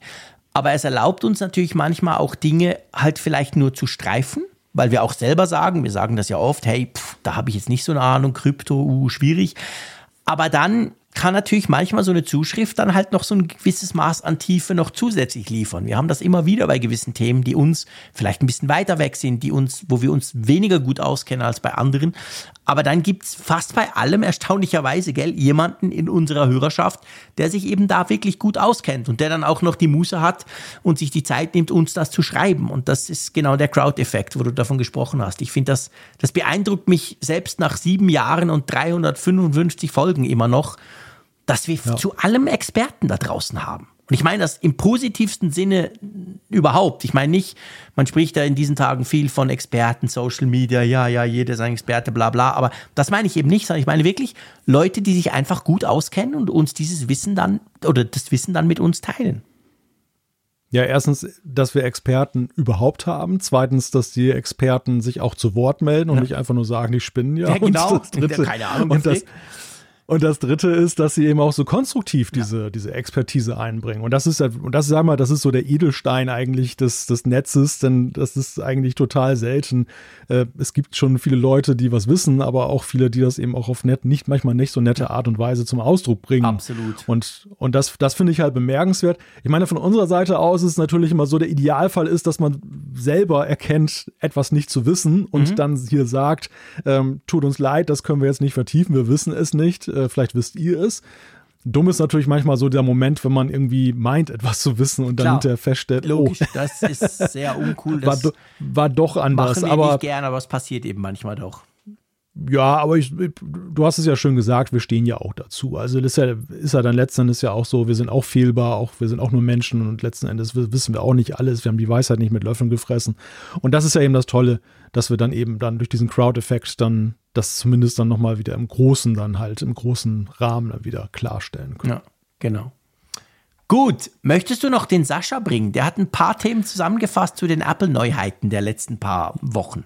Aber es erlaubt uns natürlich manchmal auch Dinge halt vielleicht nur zu streifen, weil wir auch selber sagen, wir sagen das ja oft, hey, pff, da habe ich jetzt nicht so eine Ahnung, Krypto, uh, schwierig. Aber dann kann natürlich manchmal so eine Zuschrift dann halt noch so ein gewisses Maß an Tiefe noch zusätzlich liefern. Wir haben das immer wieder bei gewissen Themen, die uns vielleicht ein bisschen weiter weg sind, die uns, wo wir uns weniger gut auskennen als bei anderen. Aber dann gibt's fast bei allem erstaunlicherweise, gell, jemanden in unserer Hörerschaft, der sich eben da wirklich gut auskennt und der dann auch noch die Muße hat und sich die Zeit nimmt, uns das zu schreiben. Und das ist genau der Crowd-Effekt, wo du davon gesprochen hast. Ich finde, das, das beeindruckt mich selbst nach sieben Jahren und 355 Folgen immer noch, dass wir zu allem Experten da draußen haben. Und ich meine das im positivsten Sinne überhaupt. Ich meine nicht, man spricht da in diesen Tagen viel von Experten, Social Media, ja, ja, jeder ist ein Experte, bla bla. Aber das meine ich eben nicht, sondern ich meine wirklich Leute, die sich einfach gut auskennen und uns dieses Wissen dann oder das Wissen dann mit uns teilen. Ja, erstens, dass wir Experten überhaupt haben. Zweitens, dass die Experten sich auch zu Wort melden und nicht einfach nur sagen, die spinnen ja. Ja, genau. Und das dritte, Keine Ahnung, und das. Und das dritte ist, dass sie eben auch so konstruktiv diese, diese Expertise einbringen. Und das ist, ja- und das, sag mal, das ist so der Edelstein eigentlich des, des Netzes, denn das ist eigentlich total selten. Äh, es gibt schon viele Leute, die was wissen, aber auch viele, die das eben auch auf nett, nicht, manchmal nicht so nette Art und Weise zum Ausdruck bringen. Absolut. Und, und das, das finde ich halt bemerkenswert. Ich meine, von unserer Seite aus ist es natürlich immer so, der Idealfall ist, dass man selber erkennt, etwas nicht zu wissen und Mhm. dann hier sagt, ähm, tut uns leid, das können wir jetzt nicht vertiefen, wir wissen es nicht, äh, vielleicht wisst ihr es. Dumm ist natürlich manchmal so der Moment, wenn man irgendwie meint, etwas zu wissen und dann Klar. hinterher feststellt, Logisch, oh, das ist sehr uncool. war, do, war doch anders. machen wir Aber nicht gerne, aber es passiert eben manchmal doch. Ja, aber ich, du hast es ja schön gesagt, wir stehen ja auch dazu. Also ist ja, ist ja dann letzten Endes ja auch so, wir sind auch fehlbar, auch wir sind auch nur Menschen und letzten Endes wissen wir auch nicht alles. Wir haben die Weisheit nicht mit Löffeln gefressen. Und das ist ja eben das Tolle, dass wir dann eben dann durch diesen Crowd-Effekt dann das zumindest dann nochmal wieder im Großen dann halt, im großen Rahmen dann wieder klarstellen können. Ja, genau. Gut, möchtest du noch den Sascha bringen? Der hat ein paar Themen zusammengefasst zu den Apple-Neuheiten der letzten paar Wochen.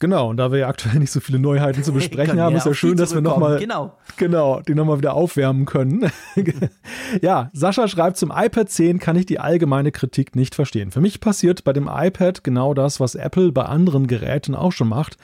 Genau, und da wir ja aktuell nicht so viele Neuheiten zu besprechen haben, ist ja schön, dass wir nochmal Genau. genau, die nochmal wieder aufwärmen können. ja, Sascha schreibt zum iPad 10 kann ich die allgemeine Kritik nicht verstehen. Für mich passiert bei dem iPad genau das, was Apple bei anderen Geräten auch schon macht.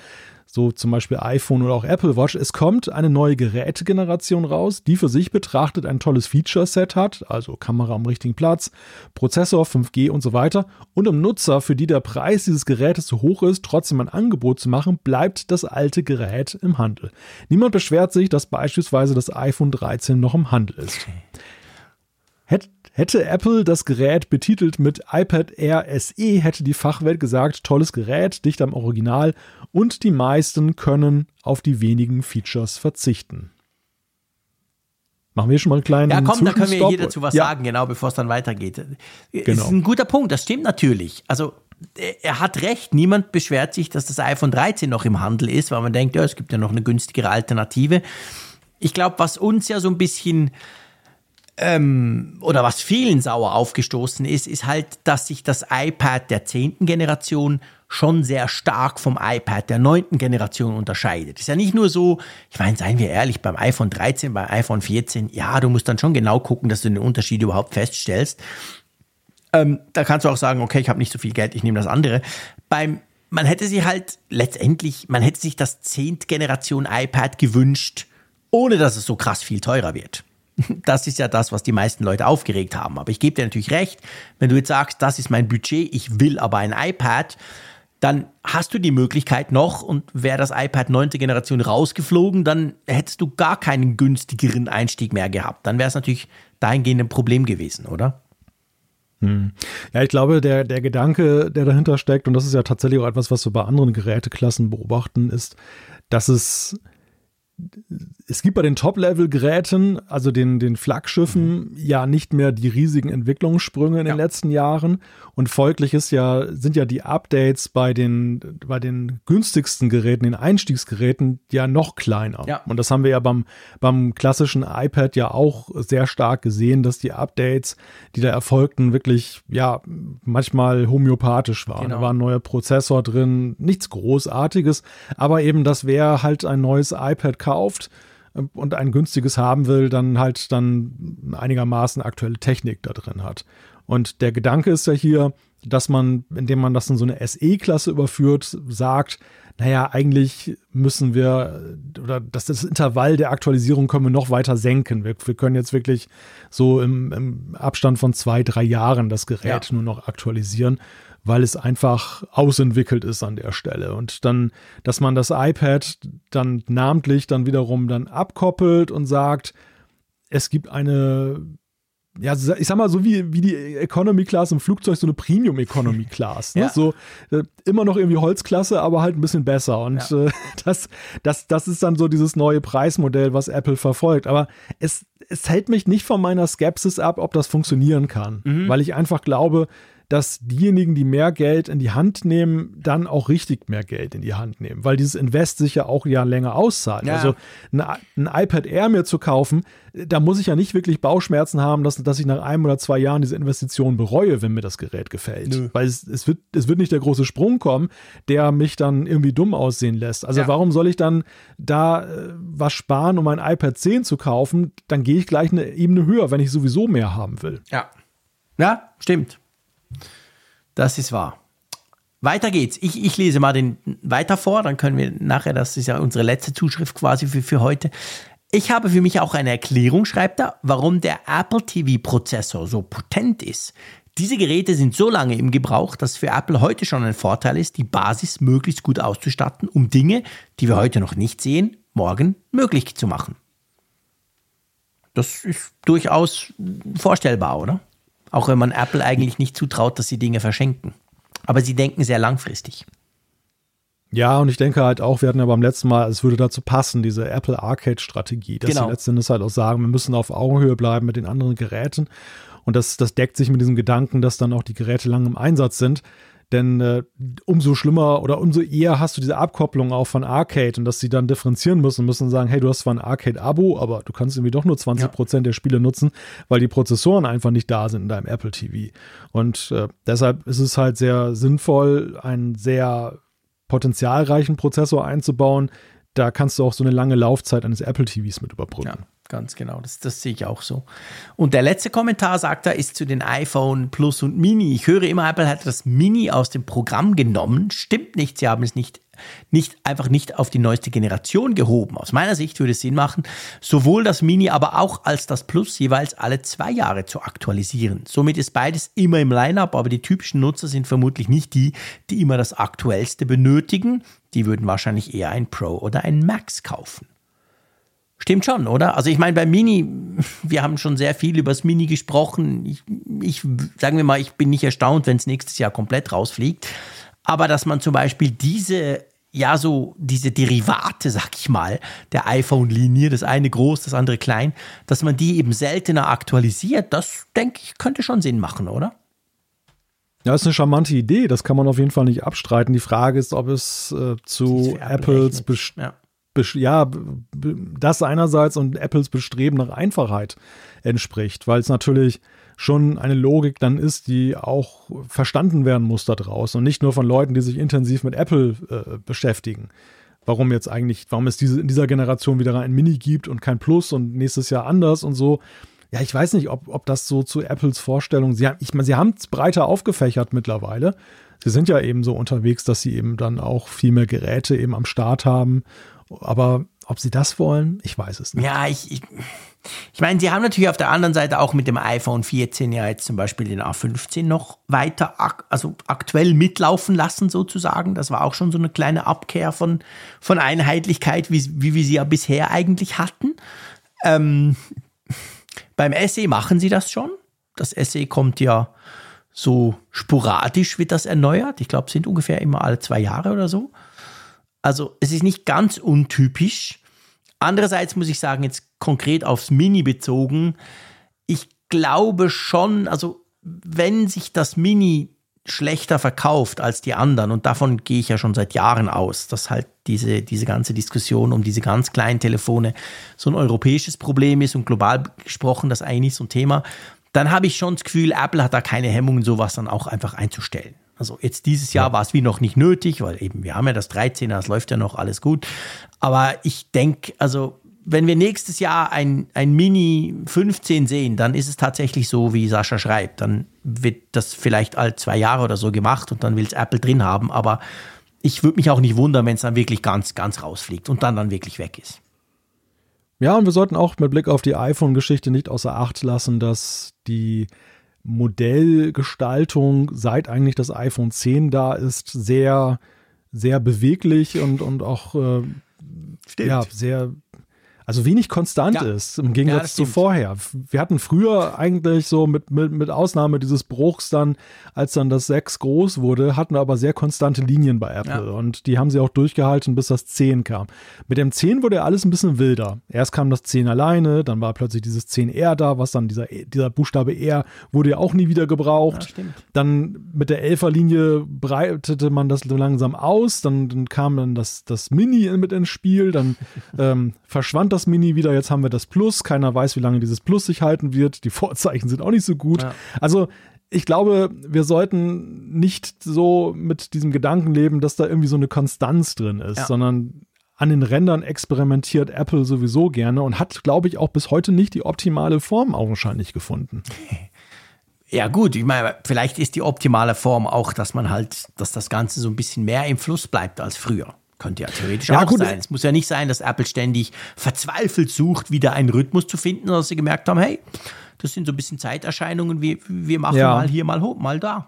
So zum Beispiel iPhone oder auch Apple Watch. Es kommt eine neue Gerätegeneration raus, die für sich betrachtet ein tolles Feature-Set hat, also Kamera am richtigen Platz, Prozessor, 5G und so weiter. Und um Nutzer, für die der Preis dieses Gerätes zu hoch ist, trotzdem ein Angebot zu machen, bleibt das alte Gerät im Handel. Niemand beschwert sich, dass beispielsweise das iPhone 13 noch im Handel ist. Hätt- Hätte Apple das Gerät betitelt mit iPad Air SE, hätte die Fachwelt gesagt, tolles Gerät, dicht am Original und die meisten können auf die wenigen Features verzichten. Machen wir schon mal einen kleinen Ja, komm, da können wir hier dazu was ja, sagen, genau, bevor es dann weitergeht. Genau. Das ist ein guter Punkt, das stimmt natürlich. Also, er- er hat recht, niemand beschwert sich, dass das iPhone 13 noch im Handel ist, weil man denkt, ja, es gibt ja noch eine günstigere Alternative. Ich glaube, was uns ja so ein bisschen ähm, oder was vielen sauer aufgestoßen ist, ist halt, dass sich das iPad der zehnten Generation schon sehr stark vom iPad der neunten Generation unterscheidet. Ist ja nicht nur so, ich meine, seien wir ehrlich, beim iPhone 13, beim iPhone 14, ja, du musst dann schon genau gucken, dass du den Unterschied überhaupt feststellst. Ähm, da kannst du auch sagen, okay, ich habe nicht so viel Geld, ich nehme das andere. Beim, man hätte sich halt letztendlich, man hätte sich das zehnt Generation iPad gewünscht, ohne dass es so krass viel teurer wird. Das ist ja das, was die meisten Leute aufgeregt haben. Aber ich gebe dir natürlich recht, wenn du jetzt sagst, das ist mein Budget, ich will aber ein iPad, dann hast du die Möglichkeit noch und wäre das iPad 9. Generation rausgeflogen, dann hättest du gar keinen günstigeren Einstieg mehr gehabt. Dann wäre es natürlich dahingehend ein Problem gewesen, oder? Hm. Ja, ich glaube, der, der Gedanke, der dahinter steckt, und das ist ja tatsächlich auch etwas, was wir bei anderen Geräteklassen beobachten, ist, dass es es gibt bei den Top-Level-Geräten, also den, den Flaggschiffen, mhm. ja nicht mehr die riesigen Entwicklungssprünge in ja. den letzten Jahren. Und folglich ist ja, sind ja die Updates bei den, bei den günstigsten Geräten, den Einstiegsgeräten, ja noch kleiner. Ja. Und das haben wir ja beim, beim klassischen iPad ja auch sehr stark gesehen, dass die Updates, die da erfolgten, wirklich, ja, manchmal homöopathisch waren. Genau. Da war ein neuer Prozessor drin, nichts Großartiges, aber eben, das wäre halt ein neues iPad kauft und ein günstiges haben will, dann halt dann einigermaßen aktuelle Technik da drin hat. Und der Gedanke ist ja hier, dass man, indem man das in so eine SE-Klasse überführt, sagt, naja, eigentlich müssen wir, oder dass das Intervall der Aktualisierung können wir noch weiter senken. Wir, wir können jetzt wirklich so im, im, Abstand von zwei, drei Jahren das Gerät ja. nur noch aktualisieren weil es einfach ausentwickelt ist an der Stelle. Und dann, dass man das iPad dann namentlich dann wiederum dann abkoppelt und sagt, es gibt eine ja, ich sag mal, so wie, wie die Economy Class im Flugzeug, so eine Premium Economy Class. Ne? ja. So äh, immer noch irgendwie Holzklasse, aber halt ein bisschen besser. Und ja. äh, das, das, das ist dann so dieses neue Preismodell, was Apple verfolgt. Aber es, es hält mich nicht von meiner Skepsis ab, ob das funktionieren kann. Mhm. Weil ich einfach glaube, dass diejenigen, die mehr Geld in die Hand nehmen, dann auch richtig mehr Geld in die Hand nehmen, weil dieses Invest sich ja auch ja länger auszahlt. Ja. Also ein, ein, iPad Air mir zu kaufen, da muss ich ja nicht wirklich Bauchschmerzen haben, dass, dass ich nach einem oder zwei Jahren diese Investition bereue, wenn mir das Gerät gefällt. Nö. Weil es, es, wird, es wird nicht der große Sprung kommen, der mich dann irgendwie dumm aussehen lässt. Also ja. warum soll ich dann da äh, was sparen, um ein iPad 10 zu kaufen? Dann gehe ich gleich eine Ebene höher, wenn ich sowieso mehr haben will. Ja. Ja, stimmt. Das ist wahr. Weiter geht's. Ich, ich lese mal den weiter vor, dann können wir nachher, das ist ja unsere letzte Zuschrift quasi für, für heute. Ich habe für mich auch eine Erklärung, schreibt er, warum der Apple TV-Prozessor so potent ist. Diese Geräte sind so lange im Gebrauch, dass für Apple heute schon ein Vorteil ist, die Basis möglichst gut auszustatten, um Dinge, die wir heute noch nicht sehen, morgen möglich zu machen. Das ist durchaus vorstellbar, oder? Auch wenn man Apple eigentlich nicht zutraut, dass sie Dinge verschenken. Aber sie denken sehr langfristig. Ja, und ich denke halt auch, wir hatten ja beim letzten Mal, es würde dazu passen, diese Apple Arcade-Strategie, dass genau. sie letztendlich halt auch sagen, wir müssen auf Augenhöhe bleiben mit den anderen Geräten. Und das, das deckt sich mit diesem Gedanken, dass dann auch die Geräte lang im Einsatz sind. Denn äh, umso schlimmer oder umso eher hast du diese Abkopplung auch von Arcade und dass sie dann differenzieren müssen, müssen sagen, hey, du hast zwar ein Arcade-Abo, aber du kannst irgendwie doch nur 20% ja. der Spiele nutzen, weil die Prozessoren einfach nicht da sind in deinem Apple TV. Und äh, deshalb ist es halt sehr sinnvoll, einen sehr potenzialreichen Prozessor einzubauen. Da kannst du auch so eine lange Laufzeit eines Apple TVs mit überbrücken. Ja. Ganz genau, das, das sehe ich auch so. Und der letzte Kommentar, sagt er, ist zu den iPhone Plus und Mini. Ich höre immer, Apple hat das Mini aus dem Programm genommen. Stimmt nicht, sie haben es nicht, nicht einfach nicht auf die neueste Generation gehoben. Aus meiner Sicht würde es Sinn machen, sowohl das Mini, aber auch als das Plus jeweils alle zwei Jahre zu aktualisieren. Somit ist beides immer im Lineup, aber die typischen Nutzer sind vermutlich nicht die, die immer das aktuellste benötigen. Die würden wahrscheinlich eher ein Pro oder ein Max kaufen. Stimmt schon, oder? Also ich meine, bei Mini, wir haben schon sehr viel über das Mini gesprochen. Ich, ich sagen wir mal, ich bin nicht erstaunt, wenn es nächstes Jahr komplett rausfliegt. Aber dass man zum Beispiel diese, ja, so diese Derivate, sag ich mal, der iPhone-Linie, das eine groß, das andere klein, dass man die eben seltener aktualisiert, das denke ich, könnte schon Sinn machen, oder? Ja, ist eine charmante Idee, das kann man auf jeden Fall nicht abstreiten. Die Frage ist, ob es äh, zu Apples ja ja, das einerseits und Apples Bestreben nach Einfachheit entspricht, weil es natürlich schon eine Logik dann ist, die auch verstanden werden muss da draußen und nicht nur von Leuten, die sich intensiv mit Apple äh, beschäftigen. Warum jetzt eigentlich, warum es diese, in dieser Generation wieder ein Mini gibt und kein Plus und nächstes Jahr anders und so. Ja, ich weiß nicht, ob, ob das so zu Apples Vorstellung, sie ich meine, sie haben es breiter aufgefächert mittlerweile. Sie sind ja eben so unterwegs, dass sie eben dann auch viel mehr Geräte eben am Start haben aber ob sie das wollen, ich weiß es nicht. Ja, ich, ich, ich meine, sie haben natürlich auf der anderen Seite auch mit dem iPhone 14 ja jetzt zum Beispiel den A15 noch weiter, ak also aktuell mitlaufen lassen sozusagen. Das war auch schon so eine kleine Abkehr von, von Einheitlichkeit, wie, wie wir sie ja bisher eigentlich hatten. Ähm, beim SE machen sie das schon. Das SE kommt ja so sporadisch, wird das erneuert. Ich glaube, es sind ungefähr immer alle zwei Jahre oder so. Also es ist nicht ganz untypisch. Andererseits muss ich sagen, jetzt konkret aufs Mini bezogen, ich glaube schon, also wenn sich das Mini schlechter verkauft als die anderen, und davon gehe ich ja schon seit Jahren aus, dass halt diese, diese ganze Diskussion um diese ganz kleinen Telefone so ein europäisches Problem ist und global gesprochen das eigentlich so ein Thema, dann habe ich schon das Gefühl, Apple hat da keine Hemmungen, sowas dann auch einfach einzustellen. Also jetzt dieses Jahr ja. war es wie noch nicht nötig, weil eben wir haben ja das 13er, das läuft ja noch alles gut. Aber ich denke, also wenn wir nächstes Jahr ein, ein Mini 15 sehen, dann ist es tatsächlich so, wie Sascha schreibt. Dann wird das vielleicht all zwei Jahre oder so gemacht und dann will es Apple drin haben. Aber ich würde mich auch nicht wundern, wenn es dann wirklich ganz, ganz rausfliegt und dann dann wirklich weg ist. Ja, und wir sollten auch mit Blick auf die iPhone-Geschichte nicht außer Acht lassen, dass die Modellgestaltung, seit eigentlich das iPhone 10 da ist, sehr, sehr beweglich und, und auch äh, ja, sehr also wenig konstant ja. ist im Gegensatz ja, zu vorher. Wir hatten früher eigentlich so mit, mit, mit Ausnahme dieses Bruchs dann, als dann das 6 groß wurde, hatten wir aber sehr konstante Linien bei Apple ja. und die haben sie auch durchgehalten, bis das 10 kam. Mit dem 10 wurde ja alles ein bisschen wilder. Erst kam das 10 alleine, dann war plötzlich dieses 10R da, was dann dieser, dieser Buchstabe R wurde ja auch nie wieder gebraucht. dann mit der 11er Linie breitete man das langsam aus, dann, dann kam dann das, das Mini mit ins Spiel, dann ähm, verschwand das das Mini wieder, jetzt haben wir das Plus. Keiner weiß, wie lange dieses Plus sich halten wird. Die Vorzeichen sind auch nicht so gut. Ja. Also ich glaube, wir sollten nicht so mit diesem Gedanken leben, dass da irgendwie so eine Konstanz drin ist, ja. sondern an den Rändern experimentiert Apple sowieso gerne und hat, glaube ich, auch bis heute nicht die optimale Form augenscheinlich gefunden. Ja, gut, ich meine, vielleicht ist die optimale Form auch, dass man halt, dass das Ganze so ein bisschen mehr im Fluss bleibt als früher. Könnte ja theoretisch ja, auch gut. sein. Es muss ja nicht sein, dass Apple ständig verzweifelt sucht, wieder einen Rhythmus zu finden, dass sie gemerkt haben, hey, das sind so ein bisschen Zeiterscheinungen, wir, wir machen ja. mal hier, mal hoch, mal da.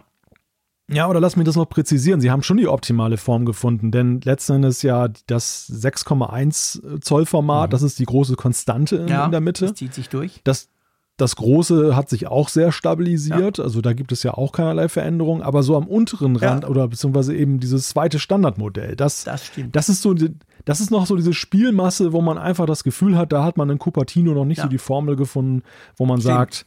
Ja, oder lass mich das noch präzisieren. Sie haben schon die optimale Form gefunden, denn letzten Endes ja das 6,1 Zoll Format, mhm. das ist die große Konstante in, ja, in der Mitte. Das zieht sich durch. Das, das große hat sich auch sehr stabilisiert, ja. also da gibt es ja auch keinerlei Veränderungen, aber so am unteren Rand ja. oder beziehungsweise eben dieses zweite Standardmodell, das, das, stimmt. das ist so, das ist noch so diese Spielmasse, wo man einfach das Gefühl hat, da hat man in Cupertino noch nicht ja. so die Formel gefunden, wo man stimmt. sagt,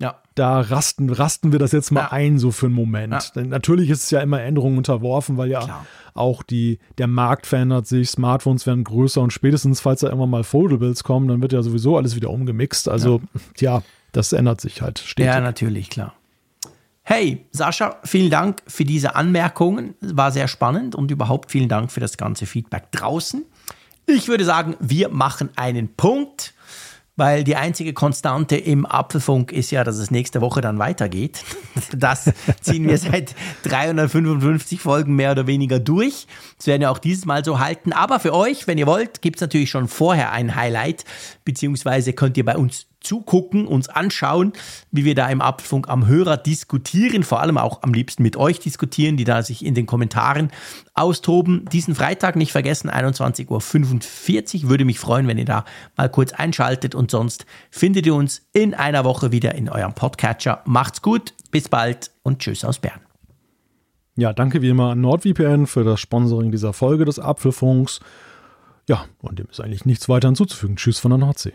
ja. Da rasten, rasten wir das jetzt mal ja. ein, so für einen Moment. Ja. Denn natürlich ist es ja immer Änderungen unterworfen, weil ja Klar. auch die, der Markt verändert sich, Smartphones werden größer und spätestens, falls da irgendwann mal Foldables kommen, dann wird ja sowieso alles wieder umgemixt. Also, ja, das ändert sich halt stetig. Ja, natürlich, klar. Hey, Sascha, vielen Dank für diese Anmerkungen. War sehr spannend und überhaupt vielen Dank für das ganze Feedback draußen. Ich würde sagen, wir machen einen Punkt weil die einzige Konstante im Apfelfunk ist ja, dass es nächste Woche dann weitergeht. Das ziehen wir seit 355 Folgen mehr oder weniger durch. Das werden wir auch dieses Mal so halten. Aber für euch, wenn ihr wollt, gibt es natürlich schon vorher ein Highlight, beziehungsweise könnt ihr bei uns zugucken, uns anschauen, wie wir da im Apfelfunk am Hörer diskutieren, vor allem auch am liebsten mit euch diskutieren, die da sich in den Kommentaren austoben. Diesen Freitag nicht vergessen, 21.45 Uhr. Würde mich freuen, wenn ihr da mal kurz einschaltet und sonst findet ihr uns in einer Woche wieder in eurem Podcatcher. Macht's gut, bis bald und tschüss aus Bern. Ja, danke wie immer an NordVPN für das Sponsoring dieser Folge des Apfelfunks. Ja, und dem ist eigentlich nichts weiter hinzuzufügen. Tschüss von der Nordsee.